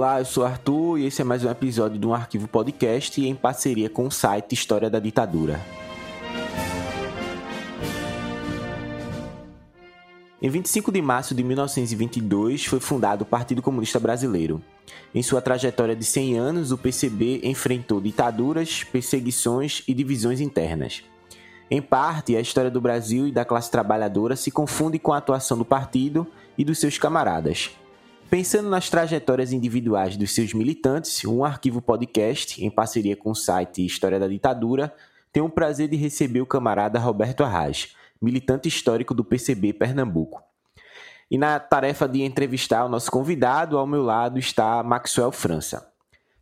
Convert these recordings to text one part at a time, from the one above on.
Olá, eu sou Arthur e esse é mais um episódio do Arquivo Podcast em parceria com o site História da Ditadura. Em 25 de março de 1922 foi fundado o Partido Comunista Brasileiro. Em sua trajetória de 100 anos, o PCB enfrentou ditaduras, perseguições e divisões internas. Em parte, a história do Brasil e da classe trabalhadora se confunde com a atuação do partido e dos seus camaradas. Pensando nas trajetórias individuais dos seus militantes, um arquivo podcast, em parceria com o site História da Ditadura, tem o prazer de receber o camarada Roberto Arraes, militante histórico do PCB Pernambuco. E na tarefa de entrevistar o nosso convidado, ao meu lado está Maxwell França.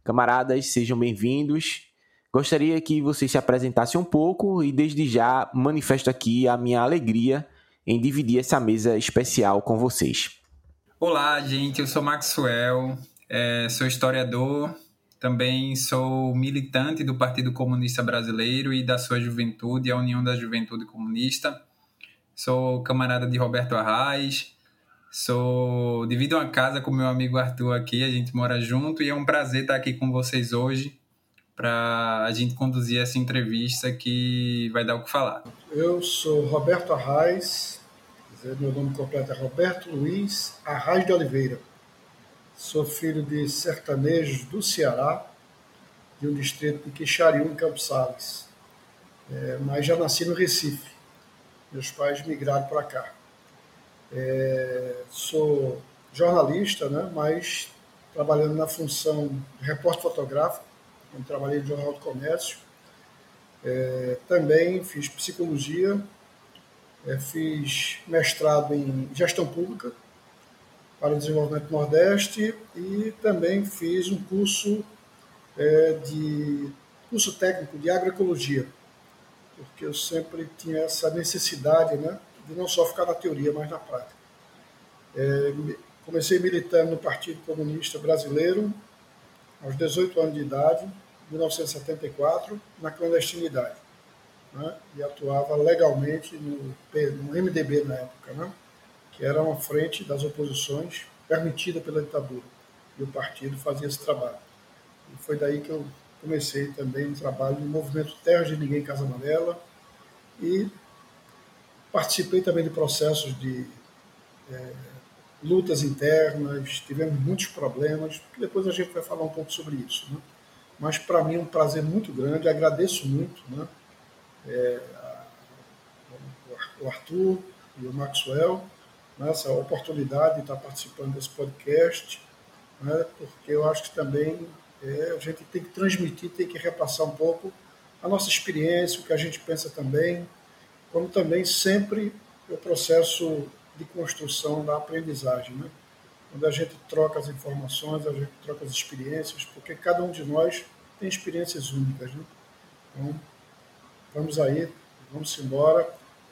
Camaradas, sejam bem-vindos. Gostaria que vocês se apresentassem um pouco e desde já manifesto aqui a minha alegria em dividir essa mesa especial com vocês. Olá, gente, eu sou Maxwell, é, sou historiador, também sou militante do Partido Comunista Brasileiro e da sua juventude, a União da Juventude Comunista sou camarada de Roberto Arraes, sou divido uma casa com meu amigo Arthur aqui, a gente mora junto e é um prazer estar aqui com vocês hoje para a gente conduzir essa entrevista que vai dar o que falar. Eu sou Roberto Arraes, meu nome completo é Roberto Luiz Arraes de Oliveira. Sou filho de sertanejos do Ceará, de um distrito de Quixariú, em Campos Sales. É, mas já nasci no Recife. Meus pais migraram para cá. É, sou jornalista, né, mas trabalhando na função de repórter fotográfico, eu trabalhei no Jornal do Comércio. É, também fiz psicologia, é, fiz mestrado em gestão pública para o desenvolvimento Nordeste e também fiz um curso é, de curso técnico de agroecologia porque eu sempre tinha essa necessidade né, de não só ficar na teoria, mas na prática. É, comecei militando no Partido Comunista Brasileiro aos 18 anos de idade, 1974, na clandestinidade. Né, e atuava legalmente no, no MDB na época, né, que era uma frente das oposições permitida pela ditadura. E o partido fazia esse trabalho. E foi daí que eu comecei também um trabalho no movimento Terra de Ninguém Casa Amarela e participei também de processos de é, lutas internas, tivemos muitos problemas, que depois a gente vai falar um pouco sobre isso. Né? Mas para mim é um prazer muito grande, agradeço muito né? É, o Arthur e o Maxwell nessa né? oportunidade de estar participando desse podcast, né? porque eu acho que também é, a gente tem que transmitir, tem que repassar um pouco a nossa experiência, o que a gente pensa também, como também sempre o processo de construção da aprendizagem, né? Quando a gente troca as informações, a gente troca as experiências, porque cada um de nós tem experiências únicas, né? Então, vamos aí, vamos embora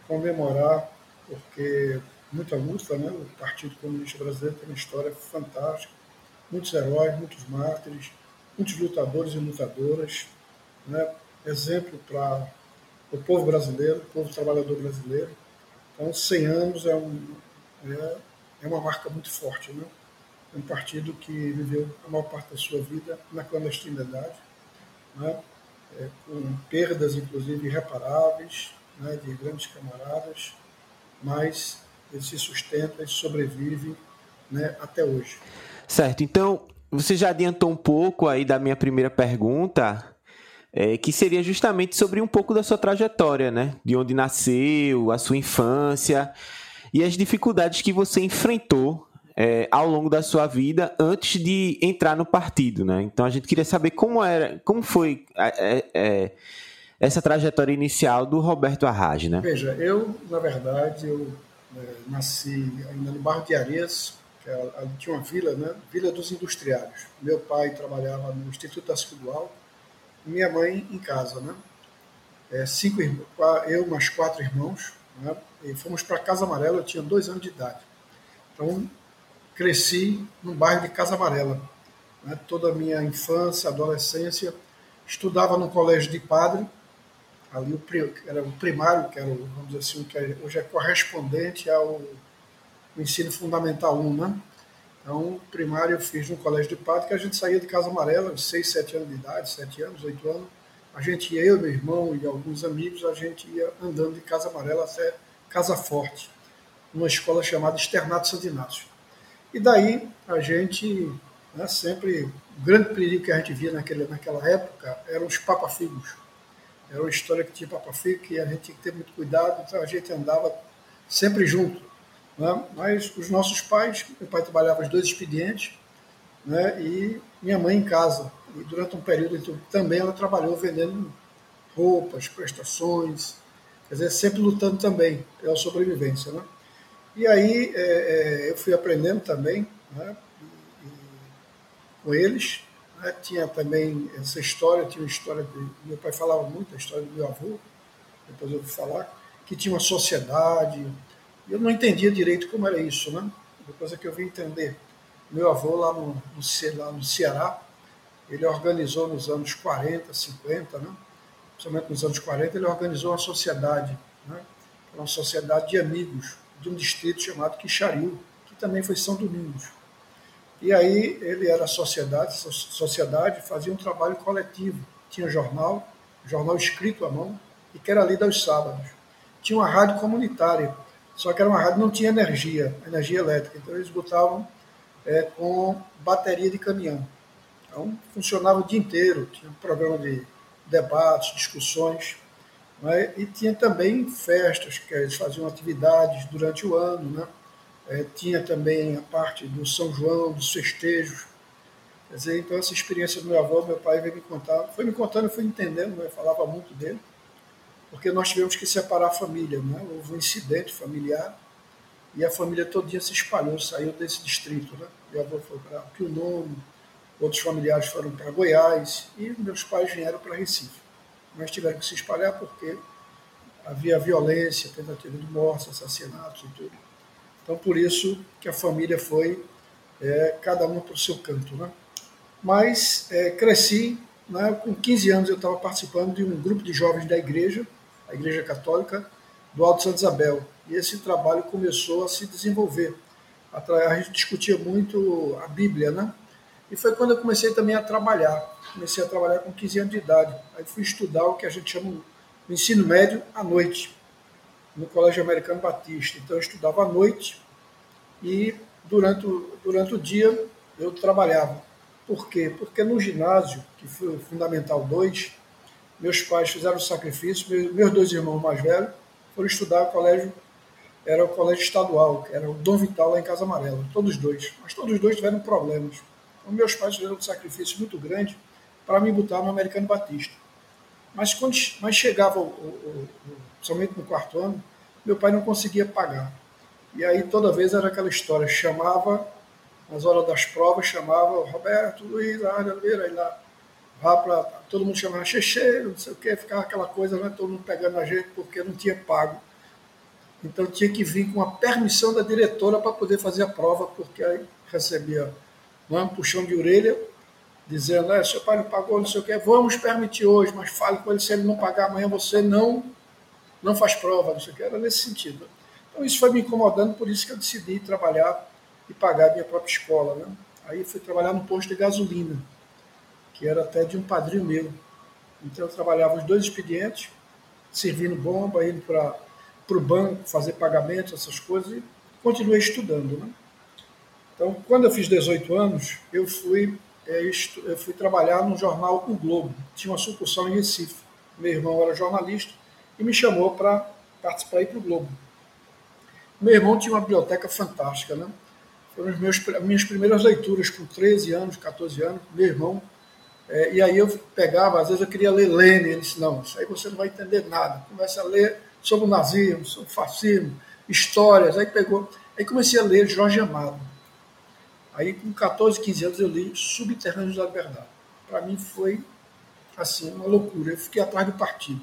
comemorar, porque muita luta, né? O Partido Comunista Brasileiro tem uma história fantástica, muitos heróis, muitos mártires, muitos lutadores e lutadoras, né? exemplo para o povo brasileiro, o povo trabalhador brasileiro. Então, 100 anos é, um, é, é uma marca muito forte. Né? É um partido que viveu a maior parte da sua vida na clandestinidade, né? É, com perdas, inclusive, irreparáveis né? de grandes camaradas, mas ele se sustenta e sobrevive né? até hoje. Certo, então você já adiantou um pouco aí da minha primeira pergunta, é, que seria justamente sobre um pouco da sua trajetória, né? De onde nasceu, a sua infância e as dificuldades que você enfrentou é, ao longo da sua vida antes de entrar no partido, né? Então a gente queria saber como era, como foi é, é, essa trajetória inicial do Roberto Arrage, né? Veja, eu na verdade eu é, nasci ainda no bairro de Areias, ali tinha uma vila, né? Vila dos Industriários. Meu pai trabalhava no Instituto da Cidade minha mãe em casa, né? É, cinco irmãos, eu mais quatro irmãos, né? E fomos para Casa Amarela, eu tinha dois anos de idade. Então, cresci no bairro de Casa Amarela. Né? Toda a minha infância, adolescência, estudava no colégio de padre, ali o, era o primário, que era, vamos dizer assim, que hoje é correspondente ao ensino fundamental 1, né? Então, primário eu fiz no colégio de padre, que a gente saía de Casa Amarela, 6, 7 anos de idade, 7 anos, 8 anos. A gente ia, eu, meu irmão e alguns amigos, a gente ia andando de Casa Amarela até Casa Forte, numa escola chamada Externato Santo Inácio. E daí a gente, né, sempre, o grande perigo que a gente via naquele, naquela época eram os papafigos. Era uma história que tinha papafigo, que a gente tinha que ter muito cuidado, então a gente andava sempre junto. Né? Mas os nossos pais, meu pai trabalhava os dois expedientes, né? e minha mãe em casa. E durante um período então, também ela trabalhou vendendo roupas, prestações, quer dizer, sempre lutando também pela sobrevivência. Né? E aí é, é, eu fui aprendendo também né? e, e, com eles. Né? Tinha também essa história, tinha uma história de. Meu pai falava muito a história do meu avô, depois eu vou falar, que tinha uma sociedade, eu não entendia direito como era isso, né? Depois é que eu vim entender. Meu avô lá no, no, lá no Ceará, ele organizou nos anos 40, 50, né? principalmente nos anos 40, ele organizou uma sociedade, né? uma sociedade de amigos de um distrito chamado Quixaril, que também foi São Domingos. E aí ele era sociedade, sociedade fazia um trabalho coletivo. Tinha jornal, jornal escrito à mão, e que era lido aos sábados. Tinha uma rádio comunitária, só que era uma rádio que não tinha energia, energia elétrica. Então eles botavam é, com bateria de caminhão. Então funcionava o dia inteiro, tinha um programa de debates, discussões, né? e tinha também festas, que eles faziam atividades durante o ano, né? É, tinha também a parte do São João, dos festejos. Quer dizer, então essa experiência do meu avô, meu pai veio me contar, foi me contando, eu fui entendendo, né? falava muito dele porque nós tivemos que separar a família. Né? Houve um incidente familiar e a família todinha se espalhou, saiu desse distrito. Né? Meu avô foi para Pionono, outros familiares foram para Goiás e meus pais vieram para Recife. Mas tiveram que se espalhar porque havia violência, tentativa de morte, assassinatos e tudo. Então, por isso que a família foi é, cada um para o seu canto. Né? Mas é, cresci, né, com 15 anos eu estava participando de um grupo de jovens da igreja, a Igreja Católica do Alto Santa Isabel. E esse trabalho começou a se desenvolver. A gente discutia muito a Bíblia, né? E foi quando eu comecei também a trabalhar. Comecei a trabalhar com 15 anos de idade. Aí fui estudar o que a gente chama de ensino médio à noite, no Colégio Americano Batista. Então eu estudava à noite e durante o, durante o dia eu trabalhava. Por quê? Porque no ginásio, que foi o Fundamental 2, meus pais fizeram o sacrifício, meus dois irmãos mais velhos foram estudar o colégio, era o colégio estadual, que era o Dom Vital lá em Casa Amarela, todos dois. Mas todos dois tiveram problemas. Então, meus pais fizeram um sacrifício muito grande para me botar no Americano Batista. Mas quando mas chegava, o, o, o, somente no quarto ano, meu pai não conseguia pagar. E aí toda vez era aquela história, chamava, nas horas das provas, chamava Roberto, Luiz, Área Oliveira, aí lá vá para. Todo mundo chamava checheiro, não sei o quê, ficava aquela coisa, né? todo mundo pegando a gente porque não tinha pago. Então tinha que vir com a permissão da diretora para poder fazer a prova, porque aí recebia né, um puxão de orelha, dizendo, é, seu pai não pagou, não sei o quê, vamos permitir hoje, mas fale com ele, se ele não pagar amanhã, você não, não faz prova, não sei o quê. Era nesse sentido. Então isso foi me incomodando, por isso que eu decidi trabalhar e pagar a minha própria escola. Né? Aí fui trabalhar no posto de gasolina que era até de um padrinho meu. Então eu trabalhava os dois expedientes, servindo bomba, indo para o banco, fazer pagamentos, essas coisas, e continuei estudando. Né? Então, quando eu fiz 18 anos, eu fui, é, eu fui trabalhar no jornal O Globo, tinha uma sucursal em Recife. Meu irmão era jornalista e me chamou para participar para o Globo. Meu irmão tinha uma biblioteca fantástica, né? Foram as minhas primeiras leituras com 13 anos, 14 anos. Meu irmão é, e aí eu pegava, às vezes eu queria ler Lênin, ele disse, não, isso aí você não vai entender nada. Começa a ler sobre o nazismo, sobre o fascismo, histórias, aí pegou. Aí comecei a ler Jorge Amado. Aí com 14, 15 anos eu li Subterrâneos da Liberdade. Para mim foi assim, uma loucura. Eu fiquei atrás do partido.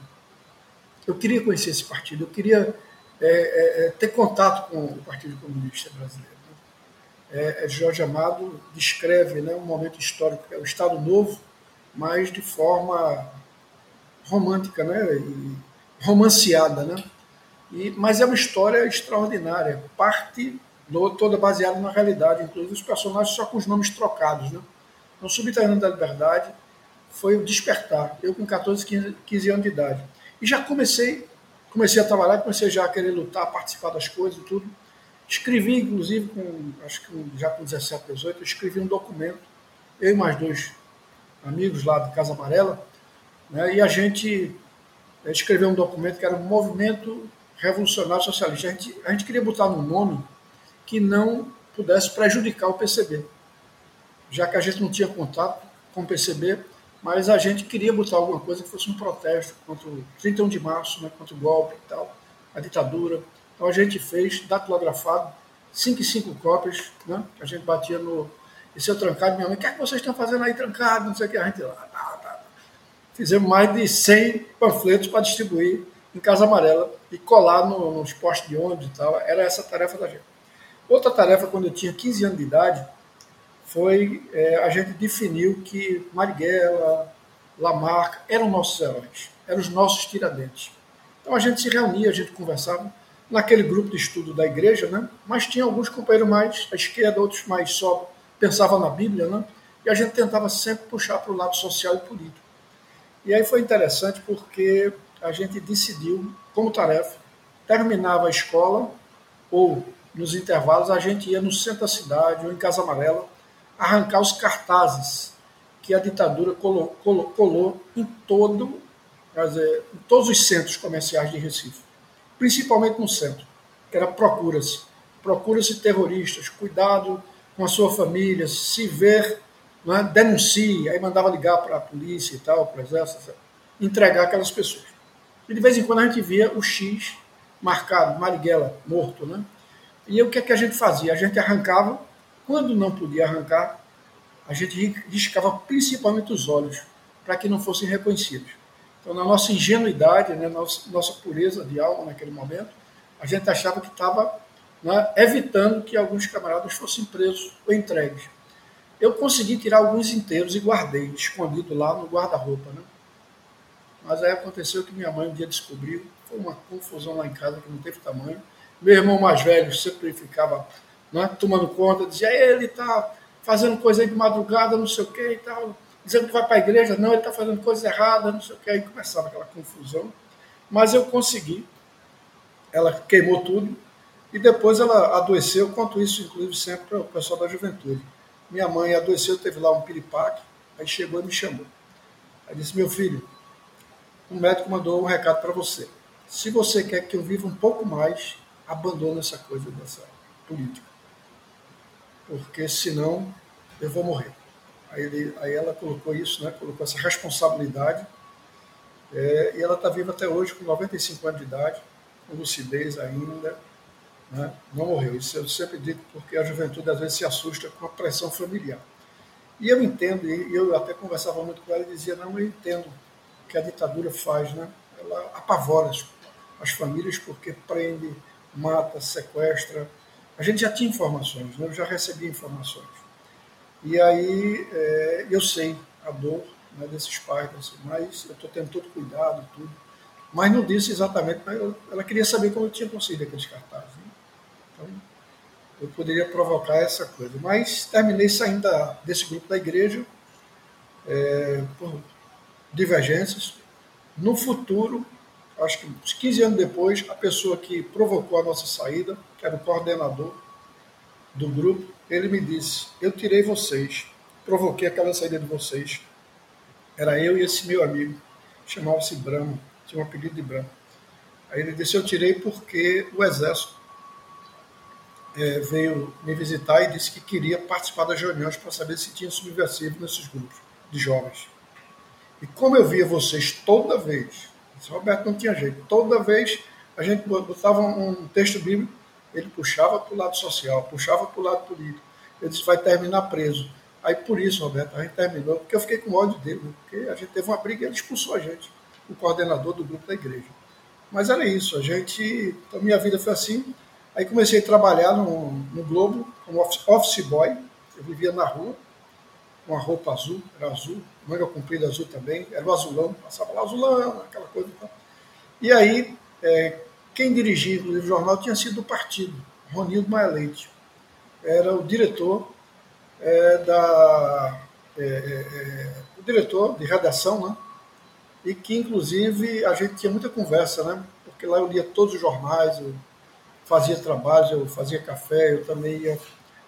Eu queria conhecer esse partido, eu queria é, é, é ter contato com o Partido Comunista Brasileiro. Né? É, é, Jorge Amado descreve né, um momento histórico, é o Estado Novo, mas de forma romântica, né? Romanceada, né? E, mas é uma história extraordinária. Parte toda baseada na realidade, inclusive os personagens só com os nomes trocados. Né? Então, Subterrâneo da Liberdade foi o despertar, eu com 14, 15, 15 anos de idade. E já comecei, comecei a trabalhar, comecei já a querer lutar, participar das coisas e tudo. Escrevi, inclusive, com, acho que já com 17, 18, escrevi um documento, eu e mais dois amigos lá de Casa Amarela, né, e a gente escreveu um documento que era um movimento revolucionário socialista. A gente, a gente queria botar um nome que não pudesse prejudicar o PCB, já que a gente não tinha contato com o PCB, mas a gente queria botar alguma coisa que fosse um protesto contra o 31 de março, né, contra o golpe e tal, a ditadura. Então a gente fez, datilografado, cinco e cinco cópias, né, a gente batia no. E seu trancado, minha mãe, o que é que vocês estão fazendo aí trancado? Não sei o que, a gente lá, tá, tá. Fizemos mais de 100 panfletos para distribuir em Casa Amarela e colar no, nos postos de ônibus e tal. Era essa a tarefa da gente. Outra tarefa, quando eu tinha 15 anos de idade, foi é, a gente definiu que Marighella, Lamarck eram nossos heróis, eram os nossos tiradentes. Então a gente se reunia, a gente conversava naquele grupo de estudo da igreja, né? mas tinha alguns companheiros mais à esquerda, outros mais só pensavam na Bíblia, né? e a gente tentava sempre puxar para o lado social e político. E aí foi interessante porque a gente decidiu, como tarefa, terminava a escola ou nos intervalos a gente ia no centro da cidade ou em Casa Amarela arrancar os cartazes que a ditadura colou, colou, colou em todo, dizer, em todos os centros comerciais de Recife, principalmente no centro, que era procura-se, procura-se terroristas, cuidado com a sua família, se ver, é? denuncie, aí mandava ligar para a polícia e tal, para o exército, entregar aquelas pessoas. E de vez em quando a gente via o X marcado, Marighella morto, né? E o que é que a gente fazia? A gente arrancava, quando não podia arrancar, a gente riscava principalmente os olhos, para que não fossem reconhecidos. Então, na nossa ingenuidade, né, nossa, nossa pureza de alma naquele momento, a gente achava que estava né, evitando que alguns camaradas fossem presos ou entregues. Eu consegui tirar alguns inteiros e guardei, escondido lá no guarda-roupa. Né? Mas aí aconteceu que minha mãe um dia descobriu, foi uma confusão lá em casa que não teve tamanho. Meu irmão mais velho sempre ficava né, tomando conta, dizia, ele está fazendo coisa aí de madrugada, não sei o que e tal, dizendo que vai para a igreja, não, ele está fazendo coisa errada, não sei o que, aí começava aquela confusão. Mas eu consegui, ela queimou tudo, e depois ela adoeceu, quanto isso, inclusive, sempre o pessoal da juventude. Minha mãe adoeceu, teve lá um piripaque, aí chegou e me chamou. Aí disse, meu filho, o médico mandou um recado para você. Se você quer que eu viva um pouco mais, abandone essa coisa dessa política. Porque senão eu vou morrer. Aí, ele, aí ela colocou isso, né? colocou essa responsabilidade. É, e ela está viva até hoje, com 95 anos de idade, com lucidez ainda. Né? Não morreu. Isso eu sempre digo porque a juventude às vezes se assusta com a pressão familiar. E eu entendo, e eu até conversava muito com ela e dizia: não, eu entendo o que a ditadura faz, né? Ela apavora as, as famílias porque prende, mata, sequestra. A gente já tinha informações, né? eu já recebi informações. E aí é, eu sei a dor né, desses pais, mas eu estou tendo todo cuidado, tudo. Mas não disse exatamente, eu, ela queria saber como eu tinha conseguido aqueles cartazes. Né? Então, eu poderia provocar essa coisa. Mas terminei saindo da, desse grupo da igreja é, por divergências. No futuro, acho que uns 15 anos depois, a pessoa que provocou a nossa saída, que era o coordenador do grupo, ele me disse: Eu tirei vocês, provoquei aquela saída de vocês. Era eu e esse meu amigo, chamava-se Bramo, tinha um apelido de Bramo. Aí ele disse: Eu tirei porque o exército é, veio me visitar e disse que queria participar das reuniões para saber se tinha subversivo nesses grupos de jovens. E como eu via vocês toda vez Roberto não tinha jeito. Toda vez a gente botava um texto bíblico, ele puxava para o lado social, puxava para o lado político. Ele disse, vai terminar preso. Aí por isso, Roberto, a gente terminou, porque eu fiquei com ódio dele, né? porque a gente teve uma briga e ele expulsou a gente, o coordenador do grupo da igreja. Mas era isso, a gente. A minha vida foi assim. Aí comecei a trabalhar no, no Globo como office boy. Eu vivia na rua, com a roupa azul, era azul, manga comprida azul também, era o azulão, passava lá azulão, aquela coisa. E, e aí, é, quem dirigia o jornal tinha sido o partido, Ronildo Maia Leite. era o diretor é, da. É, é, é, o diretor de redação, né? E que, inclusive, a gente tinha muita conversa, né? Porque lá eu lia todos os jornais, eu fazia trabalhos, eu fazia café, eu também ia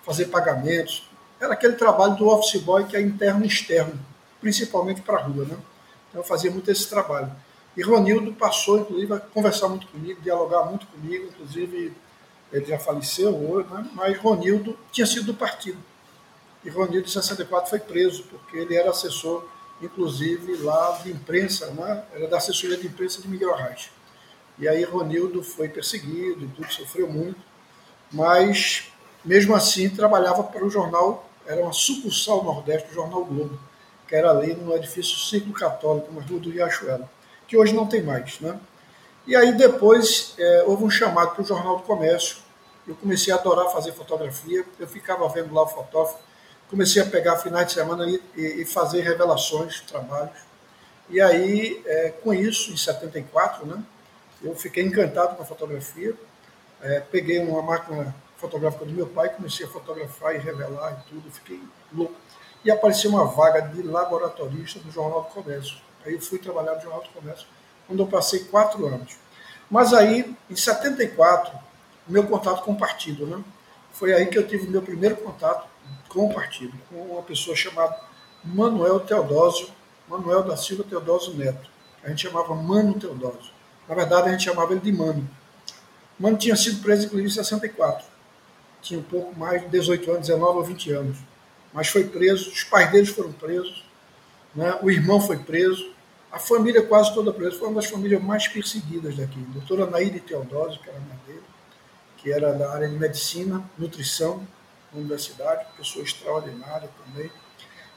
fazer pagamentos. Era aquele trabalho do office boy que é interno e externo, principalmente para a rua, né? Então eu fazia muito esse trabalho. E Ronildo passou, inclusive, a conversar muito comigo, dialogar muito comigo, inclusive ele já faleceu hoje, né? mas Ronildo tinha sido do partido. E Ronildo, em 64, foi preso, porque ele era assessor, inclusive, lá de imprensa, né? era da assessoria de imprensa de Miguel Arraes. E aí Ronildo foi perseguido e tudo, sofreu muito, mas mesmo assim trabalhava para o jornal, era uma sucursal nordeste do Jornal Globo, que era ali no edifício Círculo Católico, na rua do Riachuelo, que hoje não tem mais. Né? E aí depois é, houve um chamado para o Jornal do Comércio, eu comecei a adorar fazer fotografia, eu ficava vendo lá o fotógrafo, comecei a pegar finais de semana e, e, e fazer revelações, trabalhos. E aí, é, com isso, em 74, né, eu fiquei encantado com a fotografia. É, peguei uma máquina fotográfica do meu pai, comecei a fotografar e revelar e tudo, fiquei louco. E apareceu uma vaga de laboratorista no Jornal do Comércio. Aí eu fui trabalhar no Jornal do Comércio, onde eu passei quatro anos. Mas aí, em 74, o meu contato com o partido, né? Foi aí que eu tive meu primeiro contato com o partido, com uma pessoa chamada Manuel Teodósio, Manuel da Silva Teodósio Neto. A gente chamava Mano Teodósio. Na verdade, a gente chamava ele de Mano. Mano tinha sido preso, inclusive, em 64. Tinha um pouco mais de 18 anos, 19 ou 20 anos. Mas foi preso, os pais deles foram presos, né? o irmão foi preso, a família quase toda presa. Foi uma das famílias mais perseguidas daqui. Doutora Naíde Teodósio, que era mãe dele, que era da área de medicina, nutrição, na universidade, pessoa extraordinária também.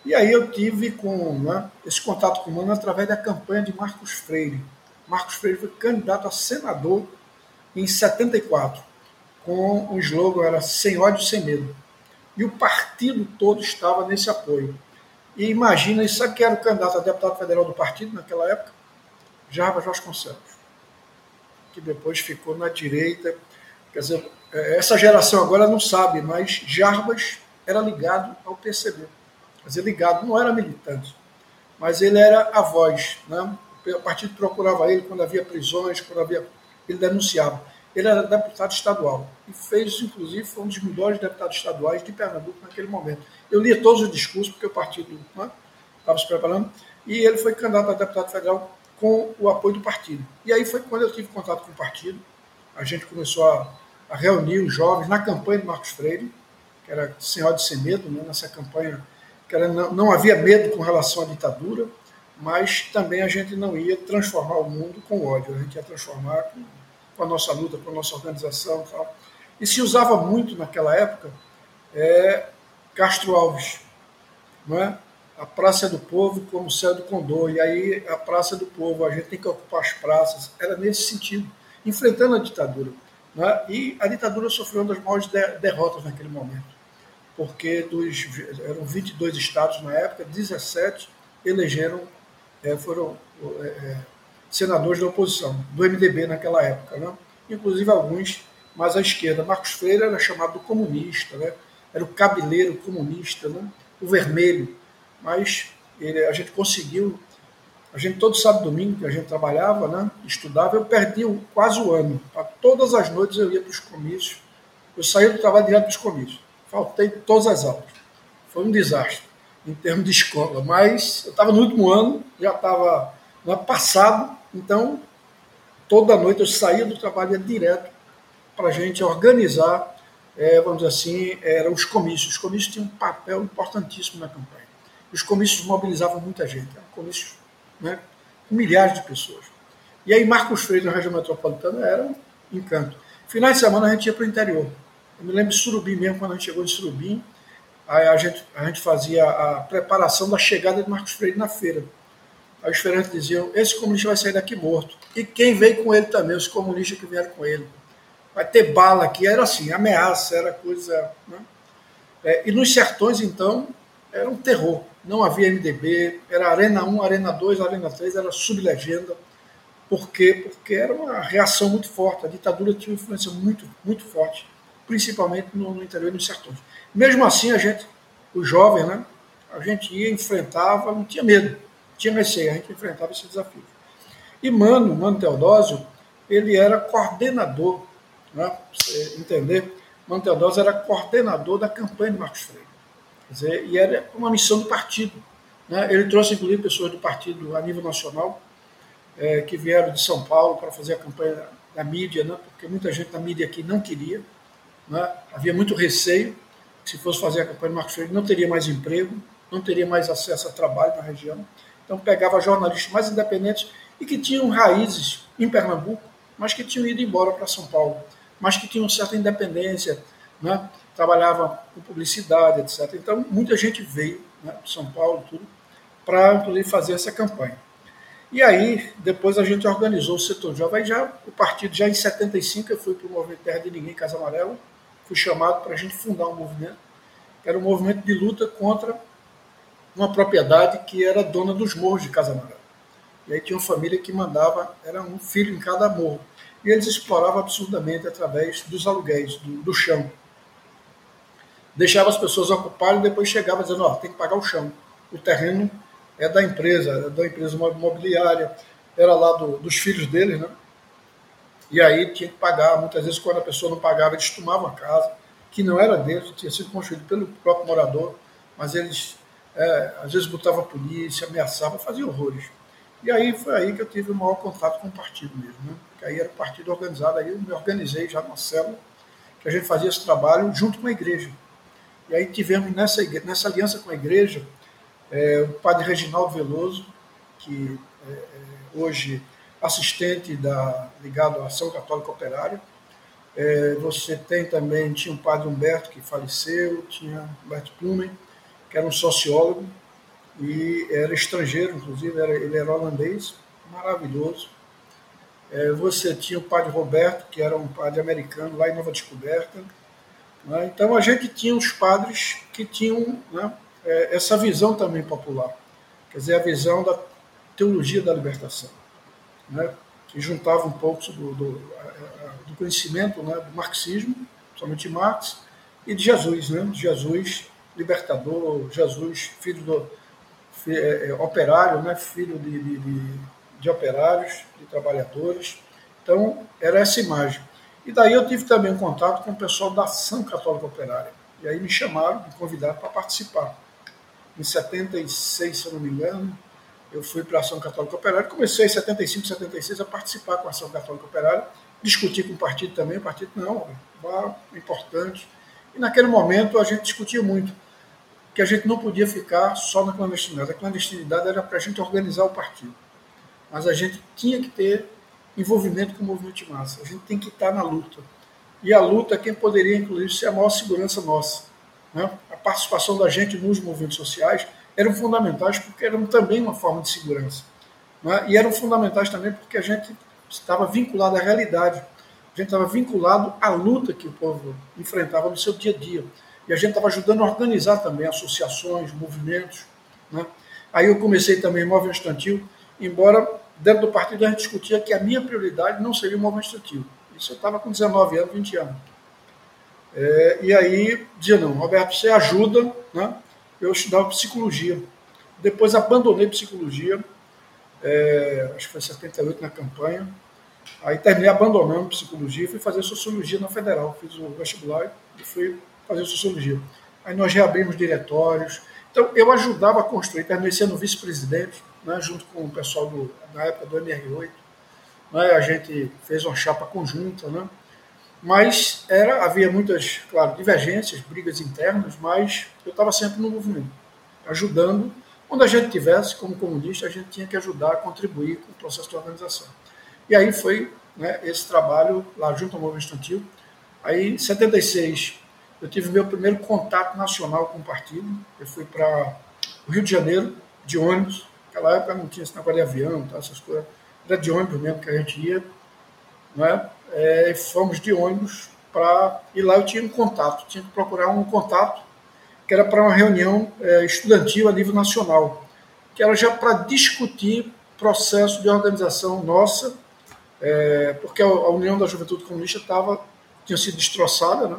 E aí eu tive com né, esse contato com o Mano através da campanha de Marcos Freire, Marcos Freire foi candidato a senador em 74, com o slogan era Sem ódio, sem medo. E o partido todo estava nesse apoio. E imagina, e sabe quem era o candidato a deputado federal do partido naquela época? Jarbas Vasconcelos, que depois ficou na direita. Quer dizer, é, essa geração agora não sabe, mas Jarbas era ligado ao PCB. Quer dizer, ligado, não era militante, mas ele era a voz, né? o partido procurava ele quando havia prisões, quando havia. Ele denunciava. Ele era deputado estadual e fez, inclusive, foi um dos melhores deputados estaduais de Pernambuco naquele momento. Eu lia todos os discursos, porque o partido né, estava se preparando, e ele foi candidato a deputado federal com o apoio do partido. E aí foi quando eu tive contato com o partido, a gente começou a, a reunir os jovens na campanha de Marcos Freire, que era Senhor de Sem Medo, né, nessa campanha que era, não, não havia medo com relação à ditadura, mas também a gente não ia transformar o mundo com ódio, a gente ia transformar com, com a nossa luta, com a nossa organização e tal. E se usava muito naquela época é, Castro Alves, não é? a Praça do Povo como céu do Condor, e aí a Praça do Povo, a gente tem que ocupar as praças, era nesse sentido, enfrentando a ditadura. É? E a ditadura sofreu uma das maiores derrotas naquele momento, porque dos, eram 22 estados na época, 17 elegeram é, foram é, é, senadores da oposição, do MDB naquela época, né? inclusive alguns mais à esquerda. Marcos Freire era chamado do comunista, né? era o cabeleiro comunista, né? o vermelho, mas ele, a gente conseguiu, a gente todo sábado domingo que a gente trabalhava, né? estudava, eu perdi quase o ano. Todas as noites eu ia para os comícios, eu saía do trabalho direto para os comícios, faltei todas as aulas. Foi um desastre em termos de escola, mas eu estava no último ano, já estava no ano passado, então toda noite eu saía do trabalho ia direto para a gente organizar, é, vamos dizer assim, eram os comícios. Os comícios tinham um papel importantíssimo na campanha. Os comícios mobilizavam muita gente, eram comícios né, com milhares de pessoas. E aí Marcos Freire, na região metropolitana, era um encanto. Finais de semana a gente ia para o interior. Eu me lembro de Surubim mesmo, quando a gente chegou em Surubim, a gente, a gente fazia a preparação da chegada de Marcos Freire na feira. Aí os feirantes diziam: esse comunista vai sair daqui morto. E quem veio com ele também, os comunistas que vieram com ele. Vai ter bala aqui. Era assim, ameaça, era coisa. Né? É, e nos sertões, então, era um terror. Não havia MDB, era Arena 1, Arena 2, Arena 3, era sublegenda. Por quê? Porque era uma reação muito forte. A ditadura tinha uma influência muito, muito forte principalmente no, no interior dos sertões. Mesmo assim, a gente, os jovens, né, a gente ia, enfrentava, não tinha medo, tinha receio, a gente enfrentava esse desafio. E Mano, Mano Teodósio, ele era coordenador, né, você entender, Mano Teodósio era coordenador da campanha de Marcos Freire. Quer dizer, e era uma missão do partido. Né? Ele trouxe, inclusive, pessoas do partido a nível nacional, é, que vieram de São Paulo para fazer a campanha da mídia, né? porque muita gente da mídia aqui não queria. Né? Havia muito receio que, se fosse fazer a campanha de Marcos Freire, não teria mais emprego, não teria mais acesso a trabalho na região. Então, pegava jornalistas mais independentes e que tinham raízes em Pernambuco, mas que tinham ido embora para São Paulo, mas que tinham certa independência, né? trabalhava com publicidade, etc. Então, muita gente veio né, de São Paulo, tudo, para, inclusive, fazer essa campanha. E aí, depois a gente organizou o setor jovem, já o partido, já em 75, eu fui para o Movimento Terra de Ninguém, Casa Amarela, fui chamado para a gente fundar um movimento, que era um movimento de luta contra uma propriedade que era dona dos morros de Casa Amarela. E aí tinha uma família que mandava, era um filho em cada morro. E eles exploravam absurdamente através dos aluguéis, do, do chão. Deixava as pessoas ocuparem e depois chegava dizendo, ó, oh, tem que pagar o chão. O terreno é da empresa, é da empresa imobiliária, era lá do, dos filhos dele, né? E aí tinha que pagar. Muitas vezes, quando a pessoa não pagava, eles tomavam a casa, que não era deles, tinha sido construído pelo próprio morador, mas eles é, às vezes botavam a polícia, ameaçavam, faziam horrores. E aí foi aí que eu tive o maior contato com o partido mesmo, né? Que aí era partido organizado, aí eu me organizei já numa célula, que a gente fazia esse trabalho junto com a igreja. E aí tivemos nessa, nessa aliança com a igreja é, o padre Reginaldo Veloso, que é, é, hoje assistente da, ligado à Ação Católica Operária. É, você tem também, tinha o padre Humberto, que faleceu, tinha Humberto Plumen, que era um sociólogo, e era estrangeiro, inclusive, era, ele era holandês, maravilhoso. É, você tinha o padre Roberto, que era um padre americano lá em Nova Descoberta. Né? Então a gente tinha os padres que tinham né, é, essa visão também popular, quer dizer, a visão da teologia da libertação, né, que juntava um pouco do, do, do conhecimento né, do marxismo, somente Marx, e de Jesus, né, Jesus libertador, Jesus filho do é, é, operário, né, filho de, de, de, operários, de trabalhadores. Então, era essa imagem. E daí eu tive também um contato com o pessoal da Ação Católica Operária. E aí me chamaram, me convidaram para participar em 76, se eu não me engano, eu fui para a Ação Católica Operária. Comecei em 75, 76 a participar com a Ação Católica Operária, discutir com o partido também. O partido, não, é importante. E naquele momento a gente discutia muito que a gente não podia ficar só na clandestinidade. A clandestinidade era para a gente organizar o partido. Mas a gente tinha que ter envolvimento com o movimento de massa. A gente tem que estar na luta. E a luta, quem poderia, inclusive, ser a maior segurança nossa. Né? A participação da gente nos movimentos sociais eram fundamentais porque eram também uma forma de segurança. Né? E eram fundamentais também porque a gente estava vinculado à realidade. A gente estava vinculado à luta que o povo enfrentava no seu dia a dia. E a gente estava ajudando a organizar também associações, movimentos. Né? Aí eu comecei também movimento estudantil, embora dentro do partido a gente discutia que a minha prioridade não seria o movimento estudantil. Isso eu estava com 19 anos, 20 anos. É, e aí dizia, não, Roberto, você ajuda, né? Eu estudava psicologia. Depois abandonei psicologia, é, acho que foi 78 na campanha. Aí terminei abandonando psicologia e fui fazer sociologia na Federal. Fiz o vestibular e fui fazer sociologia. Aí nós reabrimos diretórios. Então eu ajudava a construir, terminei sendo vice-presidente, né, junto com o pessoal do, na época do MR8. Né, a gente fez uma chapa conjunta, né? Mas era, havia muitas, claro, divergências, brigas internas, mas eu estava sempre no movimento, ajudando. Onde a gente tivesse, como comunista, a gente tinha que ajudar contribuir com o processo de organização. E aí foi né, esse trabalho lá junto ao movimento estudantil. Aí, em 76, eu tive meu primeiro contato nacional com o partido. Eu fui para o Rio de Janeiro, de ônibus. Naquela época não tinha esse de avião, tá, essas coisas. Era de ônibus mesmo que a gente ia. Não é? é, fomos de ônibus para. E lá eu tinha um contato, tinha que procurar um contato, que era para uma reunião é, estudantil a nível nacional, que era já para discutir processo de organização nossa, é, porque a, a, União da Juventude Comunista tava, tinha sido destroçada, né?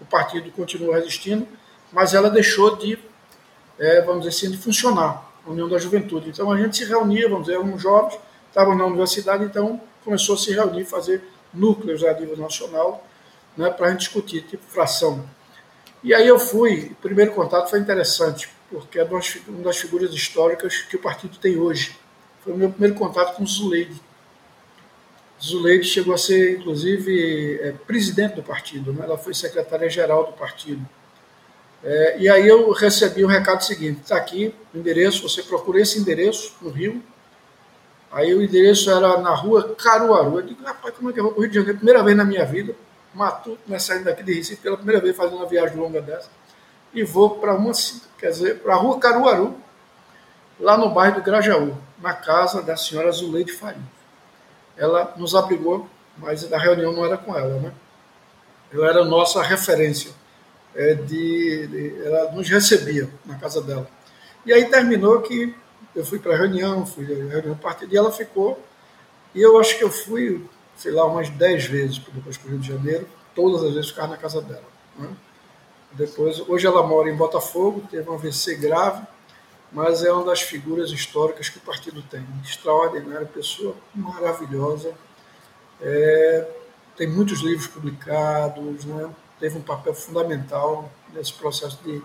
O partido continuou resistindo, mas ela deixou de, é, vamos dizer assim, de funcionar, a União da Juventude. Então a gente se reunia, vamos dizer, uns jovens, estavam na universidade, então começou a se reunir, fazer núcleos a nível nacional, né, para a gente discutir, tipo fração. E aí eu fui, o primeiro contato foi interessante, porque é uma das figuras históricas que o partido tem hoje. Foi o meu primeiro contato com o Zuleide. Zuleide chegou a ser, inclusive, é, presidente do partido, né? ela foi secretária-geral do partido. É, e aí eu recebi o um recado seguinte: está aqui o endereço, você procura esse endereço no Rio. Aí o endereço era na rua Caruaru. Eu digo, rapaz, como é que eu vou para o Rio de Janeiro? Primeira vez na minha vida, Matuto, né, saindo daqui de Recife pela primeira vez fazendo uma viagem longa dessa. E vou para uma, quer dizer, para a rua Caruaru, lá no bairro do Grajaú na casa da senhora Zuleide Faria. Ela nos abrigou, mas a reunião não era com ela, né? Ela era nossa referência. É, de, de, ela nos recebia na casa dela. E aí terminou que eu fui para a reunião, fui a reunião e ela ficou. E eu acho que eu fui, sei lá, umas 10 vezes depois para o Rio de Janeiro, todas as vezes ficar na casa dela. Né? Depois, hoje ela mora em Botafogo, teve um AVC grave, mas é uma das figuras históricas que o partido tem. Extraordinária pessoa, maravilhosa. É, tem muitos livros publicados, né? teve um papel fundamental nesse processo de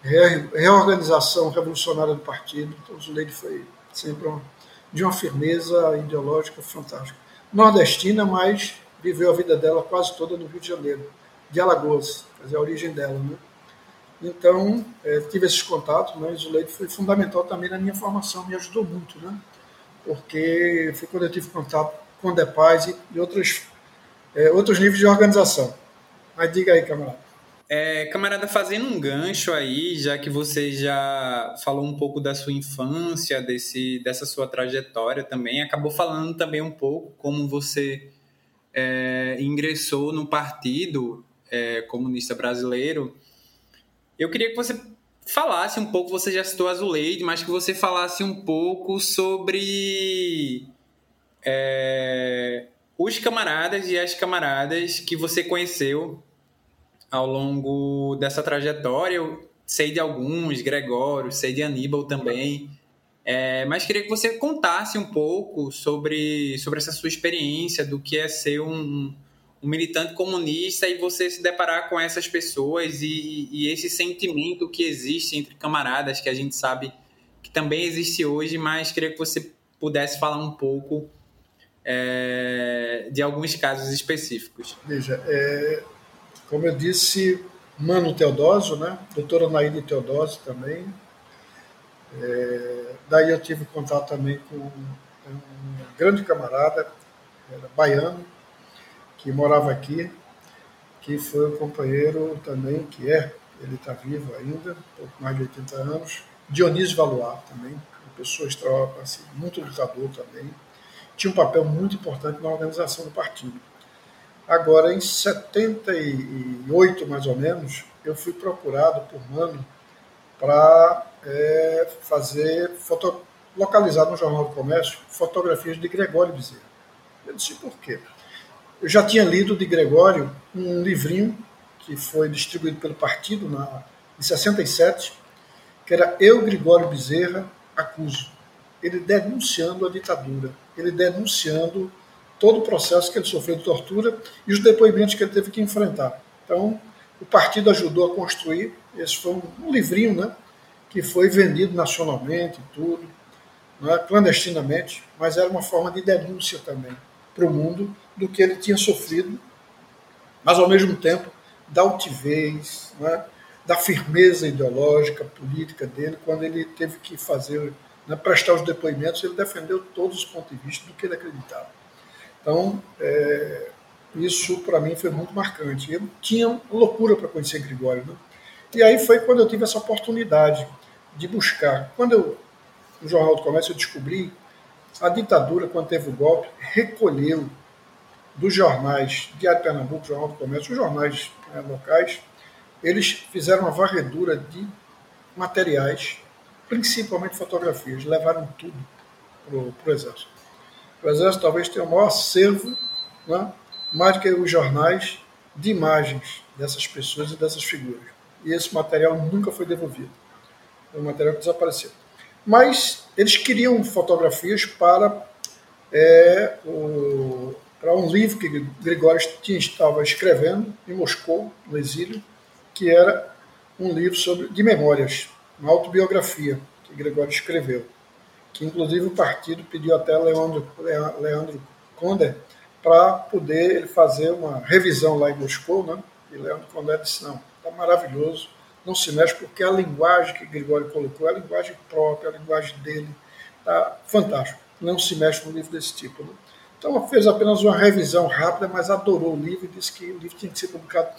reorganização revolucionária do partido. Então, Zuleide foi sempre uma, de uma firmeza ideológica fantástica. Nordestina, mas viveu a vida dela quase toda no Rio de Janeiro, de Alagoas, quer dizer, a origem dela. Né? Então, é, tive esses contatos, né? o Zuleide foi fundamental também na minha formação, me ajudou muito, né? Porque foi quando eu tive contato com o DEPAS e, e outros, é, outros níveis de organização. Mas diga aí, camarada. É, camarada, fazendo um gancho aí, já que você já falou um pouco da sua infância, desse, dessa sua trajetória também, acabou falando também um pouco como você é, ingressou no Partido é, Comunista Brasileiro eu queria que você falasse um pouco, você já citou a Zuleide, mas que você falasse um pouco sobre é, os camaradas e as camaradas que você conheceu ao longo dessa trajetória. Eu sei de alguns, Gregório, sei de Aníbal também. É, mas queria que você contasse um pouco sobre, sobre essa sua experiência, do que é ser um, um militante comunista e você se deparar com essas pessoas e, e, esse sentimento que existe entre camaradas, que a gente sabe que também existe hoje, mas queria que você pudesse falar um pouco é, de alguns casos específicos. Veja, é, como eu disse, Mano Teodósio, né? doutora Naíde Teodósio também. É, daí eu tive contato também com um grande camarada, era baiano, que morava aqui, que foi o companheiro também, que é, ele está vivo ainda, pouco mais de 80 anos, Dionísio Valois também, uma pessoa extraordinária, assim, muito lutador também, tinha um papel muito importante na organização do partido. Agora, em 78, mais ou menos, eu fui procurado por Mano para é, fazer, foto, localizar no Jornal do Comércio, fotografias de Gregório Bezerra. Eu disse, por quê? Eu já tinha lido de Gregório um livrinho que foi distribuído pelo partido na, em 67, que era Eu, Gregório Bezerra, acuso. Ele denunciando a ditadura, ele denunciando todo o processo que ele sofreu de tortura e os depoimentos que ele teve que enfrentar. Então, o partido ajudou a construir. Esse foi um, um livrinho, né, que foi vendido nacionalmente, tudo, né, clandestinamente, mas era uma forma de denúncia também para o mundo do que ele tinha sofrido, mas ao mesmo tempo da altivez, né, da firmeza ideológica, política dele, quando ele teve que fazer, né, prestar os depoimentos, ele defendeu todos os pontos de vista do que ele acreditava. Então, é, isso para mim foi muito marcante. Eu tinha loucura para conhecer Gregório. Né? E aí foi quando eu tive essa oportunidade de buscar. Quando eu, no Jornal do Comércio, eu descobri a ditadura, quando teve o golpe, recolheu dos jornais de Pernambuco, Jornal do Comércio, os jornais né, locais, eles fizeram uma varredura de materiais, principalmente fotografias, levaram tudo para o Exército. O Exército talvez tenha o maior acervo, né, mais que os jornais, de imagens dessas pessoas e dessas figuras. E esse material nunca foi devolvido. É um material que desapareceu. Mas eles queriam fotografias para, é, o, para um livro que Gregório estava escrevendo em Moscou, no exílio, que era um livro sobre, de memórias, uma autobiografia que Gregório escreveu, que inclusive o partido pediu até Leandro, Leandro Conde para poder ele fazer uma revisão lá em Moscou, né? E Leandro Condé disse, não, está maravilhoso, não se mexe, porque a linguagem que Gregório colocou é a linguagem própria, a linguagem dele, está fantástico. Não se mexe num livro desse tipo. Né? Então fez apenas uma revisão rápida, mas adorou o livro e disse que o livro tinha que ser publicado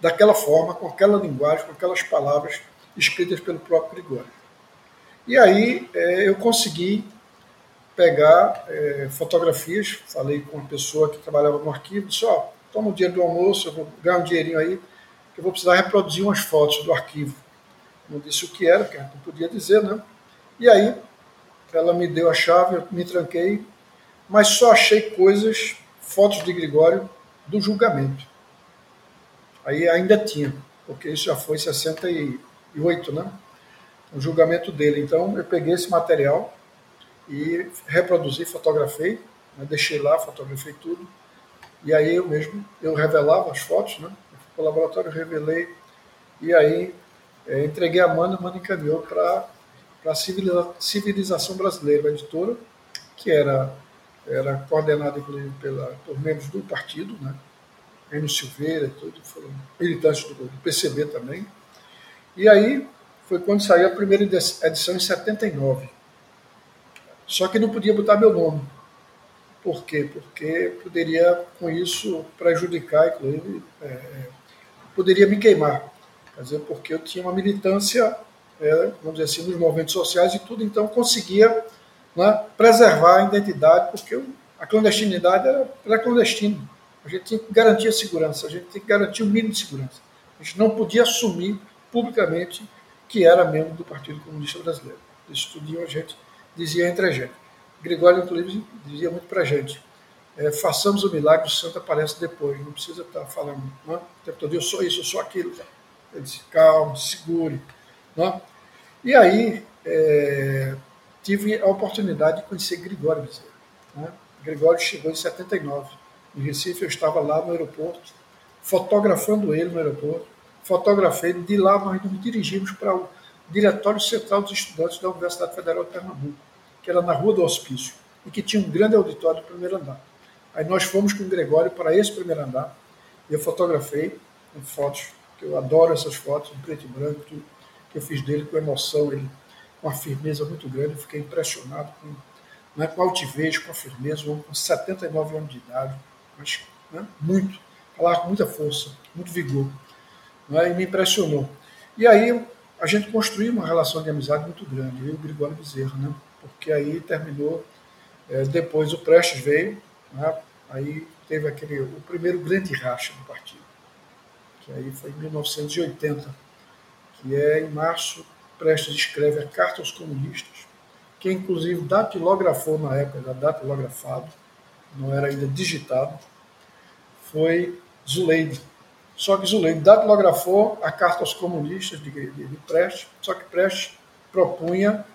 daquela forma, com aquela linguagem, com aquelas palavras escritas pelo próprio Gregório. E aí é, eu consegui pegar é, fotografias, falei com uma pessoa que trabalhava no arquivo, disse, ó, toma o dinheiro do almoço, eu vou ganhar um dinheirinho aí, que eu vou precisar reproduzir umas fotos do arquivo. Não disse o que era, porque não podia dizer, né? E aí ela me deu a chave, eu me tranquei, mas só achei coisas, fotos de Gregório, do julgamento. Aí ainda tinha, porque isso já foi em 68, né? O julgamento dele. Então eu peguei esse material, e reproduzi, fotografei, né, deixei lá, fotografei tudo. E aí eu mesmo, eu revelava as fotos, né? Fui para o laboratório, revelei, e aí é, entreguei a a Amanda encaminhou para a civiliza, Civilização Brasileira, a editora, que era, era coordenada inclusive pela, por membros do partido, né? Enio Silveira e tudo, foram militantes do, do PCB também. E aí foi quando saiu a primeira edição em 79. Só que não podia botar meu nome. Por quê? Porque poderia, com isso, prejudicar, inclusive, é, é, poderia me queimar. Quer dizer, porque eu tinha uma militância, é, vamos dizer assim, nos movimentos sociais e tudo, então conseguia né, preservar a identidade, porque a clandestinidade era, era clandestina. A gente tinha que garantir a segurança, a gente tinha que garantir o mínimo de segurança. A gente não podia assumir publicamente que era membro do Partido Comunista Brasileiro. Isso tudo a gente dizia entre a gente. Gregório, inclusive, dizia muito para a gente: é, façamos o milagre, o santo aparece depois, não precisa estar tá falando tempo todo, eu sou isso, eu sou aquilo. Ele disse: calma, segure. Não? E aí é, tive a oportunidade de conhecer Gregório Bezerra. Né? Gregório chegou em 79. Em Recife, eu estava lá no aeroporto, fotografando ele no aeroporto. Fotografei de lá nós nos dirigimos para o Diretório Central dos Estudantes da Universidade Federal de Pernambuco que era na Rua do Hospício, e que tinha um grande auditório no primeiro andar. Aí nós fomos com o Gregório para esse primeiro andar, e eu fotografei com fotos, que eu adoro essas fotos, em preto e branco, que eu fiz dele com emoção, ele uma firmeza muito grande, eu fiquei impressionado com, né, com altivez, com a firmeza, um com 79 anos de idade, mas né, muito, falava com muita força, muito vigor, né, e me impressionou. E aí a gente construiu uma relação de amizade muito grande, eu e o Gregório Bezerra, né? porque aí terminou, é, depois o Prestes veio, né, aí teve aquele, o primeiro grande racha do partido, que aí foi em 1980, que é em março, Prestes escreve a Carta aos Comunistas, que inclusive datilografou na época, era datilografado, não era ainda digitado, foi Zuleide. Só que Zuleide datilografou a Carta aos Comunistas de, de, de Prestes, só que Prestes propunha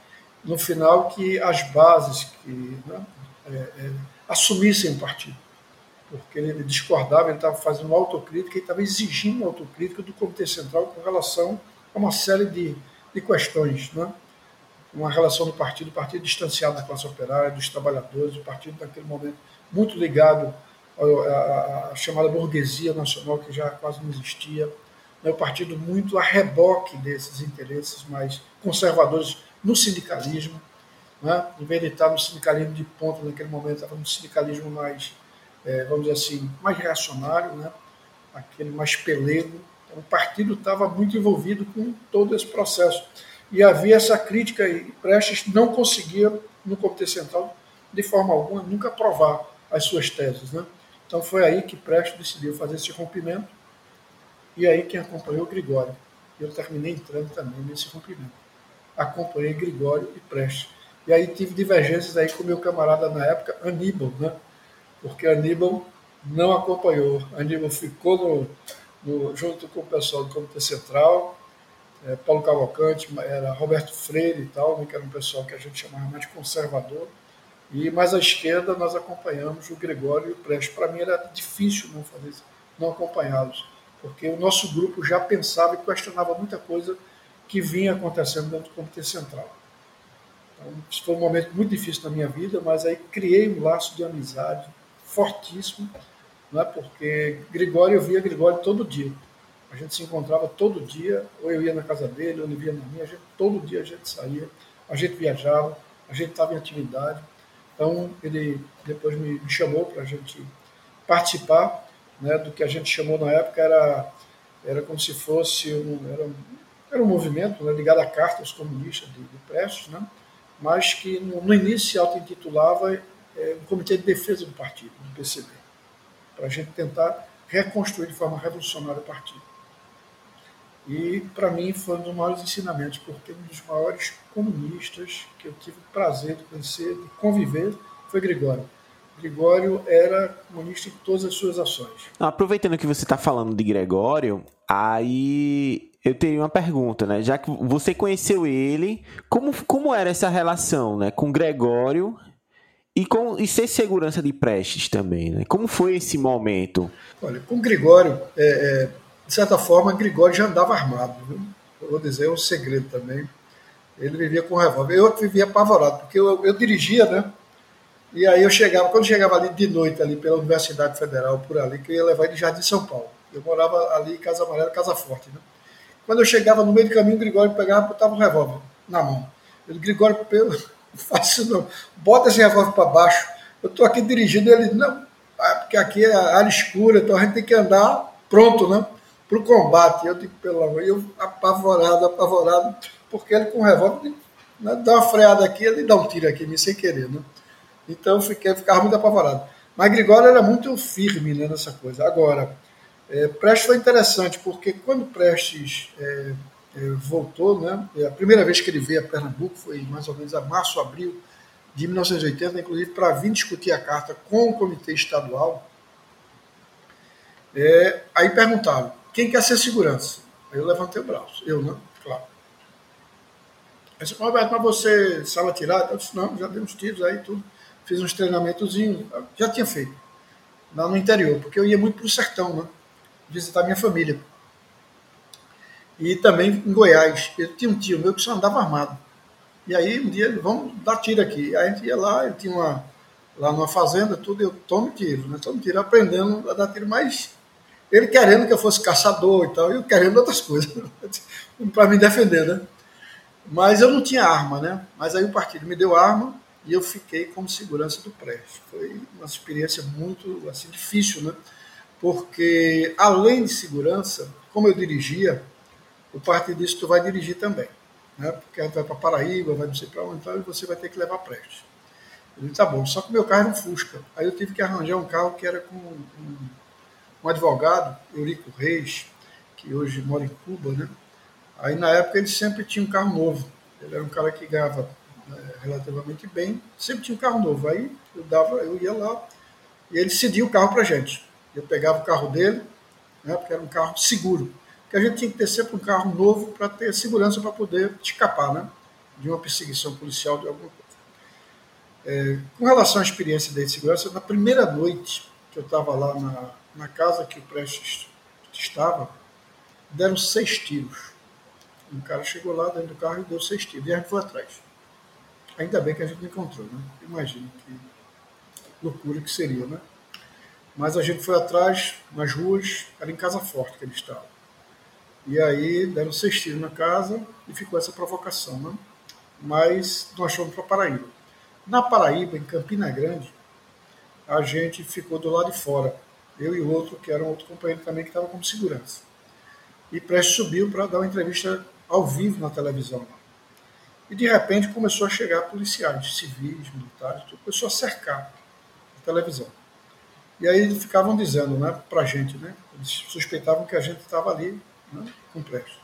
no final que as bases que né, é, é, assumissem o partido. Porque ele discordava, ele estava fazendo uma autocrítica e estava exigindo uma autocrítica do Comitê Central com relação a uma série de, de questões. Né? Uma relação do partido, o partido distanciado da classe operária, dos trabalhadores, o partido naquele momento muito ligado à, à chamada burguesia nacional, que já quase não existia. Né? O partido muito a reboque desses interesses mais conservadores no sindicalismo, né? em vez de estar no sindicalismo de ponta naquele momento, estava no sindicalismo mais, é, vamos dizer assim, mais reacionário, né? aquele mais pelego. O partido estava muito envolvido com todo esse processo. E havia essa crítica, e Prestes não conseguia, no Comitê Central, de forma alguma, nunca aprovar as suas teses. Né? Então foi aí que Prestes decidiu fazer esse rompimento, e aí quem acompanhou o Gregório. Eu terminei entrando também nesse rompimento acompanhei Gregório e Prestes. E aí tive divergências aí com meu camarada na época, Aníbal, né? Porque Aníbal não acompanhou. Aníbal ficou no, no, junto com o pessoal do Comitê Central, é, Paulo Cavalcante, era Roberto Freire e tal, né, que era um pessoal que a gente chamava mais de conservador. E mais à esquerda nós acompanhamos o Gregório e o Prestes. Para mim era difícil não fazer isso, não acompanhá-los, porque o nosso grupo já pensava e questionava muita coisa que vinha acontecendo dentro do Comitê Central. Então, isso foi um momento muito difícil na minha vida, mas aí criei um laço de amizade fortíssimo, não é? porque Gregório, eu via Gregório todo dia. A gente se encontrava todo dia, ou eu ia na casa dele, ou ele via na minha, gente, todo dia a gente saía, a gente viajava, a gente estava em atividade. Então, ele depois me, me chamou para a gente participar né, do que a gente chamou na época, era, era como se fosse um, era, era um movimento né, ligado à Carta aos Comunistas de, de Prestes, né, mas que no, no início auto-intitulava é, um Comitê de Defesa do Partido, do PCB, para a gente tentar reconstruir de forma revolucionária o partido. E, para mim, foi um dos maiores ensinamentos, porque um dos maiores comunistas que eu tive o prazer de conhecer, de conviver, foi Gregório. Gregório era comunista em todas as suas ações. Aproveitando que você está falando de Gregório, aí eu teria uma pergunta, né? Já que você conheceu ele, como, como era essa relação né, com Gregório e, com, e ser segurança de Prestes também, né? Como foi esse momento? Olha, com Gregório, é, é, de certa forma, Gregório já andava armado, viu? Eu vou dizer é um segredo também. Ele vivia com revólver. Eu vivia apavorado, porque eu, eu dirigia, né? E aí eu chegava, quando chegava ali de noite, ali pela Universidade Federal, por ali, que eu ia levar ele de Jardim São Paulo. Eu morava ali em Casa Amarela, Casa Forte, né? Quando eu chegava no meio do caminho, o Gregório pegava e botava um revólver na mão. Disse, Gregório, pelo, isso não. Bota esse revólver para baixo. Eu estou aqui dirigindo, ele, não, ah, porque aqui é área escura, então a gente tem que andar pronto, né? Para o combate. Eu digo, pelo amor, eu apavorado, apavorado, porque ele com o revólver né, dá uma freada aqui, ele dá um tiro aqui, me sem querer, né? Então eu fiquei, ficava muito apavorado. Mas Gregório era muito firme né, nessa coisa. Agora, é, Prestes foi interessante, porque quando Prestes é, voltou, né, a primeira vez que ele veio a Pernambuco foi mais ou menos a março, abril de 1980, inclusive para vir discutir a carta com o comitê estadual. É, aí perguntaram, quem quer ser segurança? Aí eu levantei o braço, eu, né? Claro. Aí disse, Roberto, mas você sabe atirar? Eu disse, não, já dei uns tiros aí, tudo. Fiz uns treinamentozinhos, já tinha feito, lá no interior, porque eu ia muito para o sertão, né? visitar minha família. E também em Goiás. Eu tinha um tio meu que só andava armado. E aí um dia ele, vamos dar tiro aqui. Aí a gente ia lá, ele tinha uma, lá numa fazenda, tudo, eu tomo tiro, né? Tomo tiro, aprendendo a dar tiro, mas ele querendo que eu fosse caçador e tal, e eu querendo outras coisas, para me defender, né? Mas eu não tinha arma, né? Mas aí o partido me deu arma e eu fiquei como segurança do prédio. Foi uma experiência muito assim difícil, né? porque além de segurança, como eu dirigia, o partido disse que tu vai dirigir também, né? porque a gente vai para Paraíba, vai não sei para onde, então, você vai ter que levar prestes. Eu disse, tá bom, só que meu carro era um Fusca. Aí eu tive que arranjar um carro que era com um, um advogado, Eurico Reis, que hoje mora em Cuba, né? Aí na época ele sempre tinha um carro novo. Ele era um cara que ganhava é, relativamente bem, sempre tinha um carro novo. Aí eu dava, eu ia lá e ele cedia o carro para gente. Eu pegava o carro dele, né, porque era um carro seguro. Porque a gente tinha que ter sempre um carro novo para ter segurança para poder escapar né, de uma perseguição policial de alguma coisa. É, com relação à experiência de segurança, na primeira noite que eu estava lá na, na casa que o Prestes estava, deram seis tiros. Um cara chegou lá dentro do carro e deu seis tiros. E a gente foi atrás. Ainda bem que a gente não encontrou, né? Imagina que loucura que seria, né? Mas a gente foi atrás, nas ruas, era em Casa Forte que ele estava. E aí deram seis tiros na casa e ficou essa provocação, né? Mas nós fomos para Paraíba. Na Paraíba, em Campina Grande, a gente ficou do lado de fora. Eu e o outro, que era um outro companheiro também, que estava como segurança. E Prestes subiu para dar uma entrevista ao vivo na televisão. E de repente começou a chegar policiais, civis, militares, tudo, começou a cercar a televisão. E aí eles ficavam dizendo né, para a gente, né, eles suspeitavam que a gente estava ali né, com preço.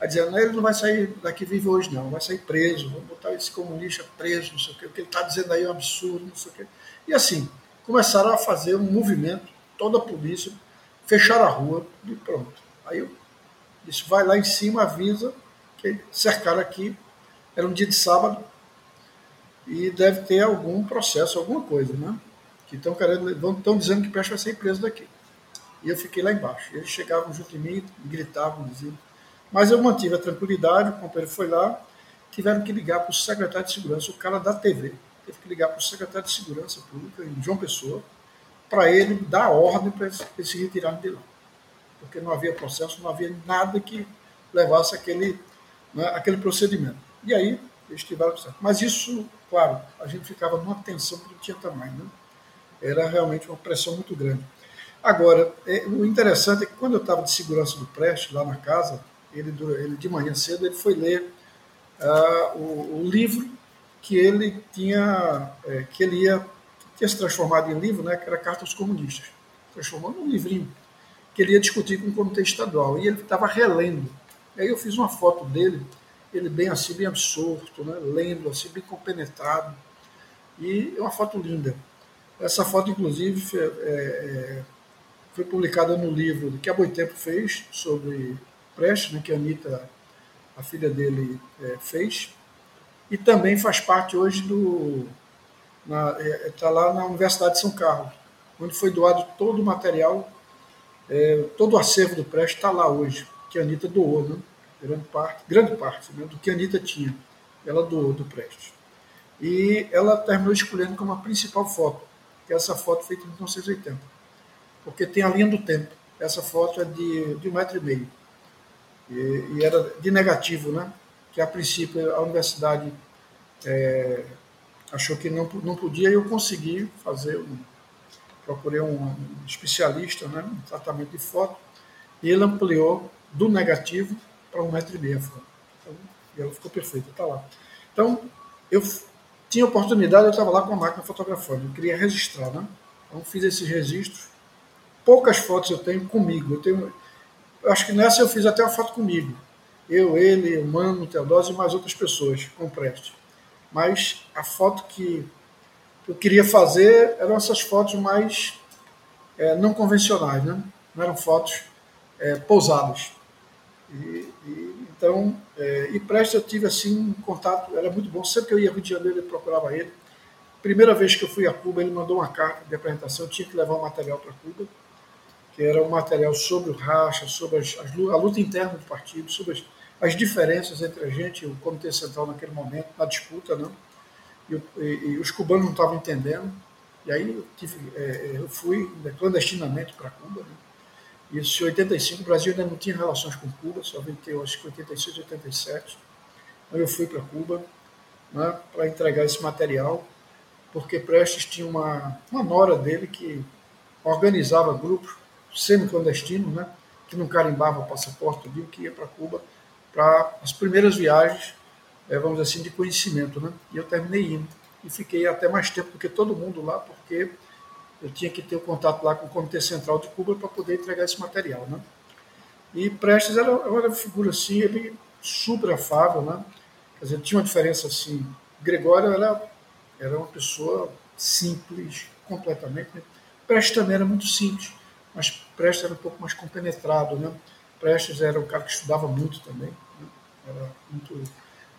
Aí dizendo, ele não vai sair daqui vivo hoje não, vai sair preso, vamos botar esse comunista preso, não sei o quê, o que ele está dizendo aí é um absurdo, não sei o quê. E assim, começaram a fazer um movimento toda a polícia, fecharam a rua e pronto. Aí eu disse, vai lá em cima, avisa que cercaram aqui, era um dia de sábado, e deve ter algum processo, alguma coisa, né? Que estão querendo, estão dizendo que o Peste vai ser preso daqui. E eu fiquei lá embaixo. Eles chegavam junto de mim, gritavam, diziam. Mas eu mantive a tranquilidade, o companheiro foi lá, tiveram que ligar para o secretário de segurança, o cara da TV, teve que ligar para o secretário de segurança pública, João Pessoa, para ele dar ordem para eles, se retirarem de lá. Porque não havia processo, não havia nada que levasse aquele, né, aquele procedimento. E aí, eles tiveram certo. Mas isso, claro, a gente ficava numa tensão que não tinha tamanho. Né? Era realmente uma pressão muito grande. Agora, é, o interessante é que quando eu estava de segurança do Preste, lá na casa, ele, ele de manhã cedo, ele foi ler uh, o, o, livro que ele tinha, é, que ele ia, tinha se transformado em livro, né, que era Carta aos Comunistas. Transformou num livrinho que ele ia discutir com o Comitê Estadual. E ele estava relendo. Aí eu fiz uma foto dele, ele bem assim, bem absorto, né, lendo, assim, bem compenetrado. E é uma foto linda. Essa foto, inclusive, é, é, foi publicada no livro que a Boitempo fez sobre Prestes, né, que a Anitta, a filha dele, é, fez. E também faz parte hoje do. Está é, lá na Universidade de São Carlos, onde foi doado todo o material, é, todo o acervo do Prestes está lá hoje, que a Anitta doou, né? grande parte, grande parte né, do que a Anitta tinha, ela doou do Prestes. E ela terminou escolhendo como a principal foto, que é essa foto feita em 1980 porque tem a linha do tempo. Essa foto é de, de um metro e meio. E, e era de negativo, né? Que a princípio a universidade é, achou que não, não podia e eu consegui fazer um, procurei um, especialista né, tratamento de foto e ele ampliou do negativo para um metro e meio a foto. Então, e ela ficou perfeita, está lá. Então, eu tinha oportunidade, eu estava lá com a máquina fotografando, eu queria registrar, né? Então, fiz esses registros poucas fotos eu tenho comigo. Eu tenho, acho que nessa eu fiz até uma foto comigo. Eu, ele, o Mano, o Teodósio e mais outras pessoas com Preste. Mas a foto que eu queria fazer eram essas fotos mais é, não convencionais, né? não eram fotos é, pousadas. E, e, então, é, e Preste eu tive assim um contato, era muito bom. Sempre que eu ia ao Rio de Janeiro, eu procurava ele. Primeira vez que eu fui a Cuba, ele mandou uma carta de apresentação, eu tinha que levar o material para Cuba que era um material sobre o racha, sobre as, as, a luta interna do partido, sobre as, as, diferenças entre a gente e o Comitê Central naquele momento, na disputa, né? E, e, e os cubanos não estavam entendendo. E aí eu, tive, é, é eu fui clandestinamente para Cuba. Né? Isso em 85, o Brasil ainda não tinha relações com Cuba, só veio ter, acho que 86, 87. Então eu fui para Cuba né, para entregar esse material, porque Prestes tinha uma, uma nora dele que organizava grupos semi-clandestino, né, que não carimbava o passaporte, viu que ia para Cuba para as primeiras viagens, é, vamos dizer assim, de conhecimento. Né? E eu terminei indo. E fiquei até mais tempo do que todo mundo lá, porque eu tinha que ter o contato lá com o Comitê Central de Cuba para poder entregar esse material. Né? E Prestes era, era uma figura assim, ele super afável, né? Quer dizer, tinha uma diferença assim. Gregório era, era uma pessoa simples, completamente. Né? Prestes também era muito simples mas Prestes era um pouco mais compenetrado, né? Prestes era um cara que estudava muito também, né? era muito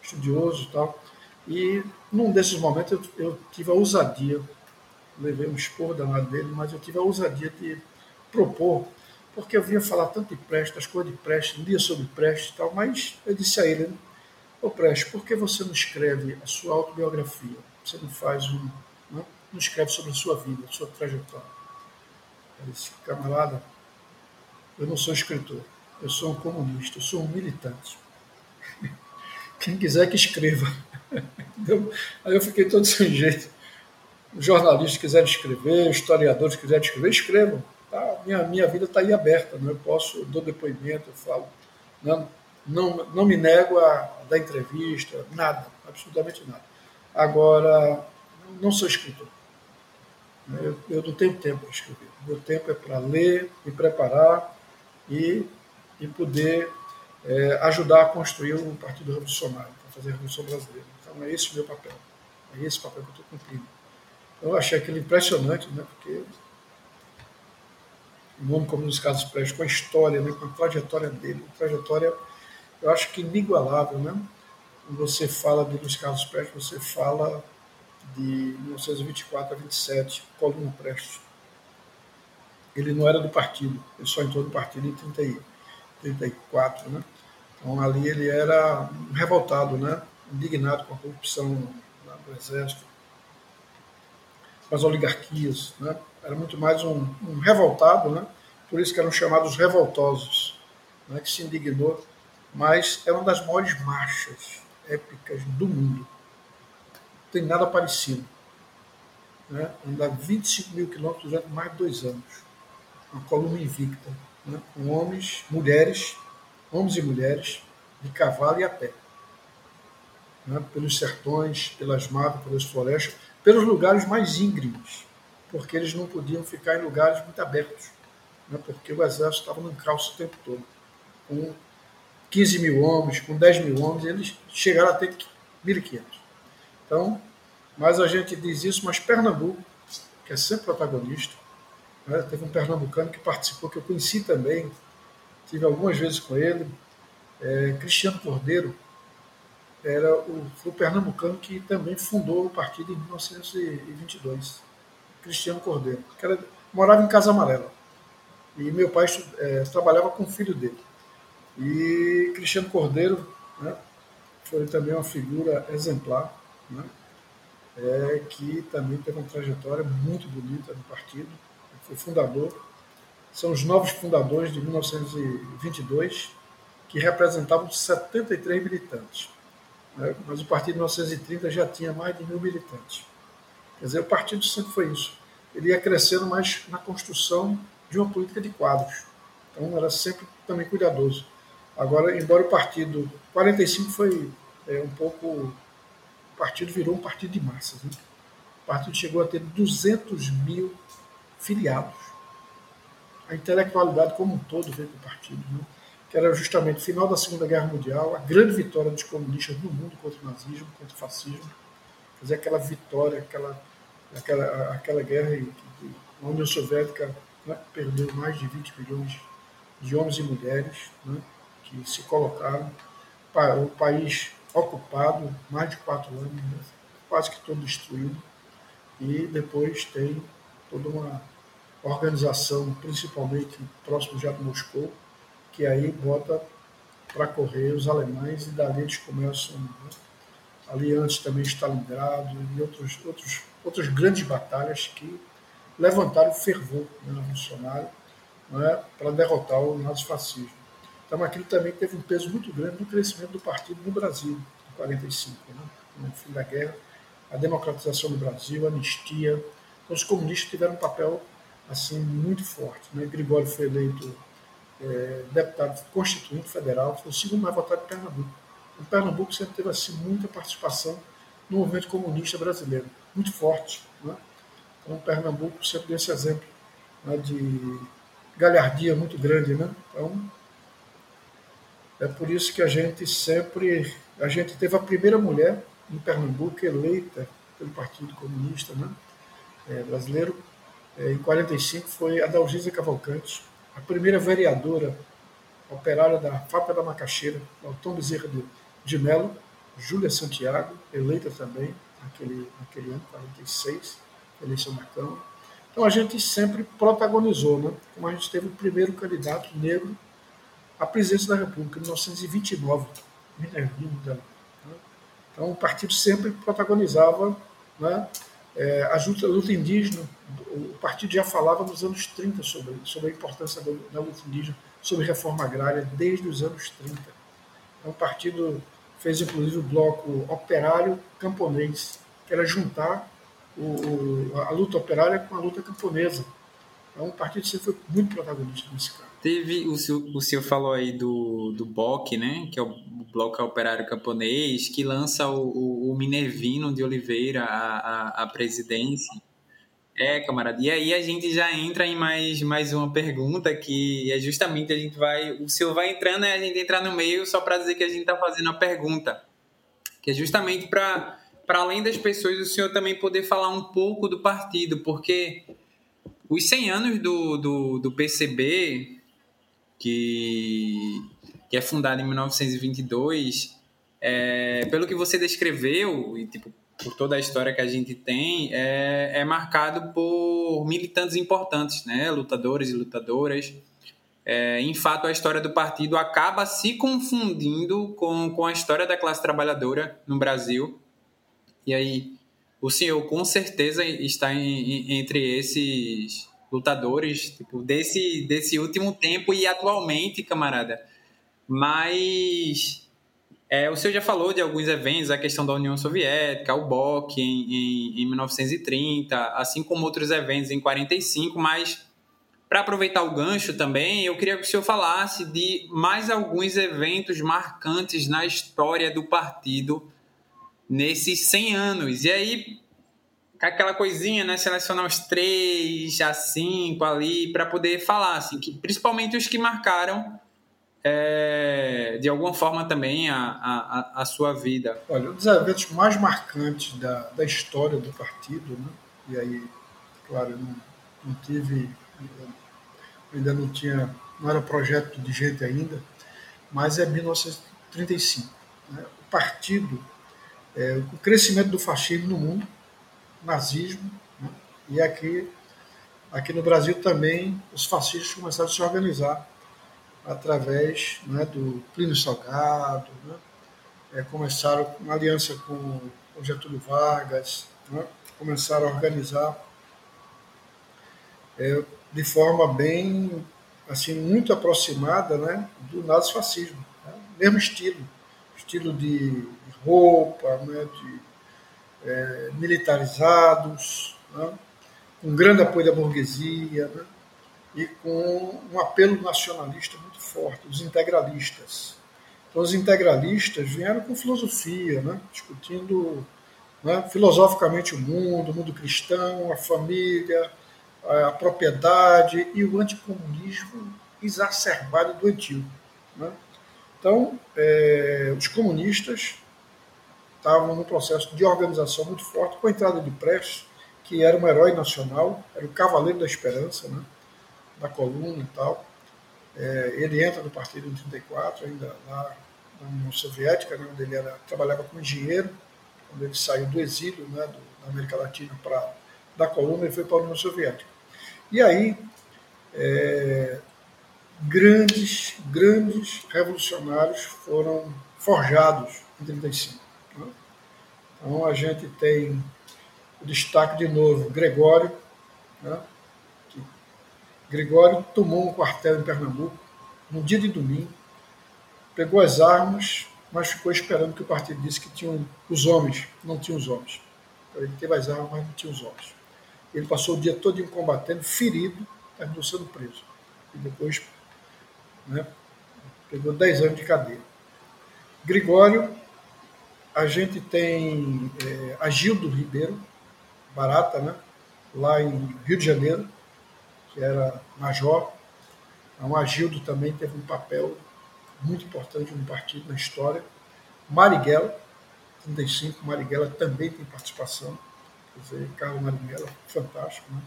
estudioso e tal. E num desses momentos eu, eu tive a ousadia, levei um esporro danado dele, mas eu tive a ousadia de propor, porque eu vinha falar tanto de Prestes, as coisas de Prestes, lia sobre Prestes e tal, mas eu disse a ele, ô Prestes, por que você não escreve a sua autobiografia? Você não faz um, não, não escreve sobre a sua vida, a sua trajetória? Disse, camarada, eu não sou escritor, eu sou um comunista, eu sou um militante. Quem quiser que escreva. Aí eu fiquei todo sem jeito. Os jornalistas quiserem escrever, historiadores quiserem escrever, escrevam. Tá? Minha, minha vida está aí aberta, não? eu posso, eu dou depoimento, eu falo. Não, não, não me nego a dar entrevista, nada, absolutamente nada. Agora, não sou escritor. Eu, eu não tenho tempo para escrever. Meu tempo é para ler, me preparar e, e poder é, ajudar a construir um partido revolucionário, para fazer a Revolução Brasileira. Então é esse o meu papel. É esse o papel que eu estou cumprindo. Então, eu achei aquilo impressionante, né, porque o nome como Carlos Prestes, com a história, né, com a trajetória dele, trajetória, eu acho que inigualável, né? Você fala de Luiz Carlos Prestes, você fala de 1924 a 27, Coluna Prestes. Ele não era do partido, ele só entrou no partido em 30, 34, né? Então ali ele era revoltado, né? indignado com a corrupção do exército, com as oligarquias, né? era muito mais um, um, revoltado, né? por isso que eram chamados revoltosos, né? que se indignou, mas é uma das maiores marchas épicas do mundo. Tem nada parecido. Né? Andar 25 mil quilômetros durante mais de dois anos. Uma coluna invicta, né? com homens, mulheres, homens e mulheres, de cavalo e a pé. Né? Pelos sertões, pelas matas, pelas florestas, pelos lugares mais íngremes porque eles não podiam ficar em lugares muito abertos, né, porque o exército estava no calço o tempo todo. Com 15 mil homens, com 10 mil homens, eles chegaram a ter 1.500. Então, mas a gente diz isso, mas Pernambuco, que é sempre protagonista, né, teve um pernambucano que participou, que eu conheci também, tive algumas vezes com ele, é, Cristiano Cordeiro, era o, foi o pernambucano que também fundou o partido em 1922. Cristiano Cordeiro, que era, morava em Casa Amarela. E meu pai é, trabalhava com o filho dele. E Cristiano Cordeiro né, foi também uma figura exemplar, né, é, que também teve uma trajetória muito bonita no partido. Foi fundador. São os novos fundadores de 1922, que representavam 73 militantes. Né, mas o partido de 1930 já tinha mais de mil militantes. Quer dizer, o partido sempre foi isso. Ele ia crescendo mais na construção de uma política de quadros. Então, era sempre também cuidadoso. Agora, embora o partido 45 foi é, um pouco. O partido virou um partido de massas. Né? O partido chegou a ter 200 mil filiados. A intelectualidade como um todo veio do partido, né? que era justamente o final da Segunda Guerra Mundial, a grande vitória dos comunistas no mundo contra o nazismo, contra o fascismo. Fazer aquela vitória, aquela aquela, aquela guerra em que a União Soviética né, perdeu mais de 20 milhões de homens e mulheres né, que se colocaram, o país ocupado, mais de quatro anos, né, quase que todo destruído, e depois tem toda uma organização, principalmente próximo já de Moscou, que aí bota para correr os alemães e dali eles começam né, ali antes também Stalingrado e outros, outros outras grandes batalhas que levantaram fervor no revolucionário é, para derrotar o nazifascismo. Então aquilo também teve um peso muito grande no crescimento do partido no Brasil, em 45, né? no fim da guerra, a democratização do Brasil, a anistia. Então os comunistas tiveram um papel assim muito forte. Né? Gregório foi eleito é, deputado constituinte federal, foi o segundo mais votado de Pernambuco. O Pernambuco sempre teve assim muita participação no movimento comunista brasileiro muito forte. Né? Então, Pernambuco sempre deu esse exemplo né, de galhardia muito grande. Né? Então, é por isso que a gente sempre. A gente teve a primeira mulher em Pernambuco eleita pelo Partido Comunista né, é, Brasileiro. É, em 45 foi a Dalgisa Cavalcante, a primeira vereadora operária da Fábrica da Macaxeira, Tom Bezerra de, de Mello, Júlia Santiago, eleita também, naquele, naquele ano, 46, eleição da Câmara. Então a gente sempre protagonizou, né? como a gente teve o primeiro candidato negro à presidência da República, em 1929, Minervino dela. Então o partido sempre protagonizava né? É, a, luta, a luta indígena, o partido já falava nos anos 30 sobre, sobre a importância da, da luta indígena, sobre reforma agrária, desde os anos 30. Então, o partido fez inclusive o bloco operário camponês, que era juntar o, a luta operária com a luta camponesa. Então o partido sempre foi muito protagonista nesse caso. Teve, o senhor, o senhor falou aí do, do BOC, né, que é o Bloco Operário Camponês, que lança o, o, o Minervino de Oliveira à, à, à presidência. É, camarada. E aí a gente já entra em mais, mais uma pergunta que é justamente a gente vai. O senhor vai entrando e a gente entrar no meio só para dizer que a gente está fazendo a pergunta. Que é justamente para, além das pessoas, o senhor também poder falar um pouco do partido, porque os 100 anos do, do, do PCB, que, que é fundado em 1922, é, pelo que você descreveu, e tipo, por toda a história que a gente tem, é, é marcado por militantes importantes, né? lutadores e lutadoras. É, em fato, a história do partido acaba se confundindo com, com a história da classe trabalhadora no Brasil. E aí, o senhor com certeza está em, em, entre esses lutadores tipo, desse, desse último tempo e atualmente, camarada. Mas é, o senhor já falou de alguns eventos, a questão da União Soviética, o BOC em, em, em 1930, assim como outros eventos em 45, mas para aproveitar o gancho também, eu queria que o senhor falasse de mais alguns eventos marcantes na história do partido nesses 100 anos. E aí, aquela coisinha, né? Selecionar os três, a cinco ali, para poder falar, assim, que, principalmente os que marcaram é, de alguma forma também a, a, a sua vida. Olha, um dos eventos mais marcantes da, da história do partido, né? e aí, claro, eu não, não tive, ainda não tinha, não era projeto de gente ainda, mas é 1935. Né? O partido é, o crescimento do fascismo no mundo, nazismo, né? e aqui, aqui no Brasil também os fascistas começaram a se organizar através né, do Plínio Salgado, né? é, começaram uma aliança com o Getúlio Vargas, né? começaram a organizar é, de forma bem, assim, muito aproximada né, do nazifascismo, né? mesmo estilo, estilo de roupa, né, de, é, militarizados, né, com grande apoio da burguesia né, e com um apelo nacionalista muito forte, os integralistas. Então, os integralistas vieram com filosofia, né, discutindo né, filosoficamente o mundo, o mundo cristão, a família, a, propriedade e o anticomunismo exacerbado e doentio. Né? Então, é, os comunistas estavam num processo de organização muito forte, com a entrada de Prestes, que era um herói nacional, era o cavaleiro da esperança, né, da coluna e tal. É, ele entra no partido em 34, ainda lá na União Soviética, né, onde ele era, trabalhava como engenheiro, quando ele saiu do exílio né, do, da América Latina para da coluna, ele foi para a União Soviética. E aí, é, grandes, grandes revolucionários foram forjados em 35. Então a gente tem o destaque de novo, Gregório. Né? Gregório tomou um quartel em Pernambuco no dia de domingo, pegou as armas, mas ficou esperando que o partido disse que tinham os homens, não tinha os homens. Então, ele teve as armas, mas não tinha os homens. Ele passou o dia todo combatendo, ferido, terminou sendo preso. E depois né, pegou 10 anos de cadeia. Gregório a gente tem é, Agildo Ribeiro, Barata, né? lá em Rio de Janeiro, que era major. Então, Agildo também teve um papel muito importante no partido, na história. Marighella, 35, Marighella também tem participação. Quer dizer, Carlos Marighella, fantástico. Né?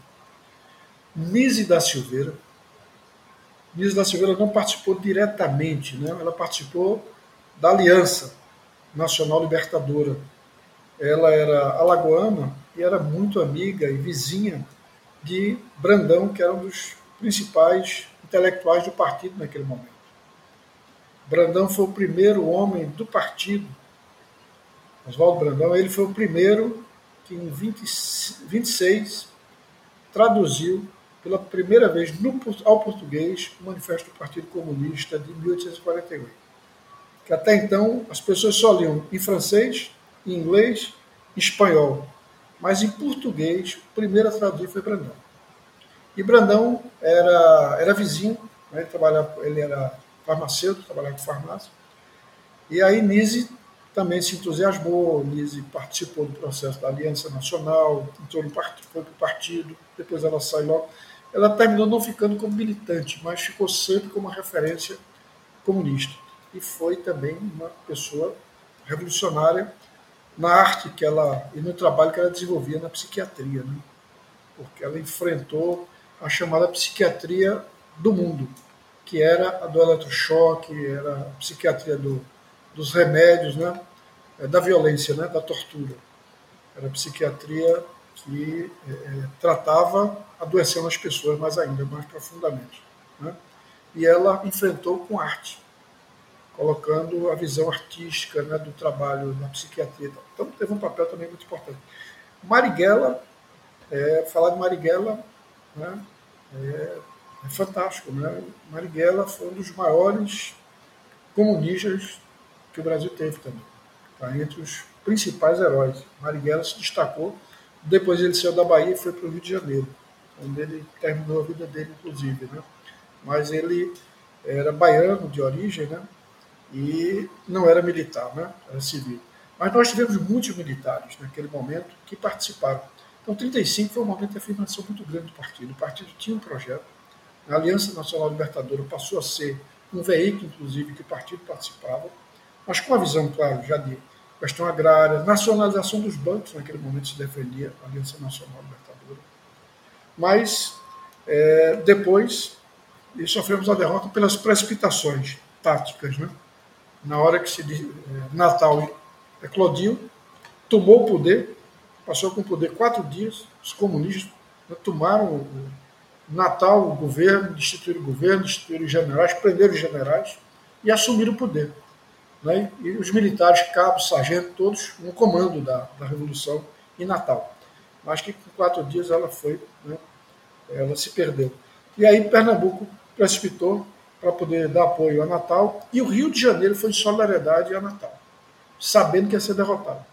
Nise da Silveira. Nise da Silveira não participou diretamente, né? ela participou da aliança Nacional Libertadora. Ela era alagoana e era muito amiga e vizinha de Brandão, que era um dos principais intelectuais do partido naquele momento. Brandão foi o primeiro homem do partido, Oswaldo Brandão, ele foi o primeiro que em 20, 26 traduziu pela primeira vez no, ao português o Manifesto do Partido Comunista de 1848 que até então as pessoas só liam em francês, em inglês, em espanhol. Mas em português, o primeiro a traduzir foi Brandão. E Brandão era, era vizinho, né? ele, trabalhava, ele era farmacêutico, trabalhava com farmácia. E aí Nise também se entusiasmou, Nise participou do processo da Aliança Nacional, entrou no partido, foi para o partido, depois ela saiu logo. Ela terminou não ficando como militante, mas ficou sempre como uma referência comunista foi também uma pessoa revolucionária na arte que ela e no trabalho que ela desenvolvia na psiquiatria, né? porque ela enfrentou a chamada psiquiatria do mundo, que era a do eletrochoque, era a psiquiatria do, dos remédios, né? É, da violência, né? da tortura. Era a psiquiatria que é, é, tratava adoecendo as pessoas mais ainda, mais profundamente. Né? E ela enfrentou com arte, colocando a visão artística né, do trabalho na psiquiatria. Então teve um papel também muito importante. Marighella, é, falar de Marighella né, é, é, fantástico. Né? Marighella foi um dos maiores comunistas que o Brasil teve também. Tá? Entre os principais heróis. Marighella se destacou. Depois ele saiu da Bahia e foi para o Rio de Janeiro, onde ele terminou a vida dele, inclusive. Né? Mas ele era baiano de origem né? E não era militar, né? era civil. Mas nós tivemos muitos militares naquele momento que participaram. Então, 35 foi um momento de afirmação muito grande do partido. O partido tinha um projeto. A Aliança Nacional Libertadora passou a ser um veículo, inclusive, que o partido participava, mas com a visão, claro, já de questão agrária, nacionalização dos bancos, naquele momento se defendia a Aliança Nacional Libertadora. Mas, é, depois, sofremos a derrota pelas precipitações táticas. Né? Na hora que se é, Natal eclodiu, tomou o poder, passou com o poder quatro dias, os comunistas né, tomaram o Natal, o governo, destituíram o governo, destituíram os generais, prenderam os generais e assumiram o poder. Né? E os militares, cabos, sargentos, todos no comando da, da Revolução em Natal. Mas que com quatro dias ela foi, né? ela se perdeu. E aí Pernambuco precipitou para poder dar apoio a Natal e o Rio de Janeiro foi em solidariedade a Natal, sabendo que ia ser derrotado.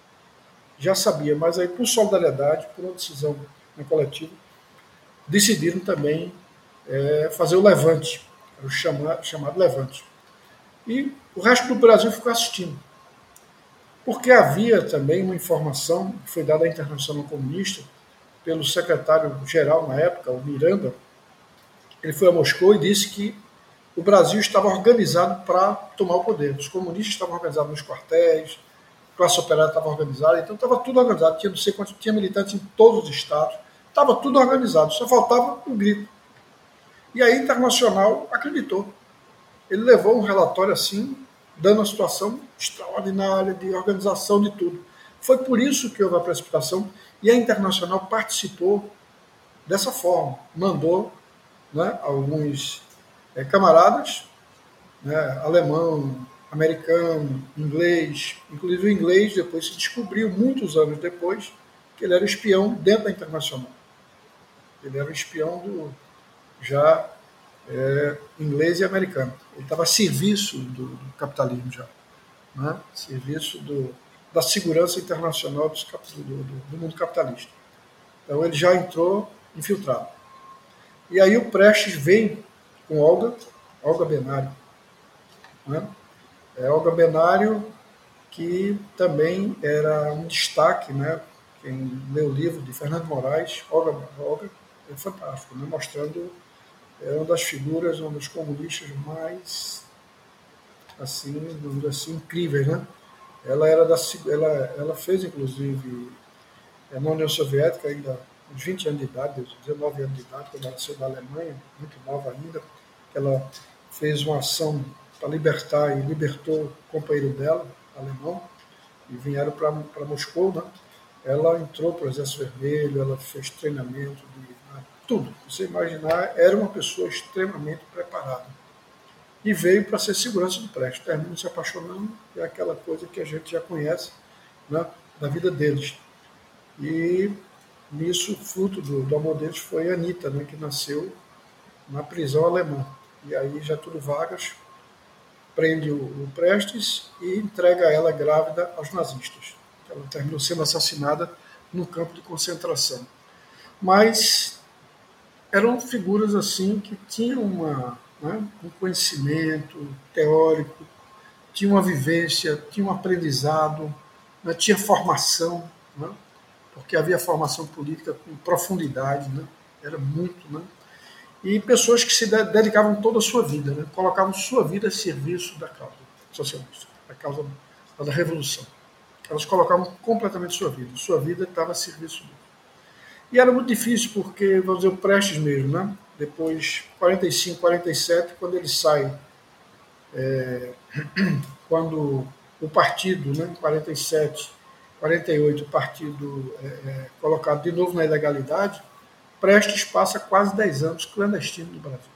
Já sabia, mas aí por solidariedade, por uma decisão no coletivo, decidiram também é, fazer o levante, o chamado, chamado levante. E o resto do Brasil ficou assistindo. Porque havia também uma informação que foi dada à Internacional Comunista pelo secretário-geral na época, o Miranda. Ele foi a Moscou e disse que o Brasil estava organizado para tomar o poder. Os comunistas estavam organizados nos quartéis, a classe operária estava organizada, então estava tudo organizado. Tinha não sei quantos, tinha militantes em todos os estados, estava tudo organizado, só faltava um grito. E aí a Internacional acreditou. Ele levou um relatório assim, dando uma situação extraordinária de organização de tudo. Foi por isso que houve a precipitação e a Internacional participou dessa forma. Mandou né, alguns é, camaradas, né, alemão, americano, inglês, inclusive o inglês depois se descobriu, muitos anos depois, que ele era espião dentro da Internacional. Ele era espião do já é, inglês e americano. Ele estava a serviço do, do capitalismo já, né? serviço do, da segurança internacional dos, do, do, do mundo capitalista. Então ele já entrou infiltrado. E aí o Prestes vem com Olga, Olga Benário. Né? É Olga Benário, que também era um destaque, né? quem lê o livro de Fernando Moraes, Olga, Olga é fantástico, né? mostrando é uma das figuras, uma dos comunistas mais assim, assim incríveis, né? Ela era da ela, ela fez inclusive é, na União Soviética ainda uns 20 anos de idade, 19 anos de idade, quando ela saiu da Alemanha, muito nova ainda, ela fez uma ação para libertar e libertou o companheiro dela, alemão, e vieram para Moscou, né? Ela entrou para o Exército Vermelho, ela fez treinamento de né? tudo. Você imaginar, era uma pessoa extremamente preparada. E veio para ser segurança do prédio. Terminou se apaixonando, é aquela coisa que a gente já conhece né, da vida deles. E nisso, fruto do, do amor deles foi a Anitta, né, que nasceu na prisão alemã. E aí já tudo Vargas prende o, o Prestes e entrega ela grávida aos nazistas. Ela terminou sendo assassinada no campo de concentração. Mas eram figuras assim que tinham uma, né, um conhecimento teórico, tinham uma vivência, tinham um aprendizado, né, tinha formação, né, porque havia formação política com profundidade, né, era muito, né, e pessoas que se dedicavam toda a sua vida, né, colocavam sua vida a serviço da causa socialista, da causa da revolução. Elas colocavam completamente sua vida, sua vida estava a serviço E era muito difícil, porque, vamos dizer, o Prestes mesmo, né? Depois, 45, 47, quando ele sai, é, quando o partido, né, 47, 48, o partido é, é, colocado de novo na ilegalidade, Prestes passa quase 10 anos clandestino no Brasil.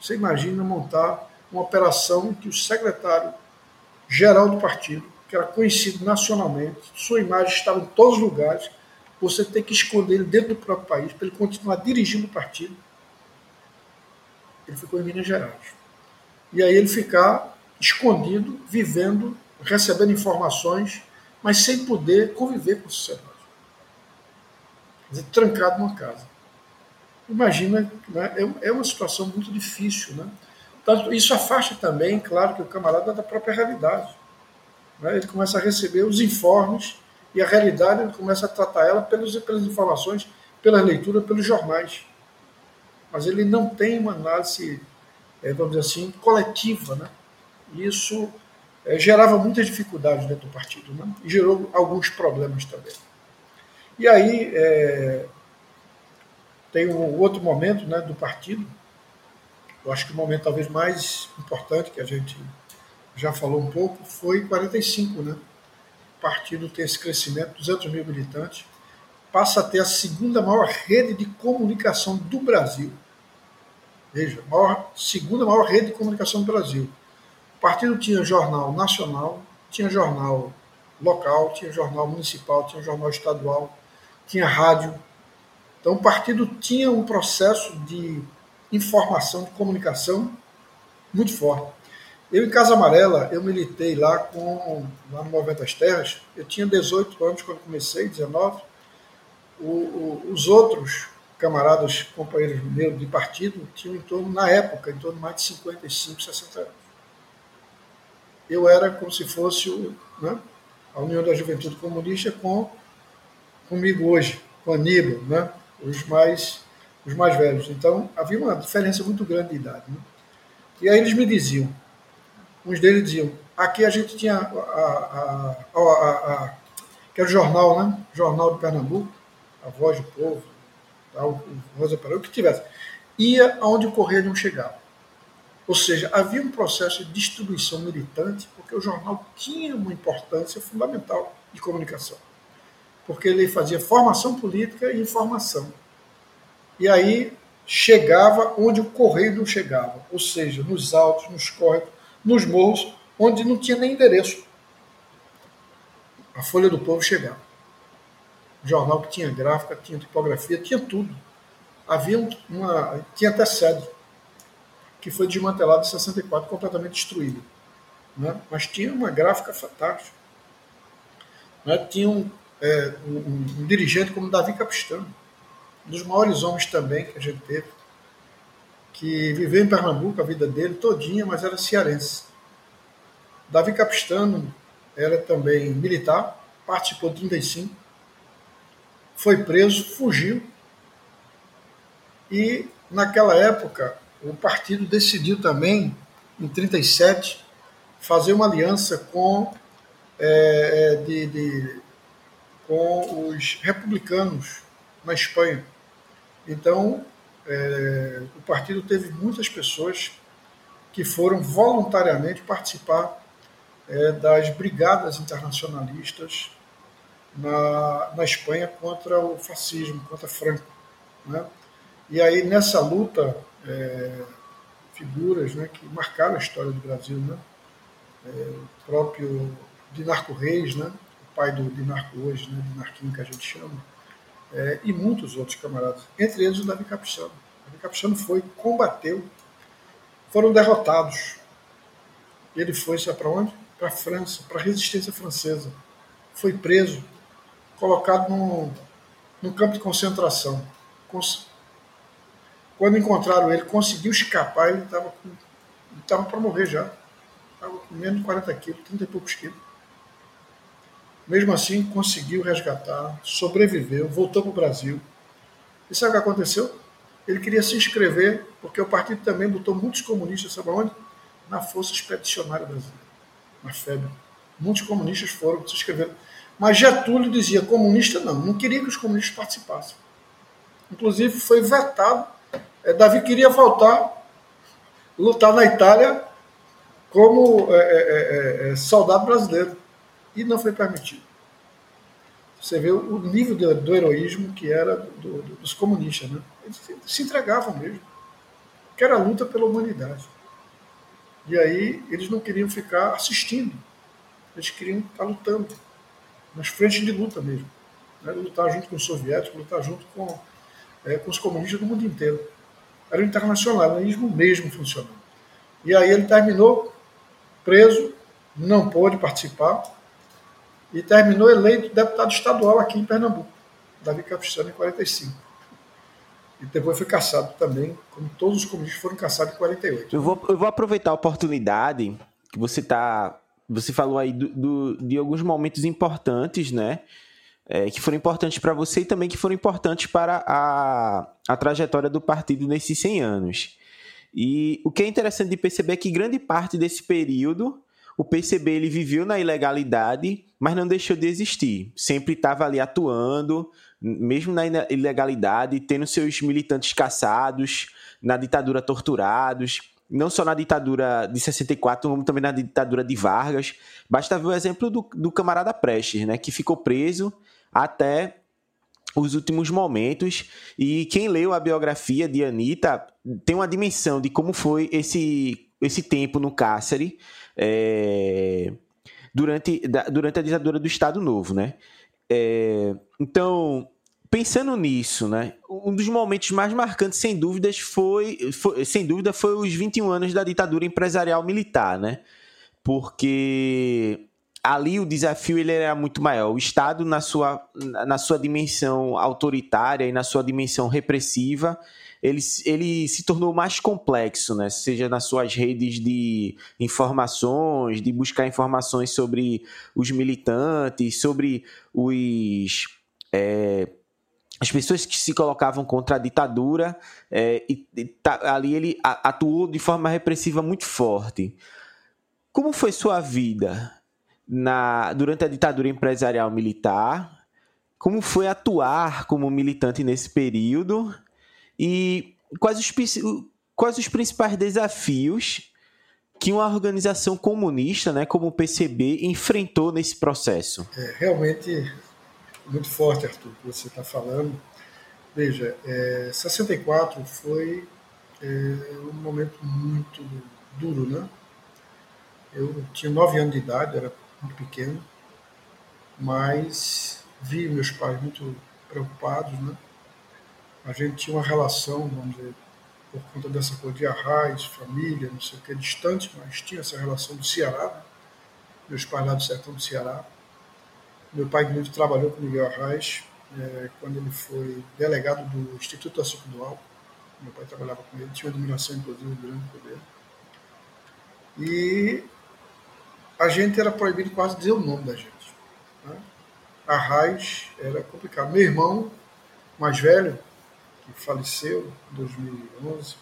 Você imagina montar uma operação que o secretário-geral do partido, que era conhecido nacionalmente, sua imagem estava em todos os lugares, você tem que esconder ele dentro do próprio país para ele continuar dirigindo o partido. Ele ficou em Minas Gerais. E aí ele ficar escondido, vivendo, recebendo informações, mas sem poder conviver com a sociedade. Quer dizer, trancado numa casa. Imagina, né, é, é uma situação muito difícil. Né? Isso afasta também, claro, que o camarada da própria realidade. Né? Ele começa a receber os informes e a realidade ele começa a tratar ela pelos, pelas informações, pela leitura, pelos jornais. Mas ele não tem uma análise, é, vamos dizer assim, coletiva. Né? Isso é, gerava muitas dificuldades dentro do partido né? e gerou alguns problemas também. E aí é, tem um outro momento né, do partido, eu acho que o momento talvez mais importante que a gente já falou um pouco foi 45, né? O partido tem esse crescimento, 200 mil militantes, passa a ter a segunda maior rede de comunicação do Brasil. Veja, maior, segunda maior rede de comunicação do Brasil. O partido tinha jornal nacional, tinha jornal local, tinha jornal municipal, tinha jornal estadual, tinha rádio. Então o partido tinha um processo de informação, de comunicação muito forte. Eu, em Casa Amarela, eu militei lá, com, lá no Movimento das Terras. Eu tinha 18 anos quando comecei, 19. O, o, os outros camaradas, companheiros meus de partido, tinham em torno, na época, em torno de mais de 55, 60 anos. Eu era como se fosse né, a União da Juventude Comunista com comigo hoje, com Aníbal, né, os mais os mais velhos. Então havia uma diferença muito grande de idade. Né? E aí eles me diziam, uns deles diziam, aqui a gente tinha a, a, a, que era o jornal, né? Jornal de Pernambuco, a voz do povo, o Rosa Pereira, o que tivesse, ia aonde o correio não chegava. Ou seja, havia um processo de distribuição militante, porque o jornal tinha uma importância fundamental de comunicação. Porque ele fazia formação política e informação e aí chegava onde o correio não chegava, ou seja, nos altos, nos córregos, nos morros, onde não tinha nem endereço. A Folha do Povo chegava. jornal que tinha gráfica, tinha tipografia, tinha tudo. Havia uma. tinha até sede, que foi desmantelada em 64, completamente destruída. Né? Mas tinha uma gráfica fantástica. Né? Tinha um, é, um, um dirigente como Davi Capistano dos maiores homens também que a gente teve, que viveu em Pernambuco a vida dele todinha, mas era cearense. Davi Capistano era também militar, participou de 35, foi preso, fugiu, e naquela época o partido decidiu também, em 37, fazer uma aliança com, é, de, de, com os republicanos na Espanha. Então, é, o partido teve muitas pessoas que foram voluntariamente participar é, das brigadas internacionalistas na, na Espanha contra o fascismo, contra Franco. Né? E aí, nessa luta, é, figuras né, que marcaram a história do Brasil, né? É, o próprio Dinarco Reis, né? o pai do Dinarco hoje, né? Dinarquinho que a gente chama, é, e muitos outros camaradas, entre eles o Davi Capistrano. O Davi Capistrano foi, combateu, foram derrotados. Ele foi, sabe para onde? Para a França, para a resistência francesa. Foi preso, colocado num, num campo de concentração. Quando encontraram ele, conseguiu escapar, ele estava para morrer já. Estava com menos de 40 quilos, 30 e poucos quilos. Mesmo assim, conseguiu resgatar, sobreviveu, voltou para o Brasil. E sabe o que aconteceu? Ele queria se inscrever, porque o partido também botou muitos comunistas, sabe onde? Na Força Expedicionária Brasileira, na FEB. Muitos comunistas foram se inscrever. Mas Getúlio dizia: comunista não, não queria que os comunistas participassem. Inclusive foi vetado. É, Davi queria voltar, lutar na Itália como é, é, é, é soldado brasileiro. E não foi permitido. Você vê o nível do, do heroísmo que era do, do, dos comunistas. Né? Eles se entregavam mesmo. Que era a luta pela humanidade. E aí eles não queriam ficar assistindo. Eles queriam estar lutando. Nas frentes de luta mesmo. Né? Lutar junto com os soviéticos, lutar junto com, é, com os comunistas do mundo inteiro. Era o internacionalismo mesmo funcionando. E aí ele terminou preso, não pôde participar, e terminou eleito deputado estadual aqui em Pernambuco, Davi Capistrano, em 45. E depois foi caçado também, como todos os comunistas foram caçados em 48. Eu vou, eu vou aproveitar a oportunidade que você tá. Você falou aí do, do de alguns momentos importantes, né? É, que foram importantes para você e também que foram importantes para a, a trajetória do partido nesses 100 anos. E o que é interessante de perceber é que grande parte desse período o PCB ele viveu na ilegalidade, mas não deixou de existir. Sempre estava ali atuando, mesmo na ilegalidade, tendo seus militantes caçados, na ditadura torturados, não só na ditadura de 64, como também na ditadura de Vargas. Basta ver o exemplo do, do camarada Prestes, né, que ficou preso até os últimos momentos. E quem leu a biografia de Anitta tem uma dimensão de como foi esse, esse tempo no cárcere é, durante, da, durante a ditadura do Estado Novo, né? É, então, pensando nisso, né, um dos momentos mais marcantes, sem dúvidas, foi, foi, sem dúvida, foi os 21 anos da ditadura empresarial militar, né? Porque ali o desafio ele era muito maior. O Estado, na sua, na sua dimensão autoritária e na sua dimensão repressiva, ele, ele se tornou mais complexo, né? Seja nas suas redes de informações, de buscar informações sobre os militantes, sobre os. É, as pessoas que se colocavam contra a ditadura, é, e, e tá, ali ele atuou de forma repressiva muito forte. Como foi sua vida na, durante a ditadura empresarial militar? Como foi atuar como militante nesse período? E quais os, quais os principais desafios que uma organização comunista, né, como o PCB, enfrentou nesse processo? É realmente muito forte, Arthur, que você está falando. Veja, é, 64 foi é, um momento muito duro, né? Eu tinha nove anos de idade, era muito pequeno, mas vi meus pais muito preocupados, né? a gente tinha uma relação, vamos dizer, por conta dessa coisa de arraiz, família, não sei o que, distante, mas tinha essa relação do Ceará, né? meus pais lá do sertão do Ceará. Meu pai, inclusive, trabalhou com Miguel Arraes é, quando ele foi delegado do Instituto Açúcar. Meu pai trabalhava com ele, tinha uma admiração, inclusive, grande por ele. E a gente era proibido quase dizer o nome da gente. Né? Arraes era complicado. Meu irmão mais velho, que faleceu em 2011.